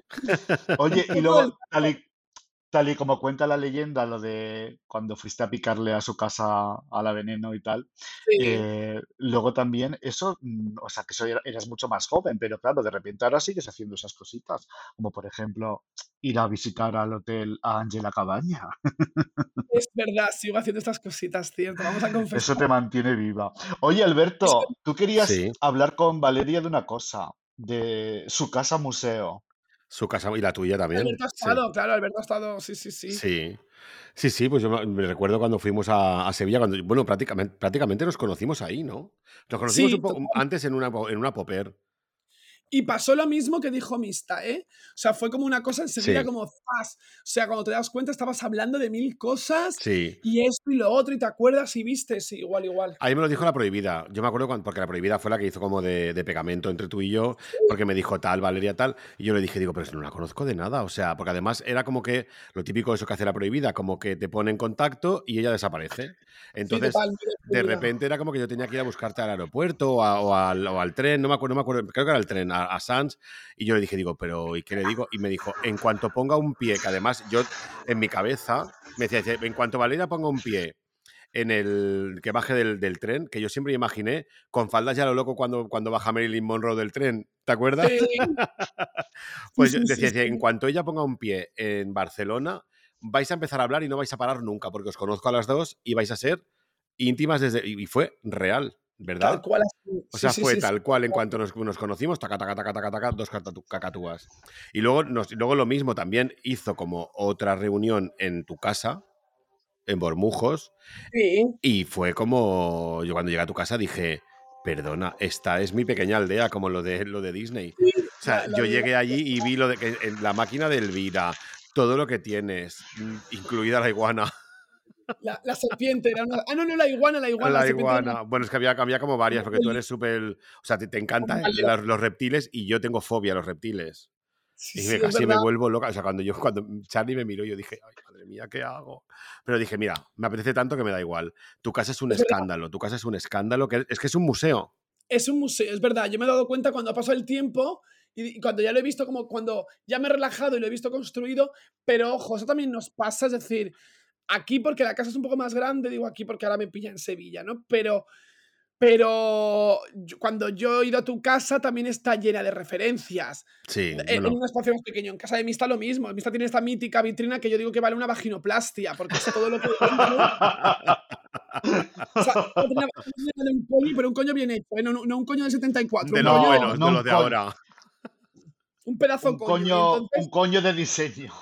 Oye, y luego, tal tal y como cuenta la leyenda, lo de cuando fuiste a picarle a su casa a la veneno y tal, eh, luego también eso, mm, o sea, que eso eras mucho más joven, pero claro, de repente ahora sigues haciendo esas cositas, como por ejemplo ir a visitar al hotel a Ángela Cabaña. Es verdad, sigo haciendo estas cositas, cierto, vamos a confesar. Eso te mantiene viva. Oye, Alberto, tú querías hablar con Valeria de una cosa, de su casa museo. Su casa y la tuya también. Alberto ha estado, claro, Alberto ha estado, sí, sí, sí. Sí. Sí, sí, pues yo me recuerdo cuando fuimos a, Sevilla, cuando, bueno, prácticamente, prácticamente nos conocimos ahí, ¿no? Nos conocimos un poco antes en una, en una popper. Y pasó lo mismo que dijo Mista, ¿eh? O sea, fue como una cosa enseguida como ¡zas! O sea, cuando te das cuenta estabas hablando de mil cosas sí. y esto y lo otro y te acuerdas y viste, sí, igual, igual. Ahí me lo dijo la prohibida. Yo me acuerdo cuando, porque la prohibida fue la que hizo como de, pegamento entre tú y yo, porque me dijo tal, Valeria, tal. Y yo le dije, digo, pero no la conozco de nada. O sea, porque además era como que lo típico de eso que hace la prohibida, como que te pone en contacto y ella desaparece. Entonces, de repente era como que yo tenía que ir a buscarte al aeropuerto o, al, tren, no me acuerdo, no me acuerdo, creo que era el tren, a, Sanz, y yo le dije, digo, pero ¿y qué le digo? Y me dijo, en cuanto ponga un pie, que además yo en mi cabeza me decía, en cuanto Valeria ponga un pie en el que baje del, tren, que yo siempre imaginé con faldas ya lo loco cuando, cuando baja Marilyn Monroe del tren, ¿te acuerdas? pues decía, en cuanto ella ponga un pie en Barcelona, vais a empezar a hablar y no vais a parar nunca, porque os conozco a las dos y vais a ser íntimas desde... Y fue real. ¿Verdad? Tal cual. O sea, fue tal cual en cuanto nos, conocimos, taca, taca, taca, taca, taca, dos cacatúas. Y luego, luego lo mismo, también hizo como otra reunión en tu casa, en Bormujos. Sí. Y fue como, yo cuando llegué a tu casa dije, perdona, esta es mi pequeña aldea, como lo de, lo de Disney. o sea, yo llegué allí y vi lo de que en la máquina del vida, todo lo que tienes, mm, incluida la iguana. La, serpiente era una... Ah, no, no, la iguana, la iguana. La, iguana. Bueno, es que había, había como varias, porque tú eres súper... O sea, te, te encantan los, reptiles y yo tengo fobia a los reptiles. y me, casi me vuelvo loca. O sea, cuando yo, cuando Charlie me miró, yo dije, ay, madre mía, ¿qué hago? Pero dije, mira, me apetece tanto que me da igual. Tu casa es un escándalo, tu casa es un escándalo, que es que es un museo. Es un museo, es verdad. Yo me he dado cuenta cuando ha pasado el tiempo y cuando ya lo he visto como cuando ya me he relajado y lo he visto construido, pero ojo, eso también nos pasa, es decir, aquí porque la casa es un poco más grande, digo aquí porque ahora me pilla en Sevilla, ¿no? Pero, pero cuando yo he ido a tu casa también está llena de referencias. Sí. En, un espacio más pequeño. En casa de Mista lo mismo. Mista tiene esta mítica vitrina que yo digo que vale una vaginoplastia, porque es todo lo que... o sea, un coño, pero un coño bien hecho, ¿eh? no, no, un coño de 74. De los buenos, no, de los de ahora. Un pedazo un coño. un coño de diseño.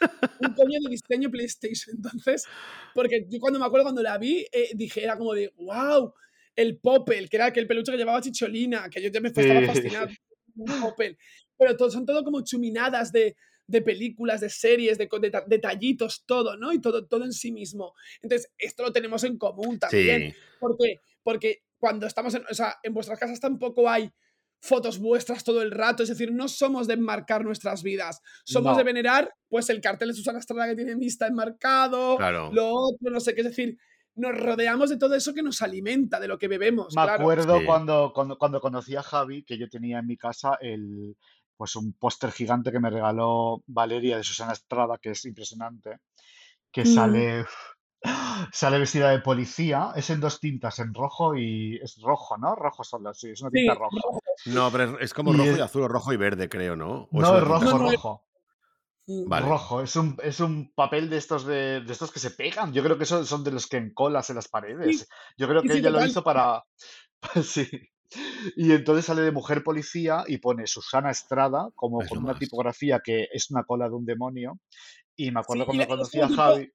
Un coño de diseño PlayStation. Entonces, porque yo cuando me acuerdo cuando la vi, eh, dije, era como de, wow, el Popel, que era aquel peluche que llevaba Chicholina, que yo ya me estaba fascinado. Popel. Pero todo, son todo como chuminadas de, de películas, de series, de, detallitos, todo, ¿no? Y todo, todo en sí mismo. Entonces, esto lo tenemos en común también. ¿Por qué? Porque cuando estamos en, o sea, en vuestras casas tampoco hay fotos vuestras todo el rato, es decir, no somos de enmarcar nuestras vidas, somos de venerar pues el cartel de Susana Estrada que tiene vista enmarcado, lo otro, no sé qué, es decir, nos rodeamos de todo eso que nos alimenta, de lo que bebemos. Me acuerdo cuando, cuando, cuando conocí a Javi, que yo tenía en mi casa el, pues un póster gigante que me regaló Valeria de Susana Estrada, que es impresionante, que mm. sale Sale vestida de policía, es en dos tintas, en rojo y es rojo, ¿no? Rojo solo, sí, es una tinta Sí, roja. rojo. No, pero es, como Y rojo y es- azul, o rojo y verde, creo, ¿no? O No, es rojo, tinta- rojo. Mm. Vale. Rojo, es un, es un papel de estos de, de estos que se pegan. Yo creo que son, son de los que encolas en las paredes. Yo creo que sí, ella lo hizo para. Sí. Y entonces sale de mujer policía y pone Susana Estrada, como Es con una más. tipografía que es una cola de un demonio. Y me acuerdo Sí, cuando conocí a Javi.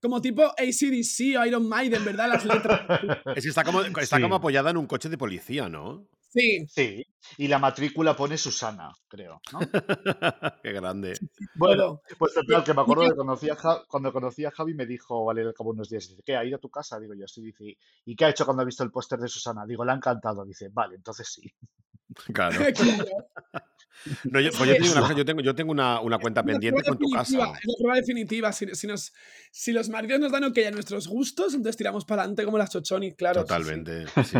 como tipo ACDC o Iron Maiden, ¿verdad? Las letras. Es que está como, está Sí. como apoyada en un coche de policía, ¿no? Sí, Sí, y la matrícula pone Susana, creo, ¿no? Qué grande. Bueno, pues total, que me acuerdo que conocí a cuando conocí a Javi me dijo, vale, al cabo unos días, dice, ¿qué? ¿Ha ido a tu casa? Digo yo, sí, dice, ¿y qué ha hecho cuando ha visto el póster de Susana? Digo, le ha encantado. Dice, vale, entonces sí. Claro. No, yo, pues yo una yo tengo, yo tengo una, una cuenta la pendiente con tu casa. Es la prueba definitiva. Si, si nos, si los maridos nos dan ok a nuestros gustos, entonces tiramos para adelante como las chochoni, claro. sí. Totalmente, sí.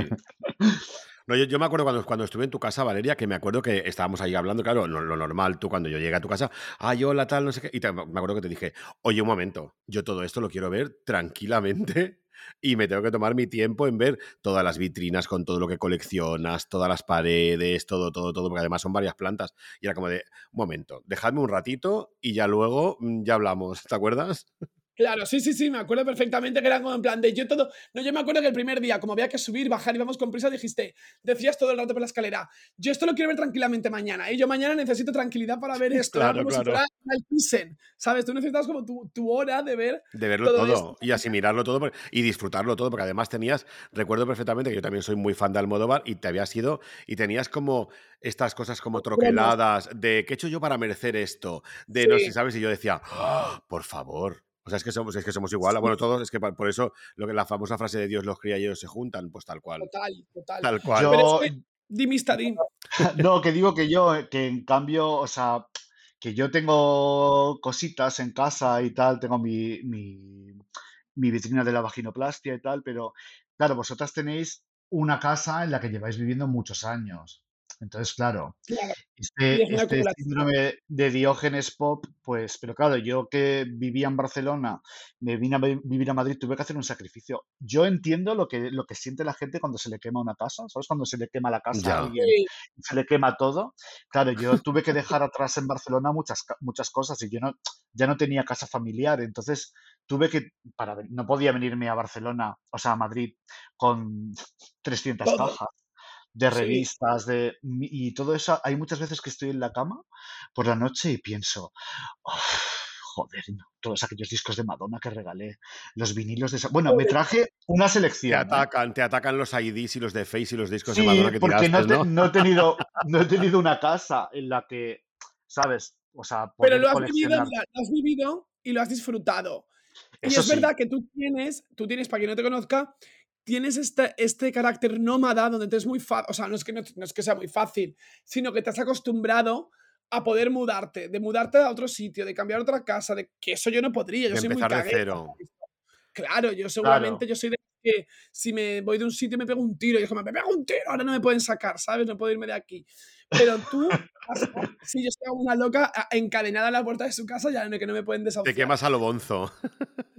No, yo, yo me acuerdo cuando, cuando estuve en tu casa, Valeria, que me acuerdo que estábamos ahí hablando, claro, lo, lo normal, tú cuando yo llegué a tu casa, ay, hola, tal, no sé qué, y te- me acuerdo que te dije, oye, un momento, yo todo esto lo quiero ver tranquilamente y me tengo que tomar mi tiempo en ver todas las vitrinas con todo lo que coleccionas, todas las paredes, todo, todo, todo, porque además son varias plantas. Y era como de, momento, dejadme un ratito y ya luego mm, ya hablamos, ¿te acuerdas? Claro, sí, sí, sí, me acuerdo perfectamente que era como en plan de yo todo. No, yo me acuerdo que el primer día, como había que subir, bajar y vamos con prisa, dijiste, decías todo el rato por la escalera, yo esto lo quiero ver tranquilamente mañana, y yo mañana necesito tranquilidad para ver esto. Claro, como claro. si fuera ¿sabes? Tú necesitas como tu, tu hora de ver. De verlo todo todo, esto. y asimilarlo todo y disfrutarlo todo, porque además tenías, recuerdo perfectamente que yo también soy muy fan de Almodóvar y te habías ido y tenías como estas cosas como troqueladas de ¿qué he hecho yo para merecer esto? De no sé, ¿sabes? Y yo decía, "Ah, por favor. O sea, es que somos, es que somos igual. Bueno, todos, es que por eso lo que la famosa frase de Dios los cría y ellos se juntan, pues tal cual. Total, total. Tal cual. Yo, Pero es que, di mista, di. no, que digo que yo, eh, que en cambio, o sea, que yo tengo cositas en casa y tal, tengo mi, mi, mi vitrina de la vaginoplastia y tal, pero claro, vosotras tenéis una casa en la que lleváis viviendo muchos años. Entonces, claro, este, es este síndrome de Diógenes Pop, pues, pero claro, yo que vivía en Barcelona, me vine a vi- vivir a Madrid, tuve que hacer un sacrificio. Yo entiendo lo que, lo que siente la gente cuando se le quema una casa, ¿sabes? Cuando se le quema la casa Ya. a alguien se le quema todo. Claro, yo tuve que dejar atrás en Barcelona muchas, muchas cosas y yo no, ya no tenía casa familiar, entonces tuve que, para, no podía venirme a Barcelona, o sea, a Madrid, con 300 todo. cajas de Sí. revistas, de, mi- y todo eso. Hay muchas veces que estoy en la cama por la noche y pienso, "Uf, joder, no, todos aquellos discos de Madonna que regalé, los vinilos de... esa-". Bueno, me traje una Te selección. ¿eh? atacan, te atacan los IDs y los de Face y los discos de Sí, Madonna que porque no, tiraste, te- ¿no? no he tenido, no he tenido una casa en la que, ¿sabes? O sea, Pero lo has vivido, lo has vivido y lo has disfrutado. Y Eso es sí, verdad que tú tienes, tú tienes, para quien no te conozca, tienes este, este carácter nómada donde te es muy fácil, o sea, no es, que no, no es que sea muy fácil, sino que te has acostumbrado a poder mudarte, de mudarte a otro sitio, de cambiar otra casa, de que eso yo no podría, yo De soy muy empezar de cagueta cero. Claro, yo claro. seguramente yo soy de que si me voy de un sitio me pego un tiro y es como, me pego un tiro, ahora no me pueden sacar, ¿sabes? No puedo irme de aquí. Pero tú, si yo soy una loca encadenada a la puerta de su casa, ya no, que no me pueden Te desahuciar. quemas a lo bonzo.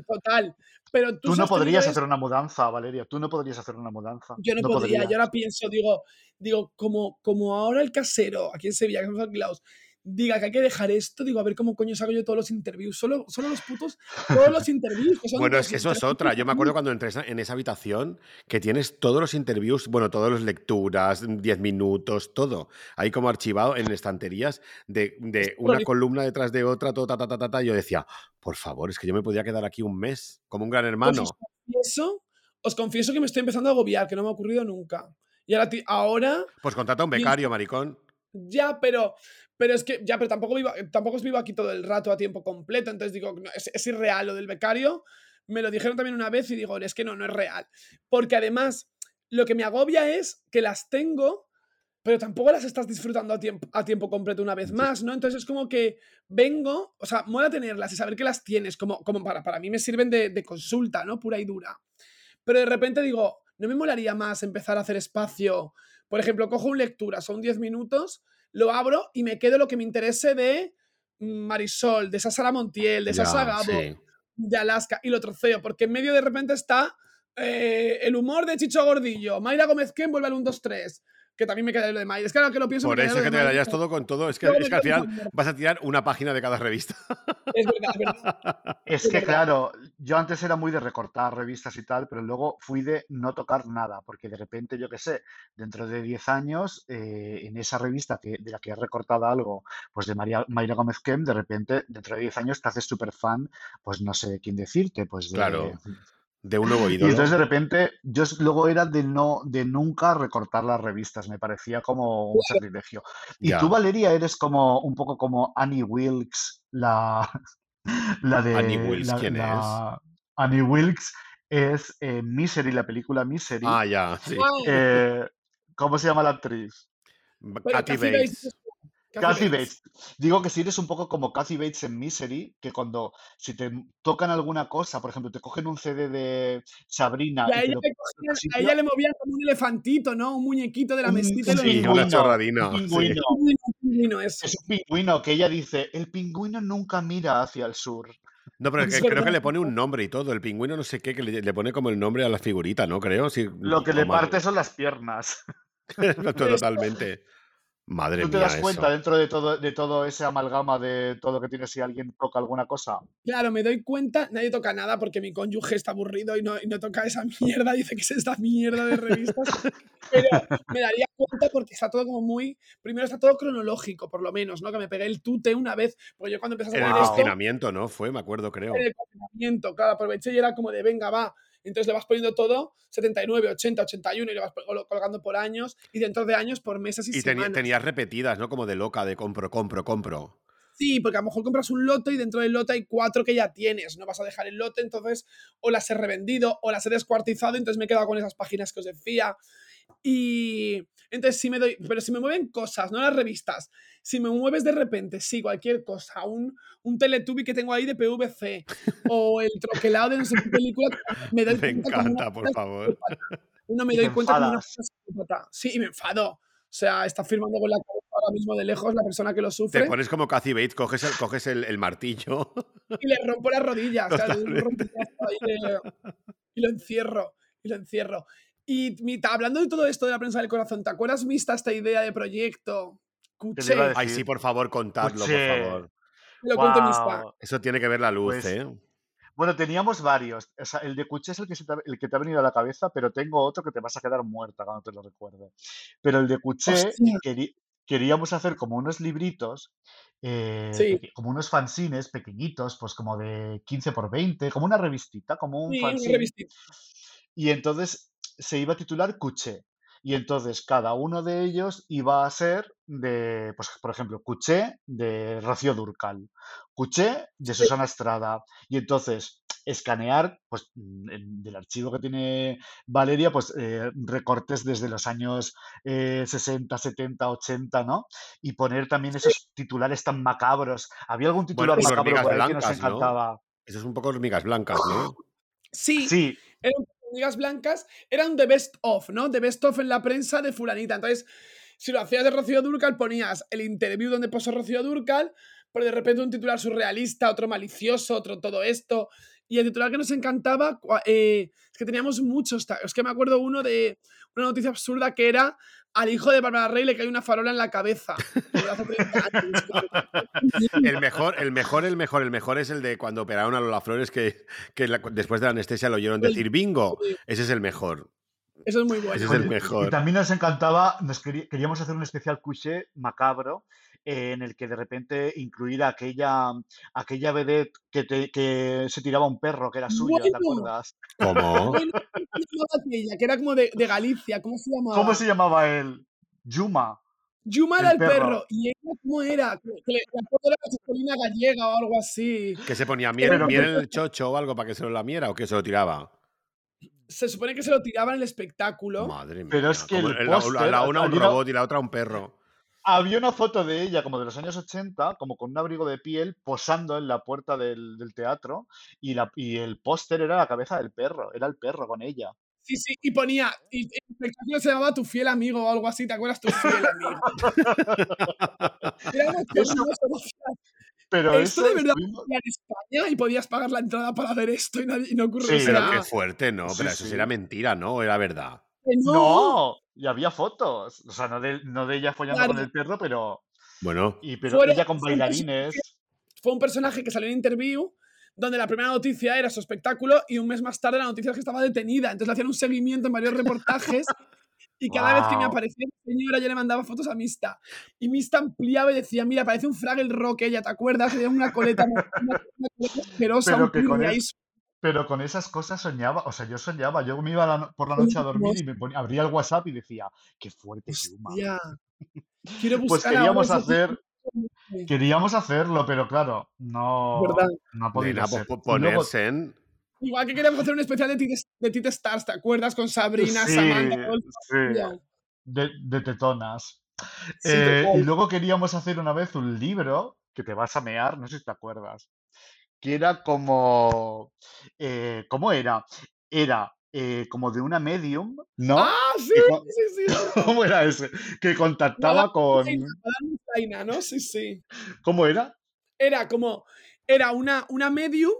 Total. Pero tú, Tú no podrías eso. hacer una mudanza, Valeria. Tú no podrías hacer una mudanza. Yo no, No podría, yo ahora pienso, digo, digo, como, como ahora el casero, aquí en Sevilla, que estamos alquilados, diga que hay que dejar esto, digo, a ver cómo coño saco yo todos los interviews, solo, solo los putos, todos los interviews, que son Bueno, es que eso es otra. Yo me acuerdo cuando entré en esa habitación que tienes todos los interviews, bueno, todas las lecturas, 10 minutos, todo. Ahí como archivado en estanterías de, de una columna detrás de otra, todo, ta, ta, ta, ta, ta. Yo decía, por favor, es que yo me podía quedar aquí un mes, como un gran Pues hermano. os confieso, os confieso que me estoy empezando a agobiar, que no me ha ocurrido nunca. Y ahora, ahora Pues contrata a un becario, maricón. ya, pero, pero es que, ya, pero tampoco vivo, tampoco vivo aquí todo el rato a tiempo completo, entonces digo, no, es, es irreal lo del becario. Me lo dijeron también una vez y digo, es que no, no es real. Porque además, lo que me agobia es que las tengo, pero tampoco las estás disfrutando a tiempo, a tiempo completo una vez más, ¿no? Entonces es como que vengo, o sea, mola tenerlas y saber que las tienes, como, como para, para mí me sirven de, de consulta, ¿no? Pura y dura. Pero de repente digo, ¿no me molaría más empezar a hacer espacio? Por ejemplo, cojo un lectura, son 10 minutos, lo abro y me quedo lo que me interese de Marisol, de esa Sara Montiel, de esa Ya, Sagabo, sí. de Alaska y lo troceo, porque en medio de repente está eh, el humor de Chicho Gordillo, Mayra Gómez Ken vuelve al 1, 2, 3, que también me queda lo de Mayra. Es que ahora que lo pienso... Por me eso es que te de darías Mayra. todo con todo. Es que, es que al final vas a tirar una página de cada revista. Es verdad, es verdad. Es Es que verdad. claro, yo antes era muy de recortar revistas y tal, pero luego fui de no tocar nada, porque de repente, yo qué sé, dentro de 10 años, eh, en esa revista que, de la que he recortado algo, pues de María, Mayra Gómez Kem, de repente, dentro de 10 años te haces súper fan, pues no sé quién decirte, pues de... Claro. De un nuevo Y ídolo. entonces de repente yo luego era de no de nunca recortar las revistas, me parecía como un sacrilegio. Y Ya. tú, Valeria, eres como un poco como Annie Wilkes, la, la de Annie Wilkes, la- ¿quién la- Annie Wilkes es eh, Misery, la película Misery. Ah, ya, sí. Eh, ¿cómo se llama la actriz? Kathy Bates. Kathy Bates. Bates. Digo que si eres un poco como Kathy Bates en Misery, que cuando si te tocan alguna cosa, por ejemplo, te cogen un CD de Sabrina Y a y ella, le sitio, ella movían como un elefantito, ¿no? Un muñequito de la mesita Sí, movían. una pingüino, chorradina. un sí. pingüino. Un pingüino, eso. Es un pingüino que ella dice, el pingüino nunca mira hacia el sur. No, pero Es que, creo que le pone un nombre y todo. El pingüino no sé qué, que le, le pone como el nombre a la figurita, ¿no? Creo. Sí, Lo que le parte son las piernas. Totalmente. Madre ¿Tú te mía, das cuenta eso. dentro de todo, de todo ese amalgama de todo que tiene si alguien toca alguna cosa? Claro, me doy cuenta, nadie toca nada porque mi cónyuge está aburrido y no, y no toca esa mierda, dice que es esta mierda de revistas. Pero me daría cuenta porque está todo como muy. Primero está todo cronológico, por lo menos, ¿no? Que me pegué el tute una vez, porque yo cuando empecé a En el esto, confinamiento, ¿no? Fue, me acuerdo, creo. en el confinamiento, claro, aproveché y era como de venga, va. Entonces le vas poniendo todo, 79, 80, 81, y le vas col- colgando por años, y dentro de años por meses y, Y semanas. tenías repetidas, ¿no? Como de loca, de compro, compro, compro. Sí, porque a lo mejor compras un lote y dentro del lote hay cuatro que ya tienes. No vas a dejar el lote, entonces o las he revendido o las he descuartizado, entonces me he quedado con esas páginas que os decía. Y entonces sí me doy, pero si me mueven cosas, no las revistas, si me mueves de repente, sí, cualquier cosa, un, un Teletubby que tengo ahí de PVC o el troquelado de no sé qué película, me doy Me cuenta una encanta, por favor. Uno me doy te cuenta como una psicópata. Sí, y me enfado. O sea, está firmando con la cabeza ahora mismo de lejos la persona que lo sufre. Te pones como Cathy Bates, coges el, coges el, el martillo. y le rompo las rodillas. o sea, le de- y lo encierro. Y lo encierro. Y hablando de todo esto de la prensa del corazón, ¿te acuerdas, Mista, esta idea de proyecto? ¿Qué te Cuché, Ay, sí, por favor, contadlo, por favor. lo cuento, Mista. Eso tiene que ver la luz, Pues, ¿eh? Bueno, teníamos varios. O sea, el de Cuché es el que, se te, ha- el que te ha venido a la cabeza, pero tengo otro que te vas a quedar muerta cuando te lo recuerde. Pero el de Cuché, queri- queríamos hacer como unos libritos, eh, Sí. como unos fanzines pequeñitos, pues como de 15 por 20, como una revistita, como un Sí, una fanzine. revistita. Y entonces se iba a titular Cuché. Y entonces cada uno de ellos iba a ser de, pues por ejemplo, Cuché de Rocío Durcal, Cuché de. Susana Estrada. Y entonces escanear, pues mm, en- del archivo que tiene Valeria, pues eh, recortes desde los años eh, 60, 70, 80, ¿no? Y poner también esos titulares tan macabros. ¿Había algún Bueno, titular como macabro por ahí que nos blancas, ¿no? encantaba? Eso es un poco hormigas blancas, ¿no? Sí, Sí, eran hormigas blancas, eran the best of, ¿no? The best of en la prensa de fulanita. Entonces, si lo hacías de Rocío Durcal, ponías el interview donde posó Rocío Durcal, pero de repente un titular surrealista, otro malicioso, otro todo esto. Y el titular que nos encantaba, eh, es que teníamos muchos. Es que me acuerdo uno de una noticia absurda que era al hijo de Bárbara Rey le cae una farola en la cabeza. Pero hace 30 años. El mejor, el mejor, el mejor, el mejor es el de cuando operaron a Lola Flores, que, que la- después de la anestesia lo oyeron decir bingo. Ese es el mejor. Eso es muy bueno. Ese es el mejor. Y también nos encantaba, nos querí- queríamos hacer un especial couché macabro en el que de repente incluir aquella, aquella vedette que, te- que se tiraba un perro que era suyo, ¿te acuerdas? ¿Cómo? Bueno, ¿cómo se llamaba aquella? Que era como de, de Galicia. ¿Cómo se llamaba? ¿Cómo se llamaba él? Yuma. Yuma El era el perro. perro. ¿Y ella cómo era? Que, la foto era gallega o algo así. ¿Que se ponía miel, Pero- miel en el chocho o algo para que se lo lamiera o que se lo tiraba? Se supone que se lo tiraba en el espectáculo. Madre mía. Pero es que el la, póster, la una un robot y la otra un perro. Había una foto de ella como de los años 80, como con un abrigo de piel, posando en la puerta del, del teatro y, la, y el póster era la cabeza del perro, era el perro con ella. Sí, sí, y ponía. Y el espectáculo se llamaba Tu fiel amigo o algo así, ¿te acuerdas? Tu fiel amigo. Era Eso- Pero Esto eso de verdad ocurría en España y podías pagar la entrada para ver esto y, nadie- y no ocurre. Sí, o Pero qué fuerte, ¿no? Sí, Pero eso sí. era mentira, ¿no? ¿O era verdad? No, y había fotos. O sea, no de, no de ella follando con el perro, pero. Bueno, Y, pero ella con bailarines. Fue un personaje que salió en interview donde la primera noticia era su espectáculo y un mes más tarde la noticia es que estaba detenida. Entonces le hacían un seguimiento en varios reportajes y cada vez que me aparecía la señora yo le mandaba fotos a Mista. Y Mista ampliaba y decía, mira, parece un Fraggle Rock ella, ¿te acuerdas? Tenía una coleta, una, una coleta asquerosa, Pero un que con es- Pero con esas cosas soñaba, o sea, yo soñaba, yo me iba a la no- por la noche a dormir y me ponía, abría el WhatsApp y decía, qué fuerte Yuma. Quiero buscar Pues queríamos hacer, queríamos hacerlo, pero claro, no, ¿Verdad? no ha podido pues ser. ponerse en... Igual que queríamos hacer un especial de Tit, de Tit Stars, ¿te acuerdas? Con Sabrina, sí, Samantha, sí, de, de tetonas. Sí, Eh, y luego queríamos hacer una vez un libro que te vas a mear, no sé si te acuerdas, que era como, eh, ¿cómo era? Era eh, como de una medium, ¿no? Ah, sí, con- sí, sí. ¿Cómo era ese? Que contactaba con... Madame ¿no? Sí, sí. ¿Cómo era? Era como, era una, una medium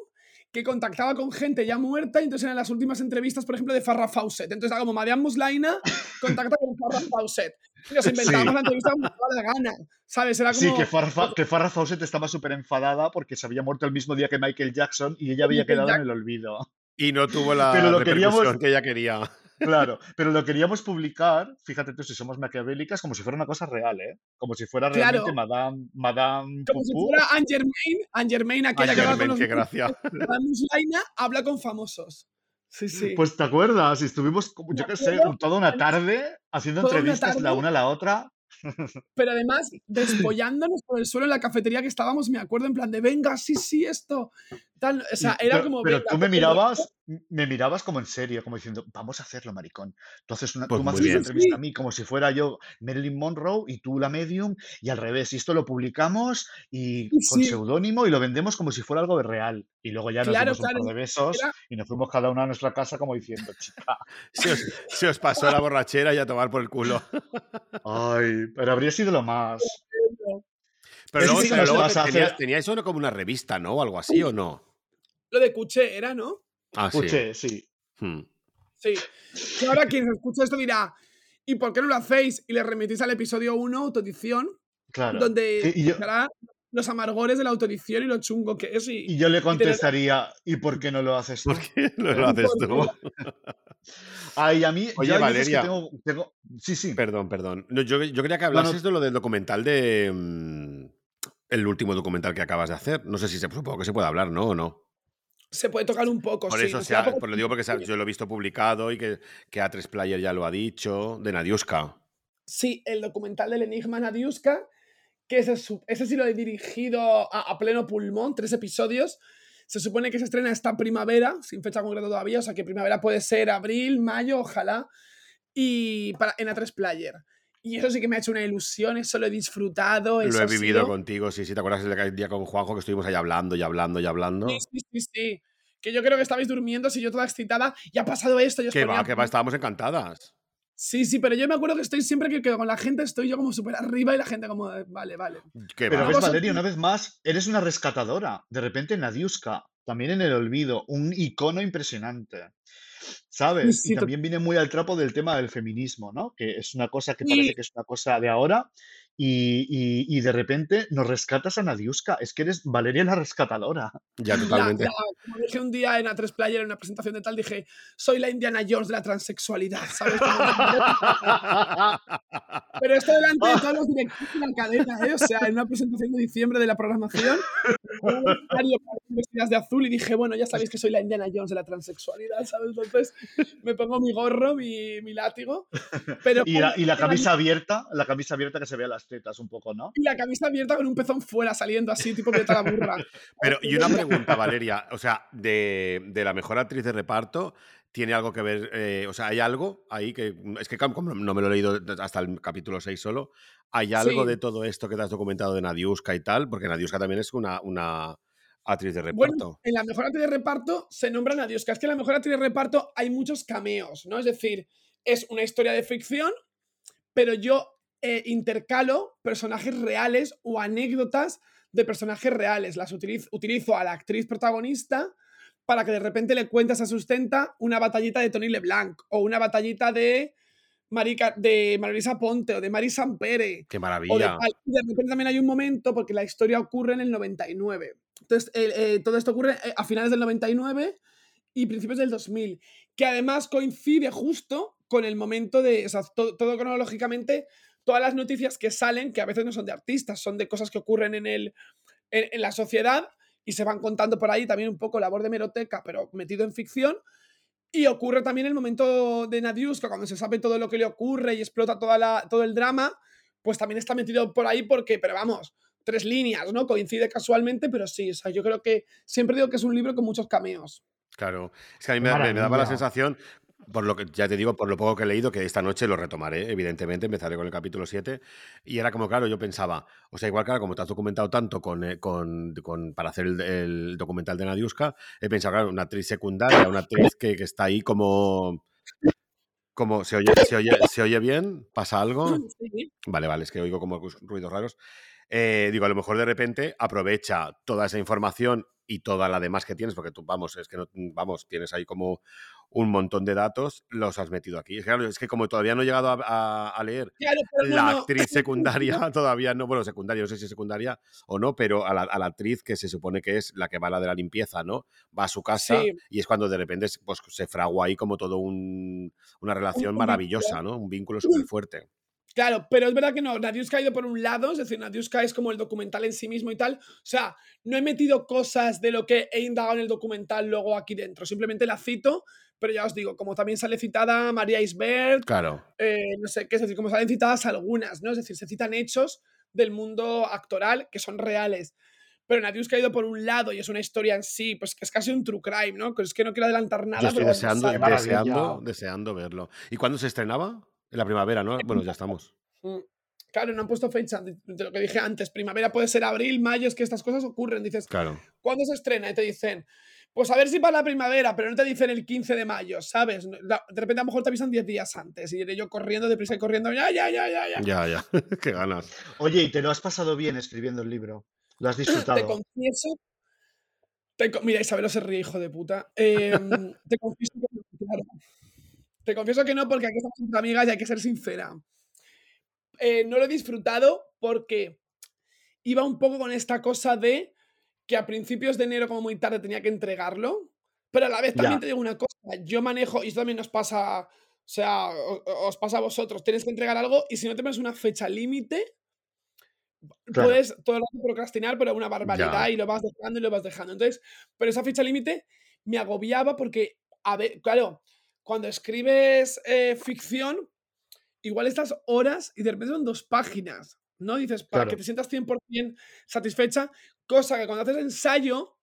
que contactaba con gente ya muerta y entonces eran las últimas entrevistas, por ejemplo, de Farrah Fawcett. Entonces era como Madame Muslaina contacta con Farrah Fawcett. Y nos inventábamos Sí. la entrevista como la gana, ¿sabes? Era como... Sí, que Farrah, Fa- que Farrah Fawcett estaba súper enfadada porque se había muerto el mismo día que Michael Jackson y ella había Michael quedado en el olvido. Y no tuvo la Pero lo repercusión queríamos- que ella quería. Claro, pero lo queríamos publicar, fíjate tú si somos maquiavélicas, como si fuera una cosa real, ¿eh? Como si fuera Claro. realmente Madame, Madame Como si fuera Anne Germain, Anne Germain, aquella Anne que habla con Germain, los qué gracia. Madame Muslaina, habla con famosos. Sí, sí. Pues te acuerdas, y estuvimos, yo qué sé, toda una tarde haciendo toda una entrevistas la tarde. una a la otra. pero además despollándonos por el suelo en la cafetería que estábamos, me acuerdo, en plan de, venga, sí, sí, esto. Tal. O sea, era pero, como... pero tú me mirabas, me mirabas como en serio, como diciendo, vamos a hacerlo, maricón. Tú, haces una, Pues tú me haces una entrevista a mí como si fuera yo Marilyn Monroe y tú la medium, y al revés. Y esto lo publicamos y con Sí. seudónimo y lo vendemos como si fuera algo de real. Y luego ya nos Claro, dimos un claro, par de besos era- y nos fuimos cada una a nuestra casa como diciendo, chica, Se os, se os pasó la borrachera y a tomar por el culo. ay, pero habría sido lo más. Pero luego, sí, pero nos luego tenías, teníais uno como una revista, ¿no? O algo así, ¿o no? Lo de Cuché era, ¿no? Ah, sí. Escuché, sí. Hmm. Sí. Y ahora quien escucha esto dirá, ¿y por qué no lo hacéis? Y le remitís al episodio 1, autoedición, Claro. donde Sí, y yo- explicará los amargores de la autoedición y lo chungo que es. Y, Y yo le contestaría, ¿y por qué no lo haces tú? ¿Por qué no lo haces tú? Ay, a mí, Oye, yo que Valeria. tengo, tengo- Sí, sí. Perdón, perdón. No, yo, yo quería que hablases de lo del documental de. mm, el último documental que acabas de hacer. No sé si se, supongo que se puede hablar, ¿no? ¿O no? Se puede tocar un poco, Por sí. eso nos se queda ha- poco pues lo digo porque se ha- tiempo. yo lo he visto publicado y que, que A3 Player ya lo ha dicho, de Nadiuska. Sí, el documental del Enigma Nadiuska, que ese, ese sí lo he dirigido a, a pleno pulmón, tres episodios. Se supone que se estrena esta primavera, sin fecha concreta todavía, o sea que primavera puede ser abril, mayo, ojalá, y para, en A3 Player. Y eso sí que me ha hecho una ilusión, eso lo he disfrutado. Lo eso he ha vivido sido- contigo, sí, sí. ¿Te acuerdas el día con Juanjo que estuvimos ahí hablando y hablando y hablando? Sí, sí, sí, sí. Que yo creo que estabais durmiendo, si yo toda excitada, y ha pasado esto. Que va, que va, estábamos encantadas. Sí, sí, pero yo me acuerdo que estoy siempre que, que con la gente estoy yo como súper arriba y la gente como, vale, vale. Que Pero va. ves, Valeria, una vez más, eres una rescatadora. De repente, Nadiuska, también en el olvido, un icono impresionante. ¿Sabes? Sí, y también viene muy al trapo del tema del feminismo, ¿no? Que es una cosa que parece que es una cosa de ahora y, y- y de repente nos rescatas a Nadiuska. Es que eres Valeria la rescatadora. Ya totalmente. la- como dije un día en A3 Player en una presentación de tal, dije, soy la Indiana Jones de la transexualidad, ¿sabes? Pero esto delante de todos los directores de la cadena, ¿eh? O sea, en una presentación de diciembre de la programación, un vestidas de azul y dije, bueno, ya sabéis que soy la Indiana Jones de la transexualidad, ¿sabes? Entonces me pongo mi gorro, mi, mi látigo, pero Y la, con- y la camisa abierta, la camisa abierta que se vea las tetas un poco, ¿no? y la camisa abierta con un pezón fuera saliendo así, tipo que la burra. Pero, y una pregunta, Valeria. O sea, de, de la mejor actriz de reparto, ¿tiene algo que ver? eh, o sea, ¿hay algo ahí que. Es que como no me lo he leído hasta el capítulo 6 solo. ¿Hay algo Sí. de todo esto que te has documentado de Nadiuska y tal? Porque Nadiuska también es una, una actriz de Bueno, reparto. en la mejor actriz de reparto se nombran a Dios, que es que en la mejor actriz de reparto hay muchos cameos, ¿no? Es decir, es una historia de ficción, pero yo eh, intercalo personajes reales o anécdotas de personajes reales. Las utilizo, utilizo a la actriz protagonista para que de repente le cuentes a Sustenta una batallita de Tony LeBlanc o una batallita de Marica, de Marisa Ponte o de Mari Sampere. Qué O de, maravilla. Y de repente también hay un momento, porque la historia ocurre en el 99. Entonces, eh, eh, todo esto ocurre a finales del 99 y principios del 2000, que además coincide justo con el momento de, o sea, to- todo, cronológicamente, todas las noticias que salen, que a veces no son de artistas, son de cosas que ocurren en, el, en, en la sociedad y se van contando por ahí también un poco labor de meroteca, pero metido en ficción. Y ocurre también el momento de Nadiuska, cuando se sabe todo lo que le ocurre y explota toda la, todo el drama, pues también está metido por ahí porque, pero vamos, tres líneas, ¿no? Coincide casualmente, pero sí, o sea, yo creo que siempre digo que es un libro con muchos cameos. Claro. Es que a mí Qué me, me daba la sensación, por lo que ya te digo, por lo poco que he leído, que esta noche lo retomaré, evidentemente, empezaré con el capítulo 7. Y era como, claro, yo pensaba, o sea, igual, claro, como te has documentado tanto con, eh, con, con- para hacer el, el documental de Nadiuska, he pensado, claro, una actriz secundaria, una actriz que, que está ahí como. como ¿se, oye, se, oye, ¿Se oye bien? ¿Pasa algo? Vale, vale, es que oigo como ruidos raros. Eh, digo, a lo mejor de repente aprovecha toda esa información y toda la demás que tienes, porque tú, vamos, es que no, vamos, tienes ahí como un montón de datos, los has metido aquí. Es que, claro, es que como todavía no he llegado a, a- a leer Claro, pero no, la no. actriz secundaria, todavía no, bueno, secundaria, no sé si es secundaria o no, pero a la, a la actriz que se supone que es la que va a la de la limpieza, ¿no? Va a su casa Sí. y es cuando de repente pues, se fragua ahí como todo un, una relación un maravillosa, ¿no? Un vínculo súper fuerte. Claro, pero es verdad que no, Nadiuska ha ido por un lado, es decir, Nadiuska es como el documental en sí mismo y tal. O sea, no he metido cosas de lo que he indagado en el documental luego aquí dentro, simplemente la cito, pero ya os digo, como también sale citada María Isbert, Claro. eh, no sé qué, es decir, como salen citadas algunas, ¿no? Es decir, se citan hechos del mundo actoral que son reales. Pero Nadiuska ha ido por un lado y es una historia en sí, pues que es casi un true crime, ¿no? Que es que no quiero adelantar nada. Yo estoy pero deseando, deseando, deseando verlo. ¿Y cuándo se estrenaba? En la primavera, ¿no? Bueno, ya estamos. Mm, Claro, no han puesto fecha de de lo que dije antes. Primavera puede ser abril, mayo, es que estas cosas ocurren. Dices, Claro. ¿cuándo se estrena? Y te dicen, pues a ver si para la primavera, pero no te dicen el 15 de mayo, ¿sabes? De repente a lo mejor te avisan 10 días antes y iré yo corriendo, deprisa y corriendo, ya, ya, ya, ya, ya. Ya, ya. Qué ganas. Oye, ¿y te lo has pasado bien escribiendo el libro? ¿Lo has Te disfrutado? confieso. te co- mira, Isabel se ríe, hijo de puta. Em, te confieso que no, claro. Te confieso que no, porque aquí estamos entre amigas y hay que ser sincera. Eh, no lo he disfrutado porque iba un poco con esta cosa de que a principios de enero, como muy tarde, tenía que entregarlo. Pero a la vez también Ya. te digo una cosa, yo manejo, y esto también nos pasa, o sea, os pasa a vosotros, tienes que entregar algo y si no te pones una fecha límite, Claro. puedes todo el rato procrastinar, pero una barbaridad Ya. y lo vas dejando y lo vas dejando. Entonces, pero esa fecha límite me agobiaba porque, a ver, claro, cuando escribes eh, ficción, igual estas horas y de repente son dos páginas, ¿no? Dices, para que Claro. te sientas 100% satisfecha, cosa que cuando haces ensayo,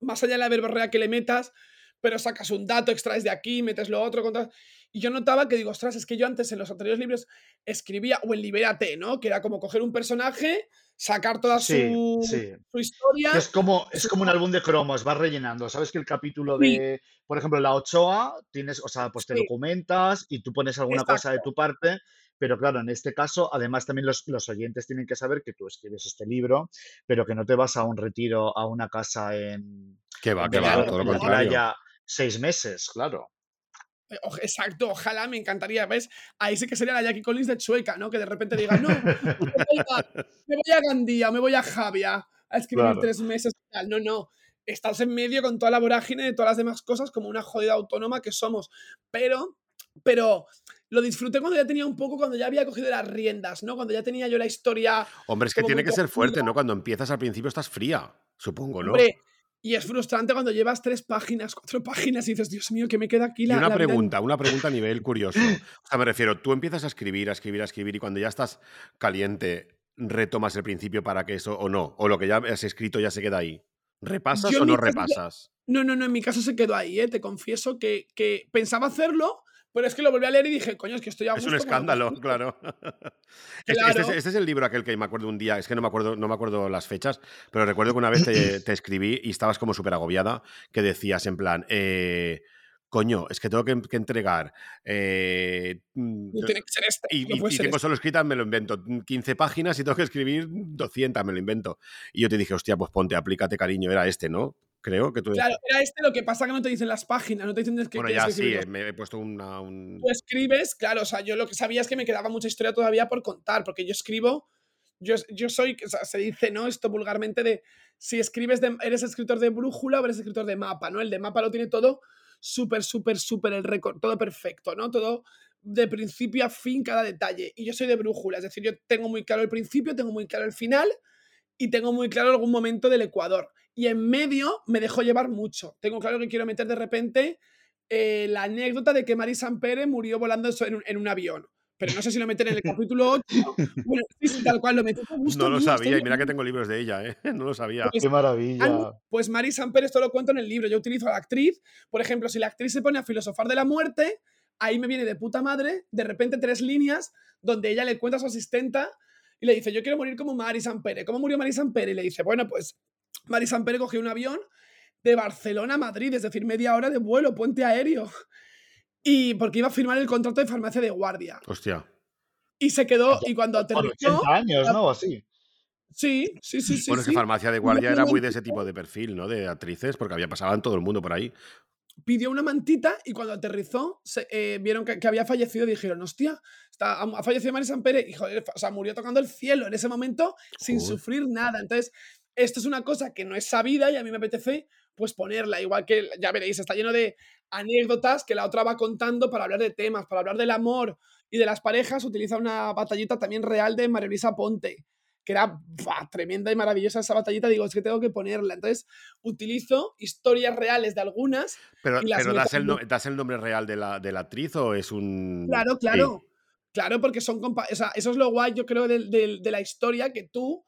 más allá de la verborrea que le metas, pero sacas un dato, extraes de aquí, metes lo otro, contas- y yo notaba que digo, ostras, es que yo antes en los anteriores libros escribía, o en Libérate, ¿no? Que era como coger un personaje, sacar toda Sí, su, sí. su historia. Es como, es su- como un álbum de cromos, vas rellenando. Sabes que el capítulo Sí. de, por ejemplo, la Ochoa, tienes, o sea, pues te documentas y tú pones alguna cosa de tu parte, pero claro, en este caso, además también los, los oyentes tienen que saber que tú escribes este libro, pero que no te vas a un retiro, a una casa en, Que va, en que la- va, Claro, todo lo la contrario. seis meses, claro. Eh, Exacto, ojalá, me encantaría, ¿ves? Ahí sí que sería la Jackie Collins de Chueca, ¿no? Que de repente diga, no, me voy a, me voy a Gandía, me voy a Javia a escribir Claro. tres meses y tal. No, no. Estás en medio con toda la vorágine de todas las demás cosas como una jodida autónoma que somos. Pero, pero lo disfruté cuando ya tenía un poco, cuando ya había cogido las riendas, ¿no? Cuando ya tenía yo la historia. Hombre, es que tiene que ser fuerte. ¿no? Cuando empiezas al principio estás fría, supongo, ¿no? Hombre, y es frustrante cuando llevas tres páginas, cuatro páginas y dices, Dios mío, que me queda aquí Y la, una la vida pregunta, una pregunta a nivel curioso. O sea, me refiero, tú empiezas a escribir, a escribir, a escribir y cuando ya estás caliente, retomas el principio para que eso o no, o lo que ya has escrito ya se queda ahí. ¿Repasas Yo o no caso repasas? No, no, no, en mi caso se quedó ahí, ¿eh? Te confieso que, que pensaba hacerlo, pero es que lo volví a leer y dije, coño, es que estoy a Es un escándalo, escribo". claro. Este- Este, es, este es el libro aquel que me acuerdo un día, es que no me acuerdo, no me acuerdo las fechas, pero recuerdo que una vez te, te escribí y estabas como súper agobiada, que decías en plan, eh, coño, es que tengo que, que entregar. eh, mm, No tiene que ser este. y, no y- puede y ser tengo este. solo escritas, me lo invento. 15 páginas y tengo que escribir 200, me lo invento. Y yo te dije, hostia, pues ponte, aplícate, cariño. Era este, ¿no? Creo que tú. Claro, era este lo que pasa que no te dicen las páginas, no te dicen que bueno, ya que sí, me he puesto una. un- tú escribes, claro, o sea, yo lo que sabía es que me quedaba mucha historia todavía por contar, porque yo escribo, yo, yo soy, o sea, se dice, ¿no? Esto vulgarmente de, si escribes, de, eres escritor de brújula o eres escritor de mapa, ¿no? El de mapa lo tiene todo súper, súper, súper, el récord, todo perfecto, ¿no? Todo de principio a fin, cada detalle. Y yo soy de brújula, es decir, yo tengo muy claro el principio, tengo muy claro el final y tengo muy claro algún momento del Ecuador. Y en medio me dejo llevar mucho. Tengo claro que quiero meter de repente eh, la anécdota de que Mari Sampere murió volando eso en un, en un avión. Pero no sé si lo meten en el capítulo 8. Bueno, sí, sí, tal cual, lo metí con gusto. No lo sabía, y mira que tengo libros de ella, ¿eh? No lo sabía. Pues- Qué maravilla. Pues Mari Samper, esto lo cuento en el libro. Yo utilizo a la actriz. Por ejemplo, si la actriz se pone a filosofar de la muerte, ahí me viene de puta madre, de repente tres líneas donde ella le cuenta a su asistenta y le dice, yo quiero morir como Mari Sampere. ¿Cómo murió Mari Sampere? Y le dice, bueno, pues Mari Sampere cogió un avión de Barcelona a Madrid, es decir, media hora de vuelo, puente aéreo. Y porque iba a firmar el contrato de farmacia de guardia. Hostia. Y se quedó, y cuando Por aterrizó... 80 años, ¿no? O así. Sí, sí, sí, sí. bueno, es que sí. Farmacia de Guardia era muy de ese tipo de perfil, ¿no? De actrices, porque había pasado en todo el mundo por ahí. pidió una mantita y cuando aterrizó se- eh, vieron que, que había fallecido y dijeron, hostia, está, ha, fallecido Mari Sampere y joder, o sea, murió tocando el cielo en ese momento sin sufrir nada. Entonces, esto es una cosa que no es sabida y a mí me apetece pues ponerla, igual que ya veréis, está lleno de anécdotas que la otra va contando para hablar de temas, para hablar del amor y de las parejas, utiliza una batallita también real de María Luisa Ponte, que era tremenda y maravillosa esa batallita, digo, es que tengo que ponerla. Entonces, utilizo historias reales de algunas Pero, Y las pero ¿das, el metas no- ¿das el nombre real de la, de la actriz o es un. Claro, Sí. claro. Claro, porque son o sea, eso es lo guay, yo creo, de, la historia, que tú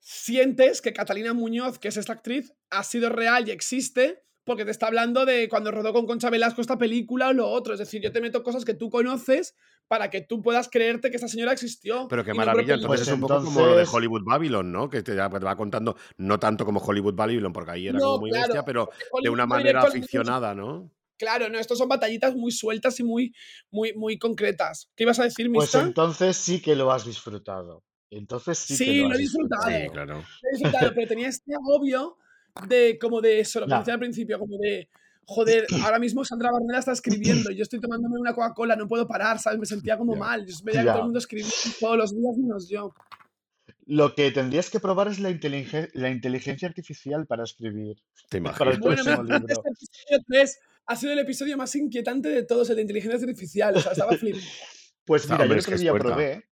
sientes que Catalina Muñoz, que es esta actriz, ha sido real y existe, porque te está hablando de cuando rodó con Concha Velasco esta película o lo otro. Es decir, yo te meto cosas que tú conoces para que tú puedas creerte que esta señora existió. Pero qué no maravilla, entonces Pues es un poco como lo de Hollywood Babylon, ¿no? Que te, te va contando, no tanto como Hollywood Babylon, porque ahí era No, como muy claro, bestia, pero de una manera aficionada, ¿no? Claro, no, estos son batallitas muy sueltas y muy, muy, muy concretas. ¿Qué ibas a decir, Pues Mista? entonces sí que lo has disfrutado. Entonces sí, Sí, que lo lo he disfrutado. Sí, claro. Lo he disfrutado, pero tenía este agobio de como de eso, lo que decía al principio, como de joder, ahora mismo Sandra Barnera está escribiendo, yo estoy tomándome una Coca-Cola, no puedo parar, ¿sabes? Me sentía como Ya. mal. Yo veía que Ya. todo el mundo escribía todos los días menos yo. Lo que tendrías que probar es la, inteligen- la inteligencia artificial para escribir. Te Para el imaginas. Bueno, próximo libro. este episodio 3. Ha sido el episodio más inquietante de todos, el de inteligencia artificial. O sea, estaba flipando. Pues Está- mira, yo es que otro día puerta. probé.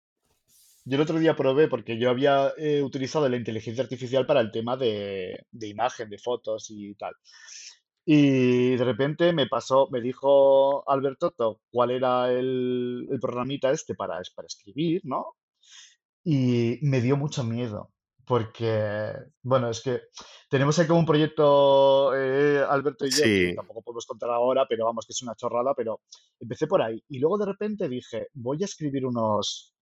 Yo el otro día probé porque yo había eh, utilizado la inteligencia artificial para el tema de, de imagen, de fotos y tal. Y de repente me pasó, me dijo Alberto cuál era el, el programita este para, para escribir, ¿no? Y me dio mucho miedo, porque, bueno, es que tenemos ahí como un proyecto, eh, Alberto y yo, que tampoco podemos contar ahora, pero vamos, que es una chorrada, pero empecé por ahí. Y luego de repente dije, voy a escribir unos,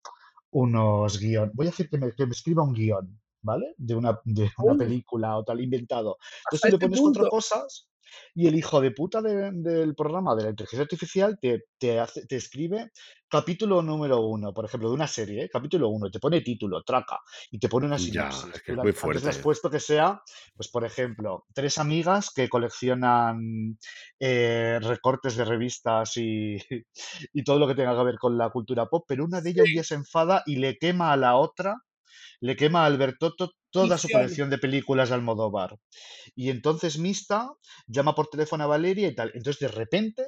unos guiones, voy a decir que me, que me escriba un guion, ¿vale? De una, de una película o tal, inventado. Entonces tú le este pones cuatro cosas y el hijo de puta de- del programa de la inteligencia artificial te, te, hace, te escribe capítulo número uno, por ejemplo, de una serie, ¿eh? capítulo uno, te pone título, traca, y te pone una Ya, sinopsis. es que es muy antes has fuerte. puesto que sea, pues por ejemplo, tres amigas que coleccionan eh, recortes de revistas y, y todo lo que tenga que ver con la cultura pop, pero una de ellas día se enfada y le quema a la otra, le quema a Albertotto toda su colección de películas de Almodóvar. Y entonces Mista llama por teléfono a Valeria y tal. Entonces de repente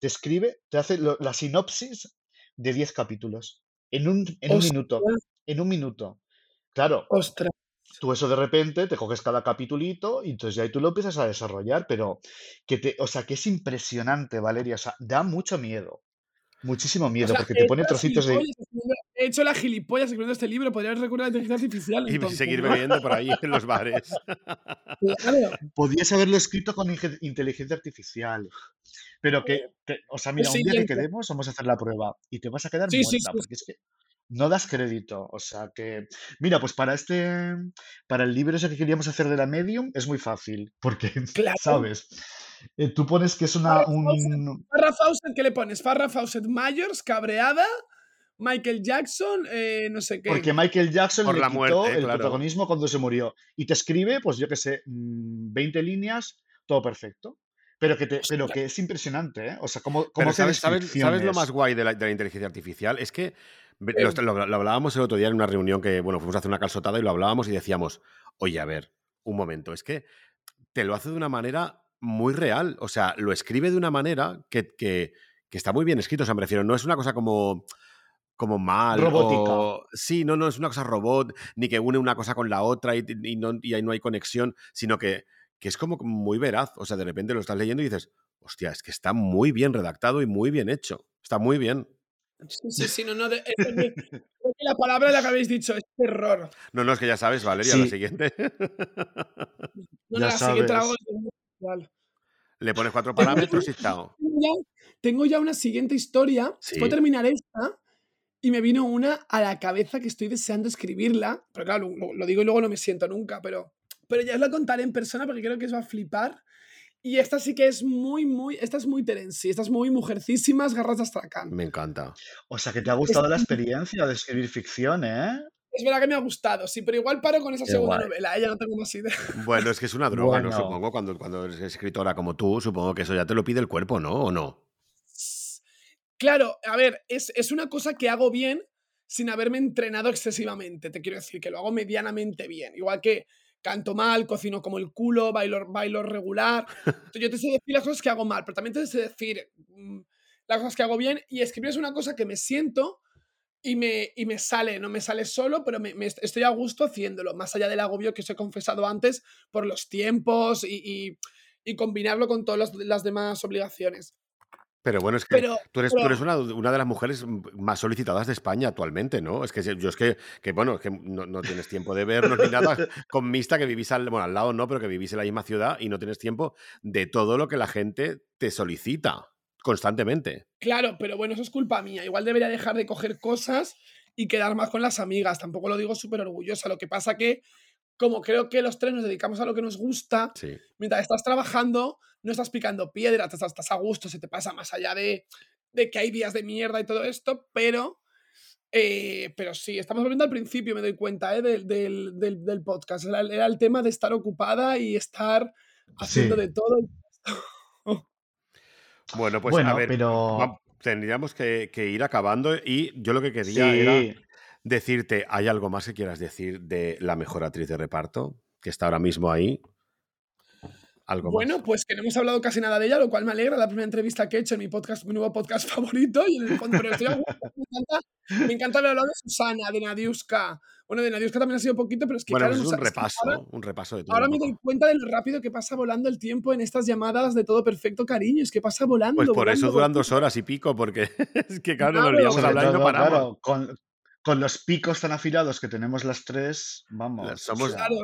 te escribe, te hace lo- la sinopsis de 10 capítulos en un, en un minuto. En un minuto. Claro, ostras. tú eso de repente te coges cada capitulito y entonces ya ahí tú lo empiezas a desarrollar, pero que te, o sea, que es impresionante, Valeria, o sea, da mucho miedo. Muchísimo O miedo, sea, porque te pone trocitos de... He hecho la gilipollas escribiendo este libro, podría haber recurrido a la inteligencia artificial. Y entonces, seguir bebiendo por ahí en los bares. Claro. Podías haberlo escrito con inteligencia artificial. Pero que, te- o sea, mira, un día que quedemos, vamos a hacer la prueba y te vas a quedar Sí, muerta, sí. porque es que no das crédito. O sea que, mira, pues para este, para el libro ese que queríamos hacer de la Medium es muy fácil, porque, Claro. ¿sabes? Eh, tú pones que es una, Farrah un, Fawcett, ¿qué le pones? Farrah Fawcett Myers, cabreada, Michael Jackson, eh, no sé qué. porque Michael Jackson Por le la quitó muerte, el claro. protagonismo cuando se murió. Y te escribe, pues yo qué sé, mm, 20 líneas, todo perfecto. Pero que, te, pero que es impresionante, ¿eh? O sea, cómo, cómo ¿sabes, sabes, ¿sabes lo más guay de la, de la inteligencia artificial? Es que ve- Eh. lo, lo- lo hablábamos el otro día en una reunión que, bueno, fuimos a hacer una calzotada y lo hablábamos y decíamos, oye, a ver, un momento, es que te lo hace de una manera muy real. O sea, lo escribe de una manera que, que- que está muy bien escrito. O sea, me refiero, no es una cosa como como mal Robótica. o sí, no, no es una cosa robot ni que une una cosa con la otra y, y no, y ahí no hay conexión, sino que, que es como muy veraz. O sea, de repente lo estás leyendo y dices, hostia, es que está muy bien redactado y muy bien hecho. Está muy bien. Sí, sí, sí, no, no. de- que la palabra la que habéis dicho es terror. No, no, es que ya sabes, Valeria, la Sí. siguiente. No, no, Ya la siguiente la sabes. muy natural. Le pones cuatro parámetros y chao. Tengo ya, tengo ya una siguiente historia. Sí. Puedo terminar esta y me vino una a la cabeza que estoy deseando escribirla. Pero claro, lo, lo digo y luego no me siento nunca, pero, pero ya os la contaré en persona porque creo que os va a flipar. Y esta sí que es muy, muy. Esta es muy Terency. Esta es muy mujercísimas, garras de astracán. Me encanta. O sea, que te ha gustado la experiencia de escribir ficción, ¿eh? Es verdad que me ha gustado, sí, pero igual paro con esa Qué segunda guay. novela. Ella no tengo más idea. Bueno, es que es una droga, ¿no? Bueno. Supongo, cuando, cuando eres escritora como tú, supongo que eso ya te lo pide el cuerpo, ¿no? ¿O no? Claro, a ver, es, es una cosa que hago bien sin haberme entrenado excesivamente. Te quiero decir que lo hago medianamente bien. Igual que canto mal, cocino como el culo, bailo, bailo regular. Entonces, Yo te sé decir las cosas que hago mal, pero también te sé decir mm, las cosas que hago bien. Y escribir es una cosa que me siento y me, y me sale, no me sale solo, pero me, me est- estoy a gusto haciéndolo, más allá del agobio que os he confesado antes por los tiempos y, y- y combinarlo con todas las, las demás obligaciones. Pero bueno, es que Pero, tú eres, tú eres una, una de las mujeres más solicitadas de España actualmente, ¿no? Es que yo es que, que bueno, es que no, no tienes tiempo de vernos ni nada con Mista, que vivís al, bueno, al lado, no, pero que vivís en la misma ciudad y no tienes tiempo de todo lo que la gente te solicita constantemente. Claro, pero bueno, eso es culpa mía. Igual debería dejar de coger cosas y quedar más con las amigas. Tampoco lo digo súper orgullosa. Lo que pasa que, como creo que los tres nos dedicamos a lo que nos gusta, Sí. mientras estás trabajando, no estás picando piedras, estás, estás a gusto, se te pasa más allá de, de que hay días de mierda y todo esto, pero... eh, pero sí, estamos volviendo al principio, me doy cuenta, ¿eh? del, del- del- del podcast. Era, era el tema de estar ocupada y estar haciendo Sí. de todo. Bueno, pues bueno, a ver, pero tendríamos que, que ir acabando y yo lo que quería sí. era decirte, ¿hay algo más que quieras decir de la mejor actriz de reparto que está ahora mismo ahí? Algo Bueno, más. pues que no hemos hablado casi nada de ella, lo cual me alegra. La primera entrevista que he hecho en mi podcast, mi nuevo podcast favorito. Y en el fondo, pero estoy me, encanta, me encanta haber hablado de Susana, de Nadiuska. Bueno, de Nadiuska también ha sido poquito, pero es que Bueno, claro, pues es un repaso, ahora, un repaso de todo. ahora me doy cuenta de lo rápido que pasa volando el tiempo en estas llamadas de todo perfecto, cariño. Es que pasa volando. Pues por eso duran dos horas y pico, porque es que claro, Claro. nos liamos a Sobre hablar y no todo, paramos. claro, con, con los picos tan afilados que tenemos las tres, vamos. O somos sea, Claro,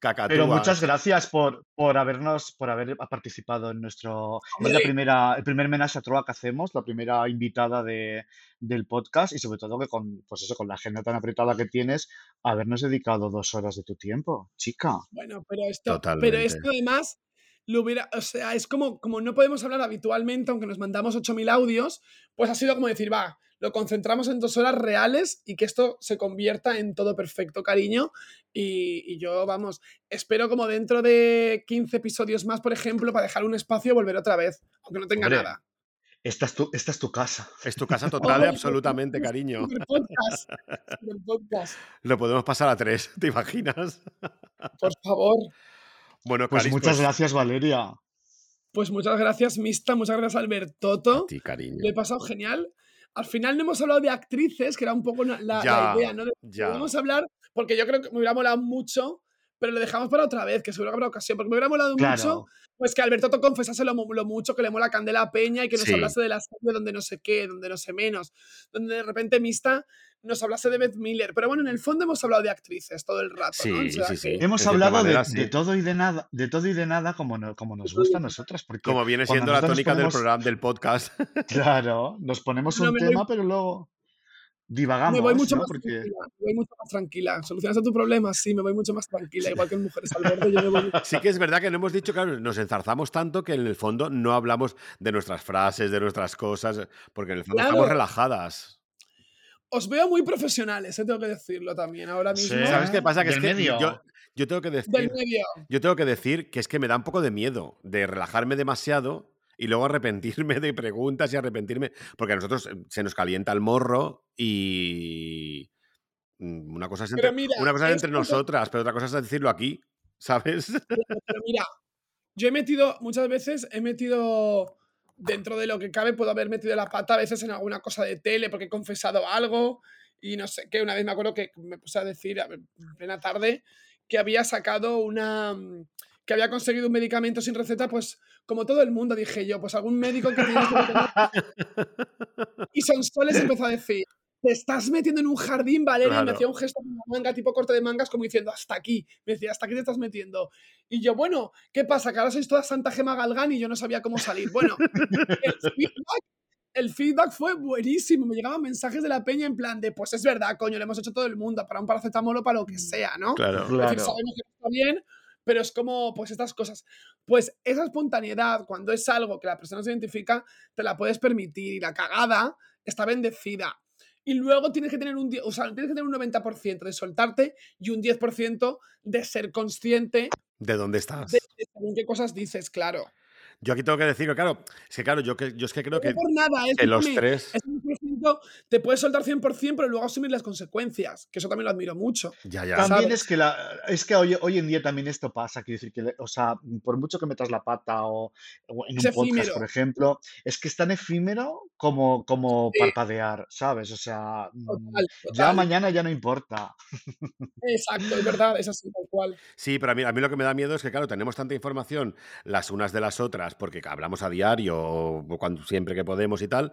Cacatúas. Pero muchas gracias por, por habernos, por haber participado en nuestro. Es la primera, el primer menaje a Troa que hacemos, la primera invitada de, del podcast, y sobre todo que con, pues eso, con la agenda tan apretada que tienes, habernos dedicado dos horas de tu tiempo, chica. Bueno, pero esto, pero esto además lo hubiera, o sea, es como, como no podemos hablar habitualmente, aunque nos mandamos 8.000 audios, pues ha sido como decir, va, lo concentramos en dos horas reales y que esto se convierta en todo perfecto, cariño. Y, y yo, vamos, espero como dentro de 15 episodios más, por ejemplo, para dejar un espacio y volver otra vez, aunque no tenga Hombre, nada. Esta es tu, esta es tu casa. Es tu casa total y absolutamente, cariño. Super podcast, super podcast, Lo podemos pasar a tres, ¿te imaginas? por favor. Bueno, Pues Caris, muchas pues, gracias, Valeria. Pues muchas gracias, Mista, muchas gracias, Albertoto. a ti, cariño. Le he pasado genial. Al final no hemos hablado de actrices, que era un poco la, idea, ¿no? A hablar, porque yo creo que me hubiera molado mucho, pero lo dejamos para otra vez, que seguro que habrá ocasión, porque me hubiera molado mucho, Claro. pues que Alberto confesase lo, lo mucho que le mola Candela a Peña y que nos Sí. hablase de la serie donde no sé qué, donde no sé menos, donde de repente Mista nos hablase de Beth Miller. Pero bueno, en el fondo hemos hablado de actrices todo el rato, ¿no? O Sí, sea sí, sí. Hemos de hablado de, manera, de sí. todo y de nada, de todo y de nada como, no- como nos gusta a nosotras. Porque Como viene siendo la nosotros tónica del ponemos- programa, del podcast. Claro, nos ponemos No un doy- tema, pero luego. Divagamos, Me voy mucho ¿no? más Porque tranquila, me voy mucho más tranquila. ¿Solucionaste tu problema? Sí, me voy mucho más tranquila. Igual que en Mujeres al Borde, yo me voy mucho Sí que es verdad que no hemos dicho, claro, nos enzarzamos tanto que en el fondo no hablamos de nuestras frases, de nuestras cosas, porque en el fondo estamos relajadas. Os veo muy profesionales, eh, tengo que decirlo también ahora Sí. mismo. ¿Sabes qué pasa? Que es que medio. yo, yo tengo que Del decir, medio. yo tengo que decir que es que me da un poco de miedo de relajarme demasiado y luego arrepentirme de preguntas y arrepentirme, porque a nosotros eh, se nos calienta el morro y mm, una cosa es entre, mira, una cosa es entre nosotras, pero otra cosa es decirlo aquí, ¿sabes? Pero mira, yo he metido, muchas veces he metido, dentro de lo que cabe, puedo haber metido la pata a veces en alguna cosa de tele porque he confesado algo y no sé qué. Una vez me acuerdo que me puse a decir en plena tarde que había sacado una. Mm, que había conseguido un medicamento sin receta, pues como todo el mundo, dije yo, pues algún médico que tiene. este y Sonsoles empezó a decir. Te estás metiendo en un jardín, Valeria. Claro. Me hacía un gesto con la manga, tipo corte de mangas, como diciendo, hasta aquí. Me decía, hasta aquí te estás metiendo. Y yo, bueno, ¿qué pasa? Que ahora sois toda Santa Gema Galgán y yo no sabía cómo salir. Bueno, el feedback, el feedback fue buenísimo. Me llegaban mensajes de la peña en plan de, pues es verdad, coño, lo hemos hecho todo el mundo, para un paracetamol o para lo que sea, ¿no? Claro. Es decir, Claro. sabemos que está bien, pero es como, pues estas cosas. Pues esa espontaneidad, cuando es algo que la persona se identifica, te la puedes permitir y la cagada está bendecida. Y luego tienes que tener un, o sea, tienes que tener un 90% de soltarte y un 10% de ser consciente ¿De dónde estás? de, qué cosas dices, claro. Yo aquí tengo que decir claro, es que claro, yo, que, yo es que creo No que, por nada, es que los tres... 10% te puedes soltar 100%, pero luego asumir las consecuencias, que eso también lo admiro mucho. Ya, ya. También ¿sabes? es que, la, es que hoy, hoy en día también esto pasa, quiero decir que, o sea, por mucho que metas la pata o, o en Es un podcast, efímero. por ejemplo, es que es tan efímero como, como Sí. parpadear, ¿sabes? O sea, mm, Total, ya mañana ya no importa. Exacto, es verdad, es así, tal cual. Sí, pero a mí, a mí lo que me da miedo es que, claro, tenemos tanta información las unas de las otras, porque hablamos a diario, o cuando, siempre que podemos y tal,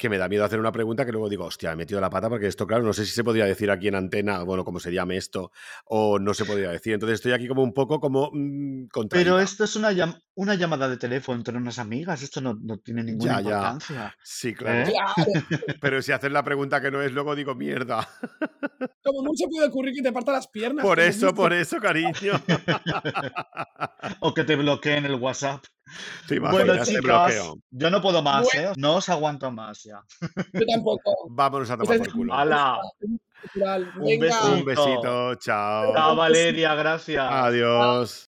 que me da miedo hacer una pregunta que luego digo, hostia, he metido la pata porque esto, claro, no sé si se podría decir aquí en antena, bueno, como se llame esto, o no se podría decir. Entonces estoy aquí como un poco como mm, Pero esto es una, llam- una llamada de teléfono entre unas amigas, esto no, no tiene ninguna Ya, ya. importancia. Sí, claro. ¿Eh? Claro, Pero si haces la pregunta que no es, luego digo, mierda. como mucho puede ocurrir que te parta las piernas. Por eso, por eso, cariño. O que te bloqueen el WhatsApp. ¿Te Bueno, chicas, yo no puedo más, Bueno. ¿eh? No os aguanto más ya. Yo tampoco. Vámonos a tomar por culo. ¡Hala! Un besito. Un besito, chao. Chao, Valeria, gracias. Adiós.